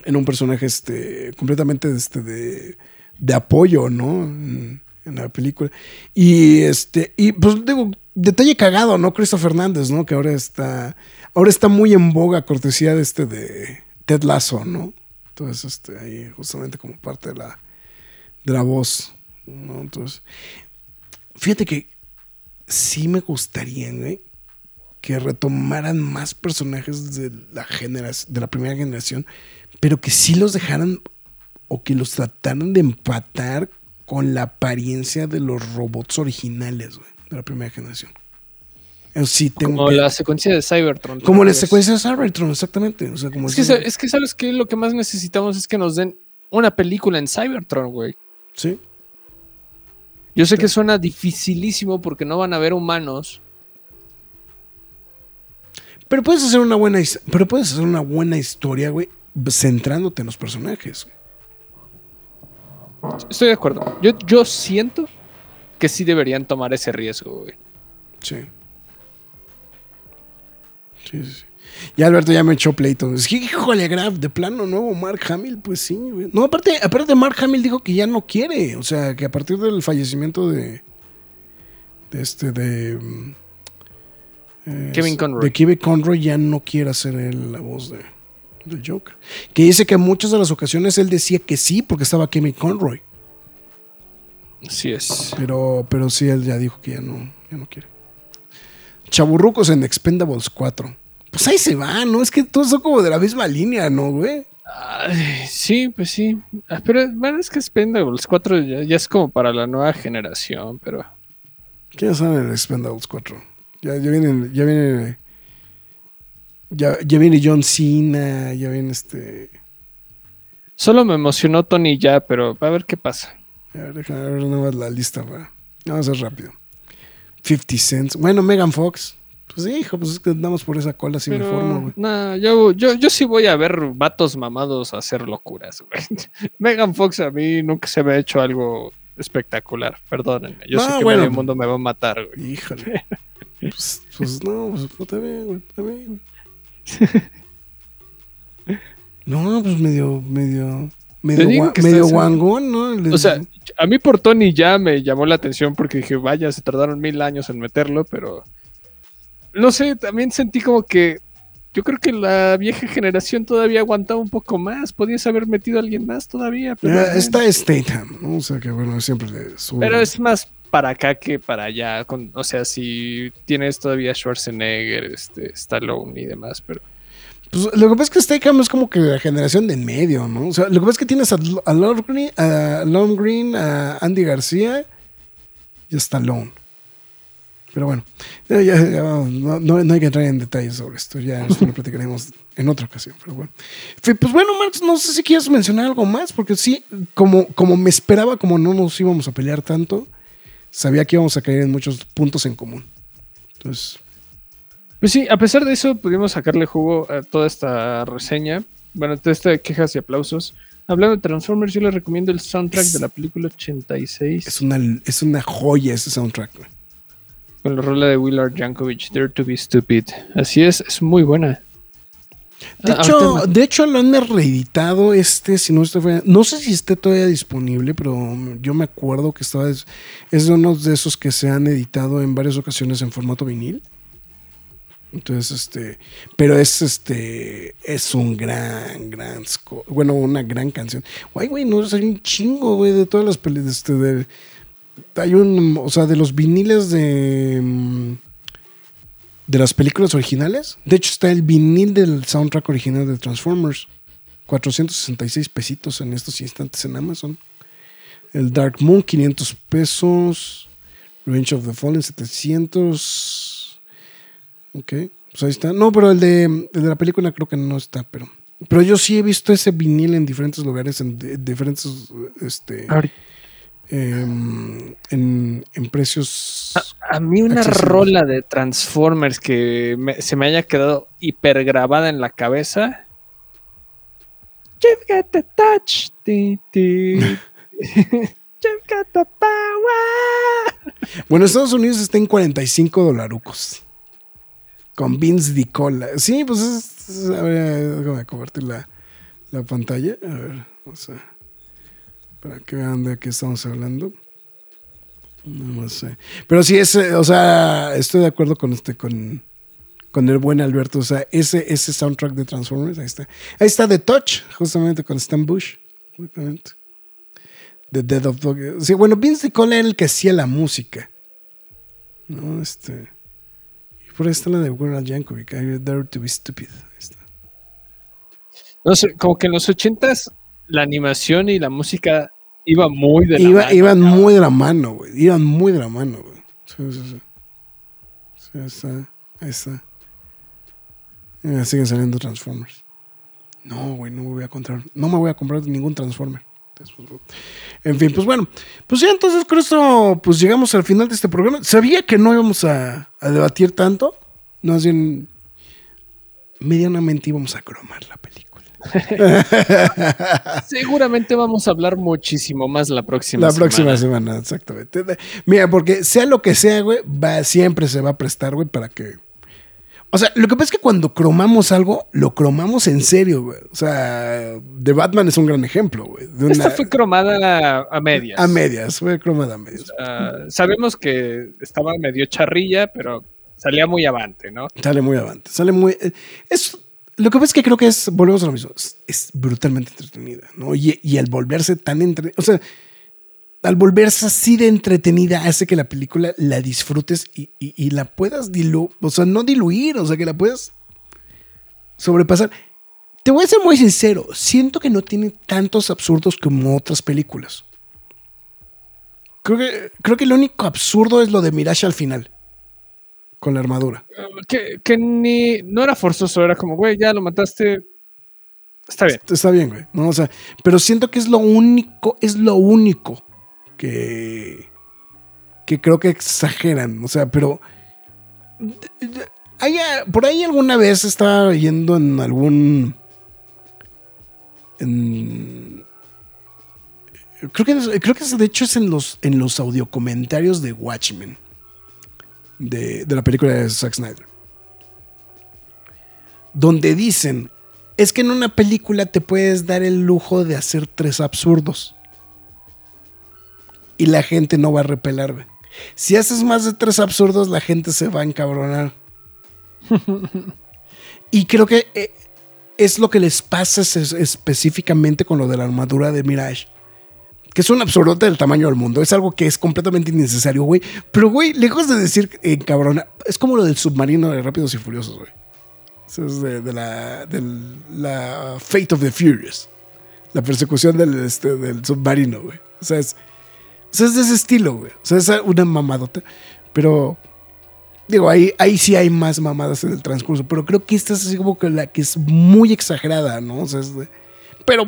en un personaje este, completamente este, de, de apoyo, ¿no? En, la película. Y este, y pues digo, detalle cagado, ¿no? Christopher Fernández, ¿no? Que ahora está, ahora está muy en boga, cortesía de este de Ted Lasso, ¿no? Entonces, este, ahí justamente como parte de la, de la voz, ¿no? Entonces, fíjate que sí me gustaría, güey, que retomaran más personajes de la de la primera generación, pero que sí los dejaran o que los trataran de empatar con la apariencia de los robots originales, güey, de la primera generación. Eso sí tengo Como que- la secuencia de Cybertron. ¿te como la secuencia de Cybertron, exactamente. O sea, como Es que, es sabes que lo que más necesitamos es que nos den una película en Cybertron, güey. sí. Yo sé que suena dificilísimo porque no van a haber humanos. Pero puedes hacer una buena, pero puedes hacer una buena historia, güey, centrándote en los personajes. güey. Estoy de acuerdo. Yo, yo siento que sí deberían tomar ese riesgo, güey. Sí. Sí, sí, sí. Y Alberto ya me echó pleito. Es que, híjole, Graf, de plano nuevo Mark Hamill, pues sí, güey. No, aparte, aparte Mark Hamill dijo que ya no quiere. O sea, que a partir del fallecimiento de. de este, de. mm, eh, Kevin Conroy. De Kevin Conroy ya no quiere hacer él la voz de, del Joker. Que dice que en muchas de las ocasiones él decía que sí porque estaba Kevin Conroy. Así es. Pero, pero sí, él ya dijo que ya no, ya no quiere. Chaburrucos en Expendables 4. Pues ahí se va, ¿no? Es que todos son como de la misma línea, ¿no, güey? Ay, sí, pues sí. Ah, Pero bueno, es que Expendables 4 ya, ya es como para la nueva generación, pero... ¿Qué ya saben en Expendables 4? Ya, ya vienen, ya viene. Ya, ya viene John Cena, ya viene este. Solo me emocionó Tony ya, pero a ver qué pasa. A ver, déjame ver nada más la lista, va. Vamos a hacer rápido. 50 Cents. Bueno, Megan Fox. Pues hijo, pues es que andamos por esa cola sin me formo, Pero, güey. nah, yo, yo, yo sí voy a ver vatos mamados hacer locuras, güey. Megan Fox a mí nunca se me ha hecho algo espectacular. Perdónenme. Yo No, sé que bueno. medio mundo me va a matar, güey. Híjole. Pues, pues no, pues pues, está bien, güey, está bien. No, pues medio, medio, medio, guangón, ¿no? O sea, a mí por Tony ya me llamó la atención porque dije, vaya, se tardaron mil años en meterlo, pero no sé, también sentí como que yo creo que la vieja generación todavía aguantaba un poco más. Podías haber metido a alguien más todavía, pero, está Statham, ¿no? O sea que bueno, siempre le sube. pero es más para acá que para allá. O sea, si tienes todavía Schwarzenegger, este, Stallone y demás, pero Pues, lo que pasa es que Statham es como que la generación de en medio, ¿no? O sea, lo que pasa es que tienes a, a a Longgreen, a Andy García y a Stallone. Pero bueno, ya, no, hay que entrar en detalles sobre esto, ya esto lo platicaremos en otra ocasión, pero bueno. Pues bueno, Marx, no sé si quieres mencionar algo más, porque sí, como, como me esperaba, como no nos íbamos a pelear tanto, sabía que íbamos a caer en muchos puntos en común. Entonces, Pues sí, a pesar de eso, pudimos sacarle jugo a toda esta reseña. Bueno, toda esta quejas y aplausos. Hablando de Transformers, yo les recomiendo el soundtrack Es- de la película 86 es una, es una joya ese soundtrack. con la rola de Willard Jankovic, Dare to be Stupid. Así es, es muy buena. De Ah, hecho, de hecho lo han reeditado este, si no este fue- no sé si esté todavía disponible, pero yo me acuerdo que estaba es, es uno de esos que se han editado en varias ocasiones en formato vinil. Entonces, este, pero es este, es un gran, gran bueno, una gran canción. Guay, güey, no, hay un chingo, güey, de todas las pelis, este, de, hay un, o sea, de los viniles de, mm, de las películas originales. De hecho, está el vinil del soundtrack original de Transformers. 466 pesitos en estos instantes en Amazon. El Dark Moon, 500 pesos. Revenge of the Fallen, 700. Ok, pues ahí está. No, pero el de, el de la película creo que no está, pero... Pero yo sí he visto ese vinil en diferentes lugares, en diferentes... Este, Ahorita- em, en, en precios... A mí una accesibles. rola de Transformers que me- se me haya quedado hiper grabada en la cabeza. You've got the touch. ti, ti. You've got the power. Bueno, Estados Unidos está en 45 dolarucos. Con Vince Di Cola. Sí, pues es. a ver, déjame compartir la, la pantalla. A ver, vamos a. Para que vean de qué estamos hablando. No sé. Pero sí, es, o sea, estoy de acuerdo con este, con, con el buen Alberto. O sea, ese, ese soundtrack de Transformers, ahí está. Ahí está The Touch, justamente con Stan Bush. Justamente. The Dead of Dog. Sí, bueno, Vince Di Cola era el que hacía la música. No, este. Y por ahí está la de Weird Yankovic. I Dare to be Stupid. Ahí está. No sé, como que en los ochentas la animación y la música iba muy de la Iba- mano, iban muy de la mano, güey. Iban muy de la mano, güey. Sí, sí, sí. Sí, ahí está. Ahí está. Siguen saliendo Transformers. No, güey, no me voy a comprar. No me voy a comprar ningún Transformer. En fin, pues bueno. Pues ya entonces con esto, pues llegamos al final de este programa. Sabía que no íbamos a, a debatir tanto. No, bien, medianamente íbamos a cromar la película. Seguramente vamos a hablar muchísimo más la próxima La próxima semana. semana, exactamente. Mira, porque sea lo que sea, güey, va, siempre se va a prestar, güey, para que. O sea, lo que pasa es que cuando cromamos algo, lo cromamos en serio, güey. O sea, The Batman es un gran ejemplo, güey. Esta fue cromada a, a medias. a medias, fue cromada a medias. Sabemos que estaba medio charrilla, pero salía muy avante, ¿no? Sale muy avante, sale muy. Es, lo que pasa es que creo que es, volvemos a lo mismo, es, brutalmente entretenida, ¿no? Y, al volverse tan entre, o sea, al volverse así de entretenida hace que la película la disfrutes y la puedas diluir, o sea, no diluir, o sea, que la puedas sobrepasar. Te voy a ser muy sincero, siento que no tiene tantos absurdos como otras películas. Creo que, creo que lo único absurdo es lo de Mirage al final, con la armadura. Que, que ni no era forzoso, era como, güey, ya lo mataste. Está bien. Está bien, güey. ¿no? O sea, pero siento que es lo único, es lo único que, que creo que exageran. O sea, pero hay, por ahí alguna vez estaba yendo en algún en, creo que, creo que de hecho es en los, en los audiocomentarios de Watchmen, de, de la película de Zack Snyder, donde dicen, es que en una película te puedes dar el lujo de hacer tres absurdos y la gente no va a repelar. Si haces más de tres absurdos, la gente se va a encabronar. y creo que eh, es lo que les pasa es- específicamente con lo de la armadura de Mirage. Que es un absurdote del tamaño del mundo. Es algo que es completamente innecesario, güey. Pero, güey, lejos de decir encabronar, es como lo del submarino de Rápidos y Furiosos, güey. Eso es de, de la, del- la Fate of the Furious. La persecución del, este, del submarino, güey. O sea, es, o sea, es de ese estilo, güey. O sea, es una mamadota. Pero, digo, ahí, ahí sí hay más mamadas en el transcurso. Pero creo que esta es así como que la que es muy exagerada, ¿no? O sea, es de- pero,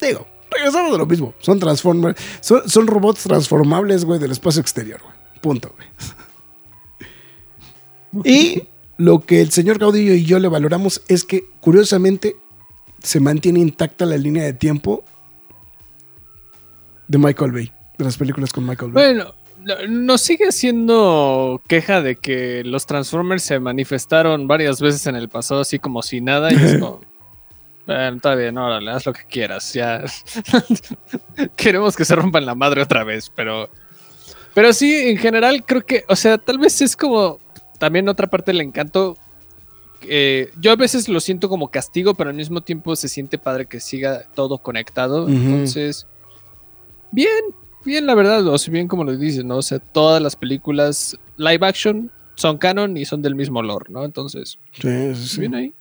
digo, regresamos de lo mismo. Son Transformers. Son, son robots transformables, güey, del espacio exterior, güey. Punto, güey. Y lo que el señor Caudillo y yo le valoramos es que, curiosamente, se mantiene intacta la línea de tiempo de Michael Bay, de las películas con Michael Bay. Bueno, no- nos sigue siendo queja de que los Transformers se manifestaron varias veces en el pasado, así como si nada. Y es como, bueno, está bien, órale, haz lo que quieras. Ya queremos que se rompan la madre otra vez, pero, pero sí, en general, creo que, o sea, tal vez es como también otra parte del encanto. eh, yo a veces lo siento como castigo, pero al mismo tiempo se siente padre que siga todo conectado. Entonces, bien, bien, la verdad, o sea, bien como lo dices, ¿no? O sea, todas las películas live action son canon y son del mismo olor, ¿no? Entonces, sí, sí. bien ahí.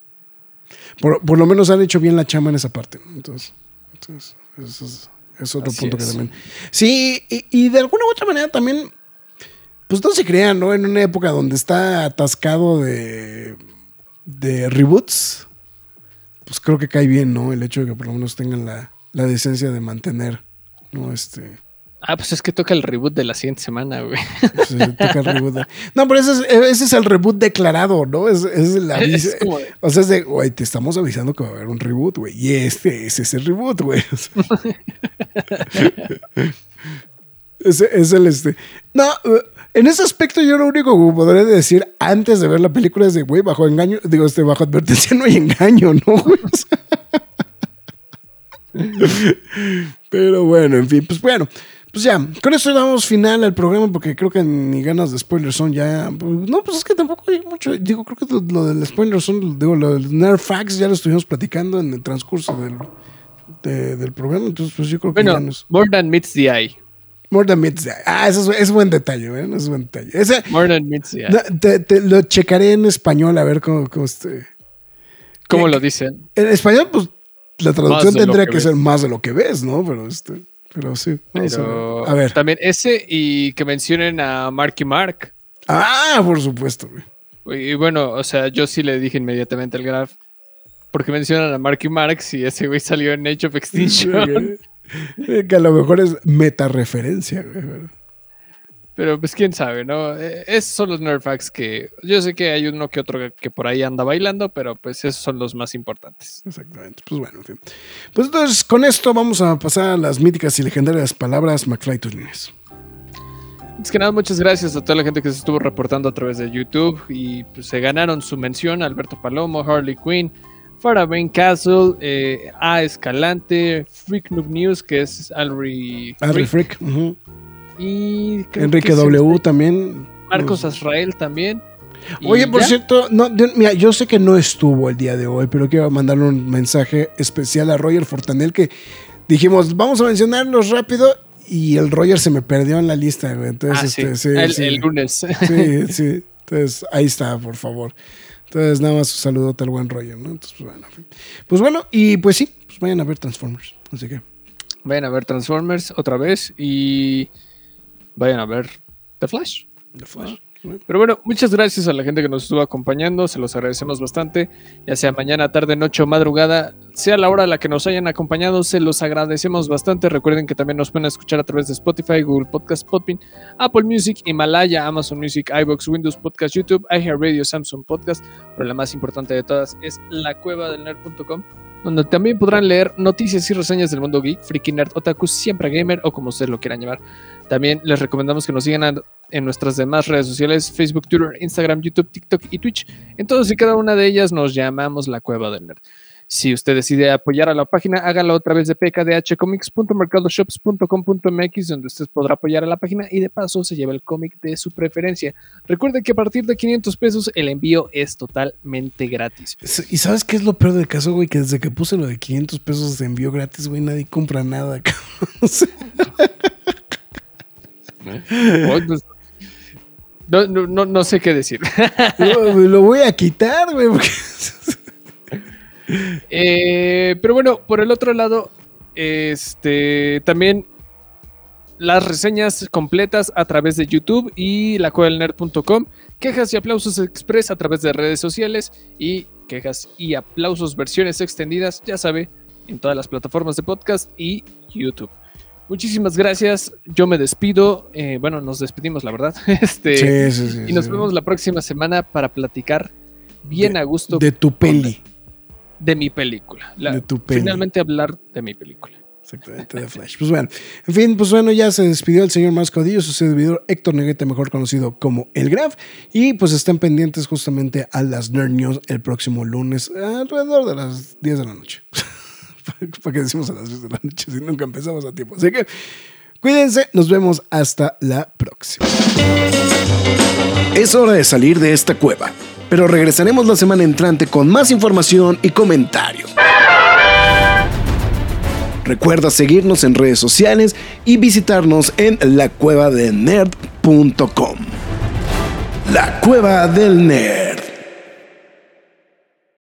Por, por lo menos han hecho bien la chama en esa parte. Entonces, entonces eso es, es otro Así punto que también. Sí, y, y de alguna u otra manera también, pues no se crean, ¿no? En una época donde está atascado de, de reboots, pues creo que cae bien, ¿no? El hecho de que por lo menos tengan la, la decencia de mantener, ¿no? Este. Ah, pues es que toca el reboot de la siguiente semana, güey. pues, eh, toca el reboot de- No, pero ese es, ese es el reboot declarado, ¿no? Es, es el aviso- Es como de- O sea, es de, güey, te estamos avisando que va a haber un reboot, güey. Y este, ese es el reboot, güey. O sea. ese es el este. No, eh, en ese aspecto yo lo único que podré decir antes de ver la película es de, güey, bajo engaño, digo, este, bajo advertencia no hay engaño, ¿no, güey? O sea. Pero bueno, en fin, pues bueno. Pues ya, con esto damos final al programa porque creo que ni ganas de spoilers son ya. No, pues es que tampoco hay mucho. Digo, creo que lo, lo del spoiler son, digo, lo del Nerfax ya lo estuvimos platicando en el transcurso del, de- del programa. Entonces, pues yo creo que Bueno, ya nos. More Than Meets the Eye. More than meets the eye. Ah, eso es, es buen detalle, ¿eh? Es buen detalle. Ese, More Than Meets the Eye. no, te, te lo checaré en español a ver cómo, cómo este. ¿Cómo lo dicen? En español, pues la traducción tendría que que, ser más de lo que ves, ¿no? Pero este. Pero sí. Pero a ver. A ver. también ese y que mencionen a Marky Mark. Ah, por supuesto, güey. Y bueno, o sea, yo sí le dije inmediatamente al Graf. Porque mencionan a Marky Mark si ese güey salió en Age of Extinction. Que a lo mejor es meta referencia, güey. Pero- pues quién sabe, ¿no? Eh, Esos son los Nerfax que yo sé que hay uno que otro que por ahí anda bailando, pero pues esos son los más importantes. Exactamente. Pues bueno, en fin. Pues entonces, con esto vamos a pasar a las míticas y legendarias palabras McFly tus líneas. Es que nada, muchas gracias a toda la gente que se estuvo reportando a través de YouTube y pues se ganaron su mención Alberto Palomo, Harley Quinn, Farah Bane Castle, eh, A Escalante, Freak Noob News, que es Alri Harry Freak, Frick. ujú. Y creo Enrique que W también. Marcos Azrael también. Oye, por ya. cierto, no, mira, yo sé que no estuvo el día de hoy, pero quiero mandarle un mensaje especial a Roger Fortanel que dijimos, vamos a mencionarlos rápido y el Roger se me perdió en la lista. Entonces, Ah, sí, este, sí, el, sí. el lunes. Sí, sí. Entonces, ahí está, por favor. Entonces, nada más un saludote al buen Roger, ¿no? Entonces, pues bueno. Pues bueno, y pues sí, pues vayan a ver Transformers. Así que, Vayan a ver Transformers otra vez y vayan a ver The Flash. The Flash. Pero bueno, muchas gracias a la gente que nos estuvo acompañando, se los agradecemos bastante, ya sea mañana, tarde, noche o madrugada, sea la hora a la que nos hayan acompañado, se los agradecemos bastante. Recuerden que también nos pueden escuchar a través de Spotify, Google Podcast, Podbean, Apple Music, Himalaya, Amazon Music, iBox, Windows Podcast, YouTube, iHeartRadio, Samsung Podcast, pero la más importante de todas es la cueva del nerd.com. donde también podrán leer noticias y reseñas del mundo geek, freaky nerd, otaku, siempre gamer o como ustedes lo quieran llamar. También les recomendamos que nos sigan en nuestras demás redes sociales, Facebook, Twitter, Instagram, YouTube, TikTok y Twitch. En todas y cada una de ellas nos llamamos La Cueva del Nerd. Si usted decide apoyar a la página, hágalo a través de pkdhcomics.mercadoshops.com.mx, donde usted podrá apoyar a la página y de paso se lleva el cómic de su preferencia. Recuerde que a partir de 500 pesos el envío es totalmente gratis. ¿Y sabes qué es lo peor del caso, güey? Que desde que puse lo de 500 pesos de envío gratis, güey, nadie compra nada, No, no, no, sé qué decir. lo voy a quitar, güey. Eh, pero bueno, por el otro lado, este también las reseñas completas a través de YouTube y la nerd.com, quejas y aplausos express a través de redes sociales y quejas y aplausos versiones extendidas, ya sabe, en todas las plataformas de podcast y YouTube. Muchísimas gracias. Yo me despido. Eh, bueno, nos despedimos, la verdad. Este, y nos vemos la próxima semana para platicar bien a gusto. De tu peli de mi película. de tu Finalmente hablar de mi película. Exactamente, de Flash. Pues bueno, en fin, pues bueno, ya se despidió el señor más Codillo, su servidor Héctor Neguete, mejor conocido como El Graf. Y pues estén pendientes justamente a las Nerd News el próximo lunes, alrededor de las 10 de la noche. ¿Para qué decimos a las 10 de la noche si nunca empezamos a tiempo? Así que cuídense, nos vemos hasta la próxima. Es hora de salir de esta cueva pero regresaremos la semana entrante con más información y comentarios. Recuerda seguirnos en redes sociales y visitarnos en lacuevadelnerd.com. La Cueva del Nerd.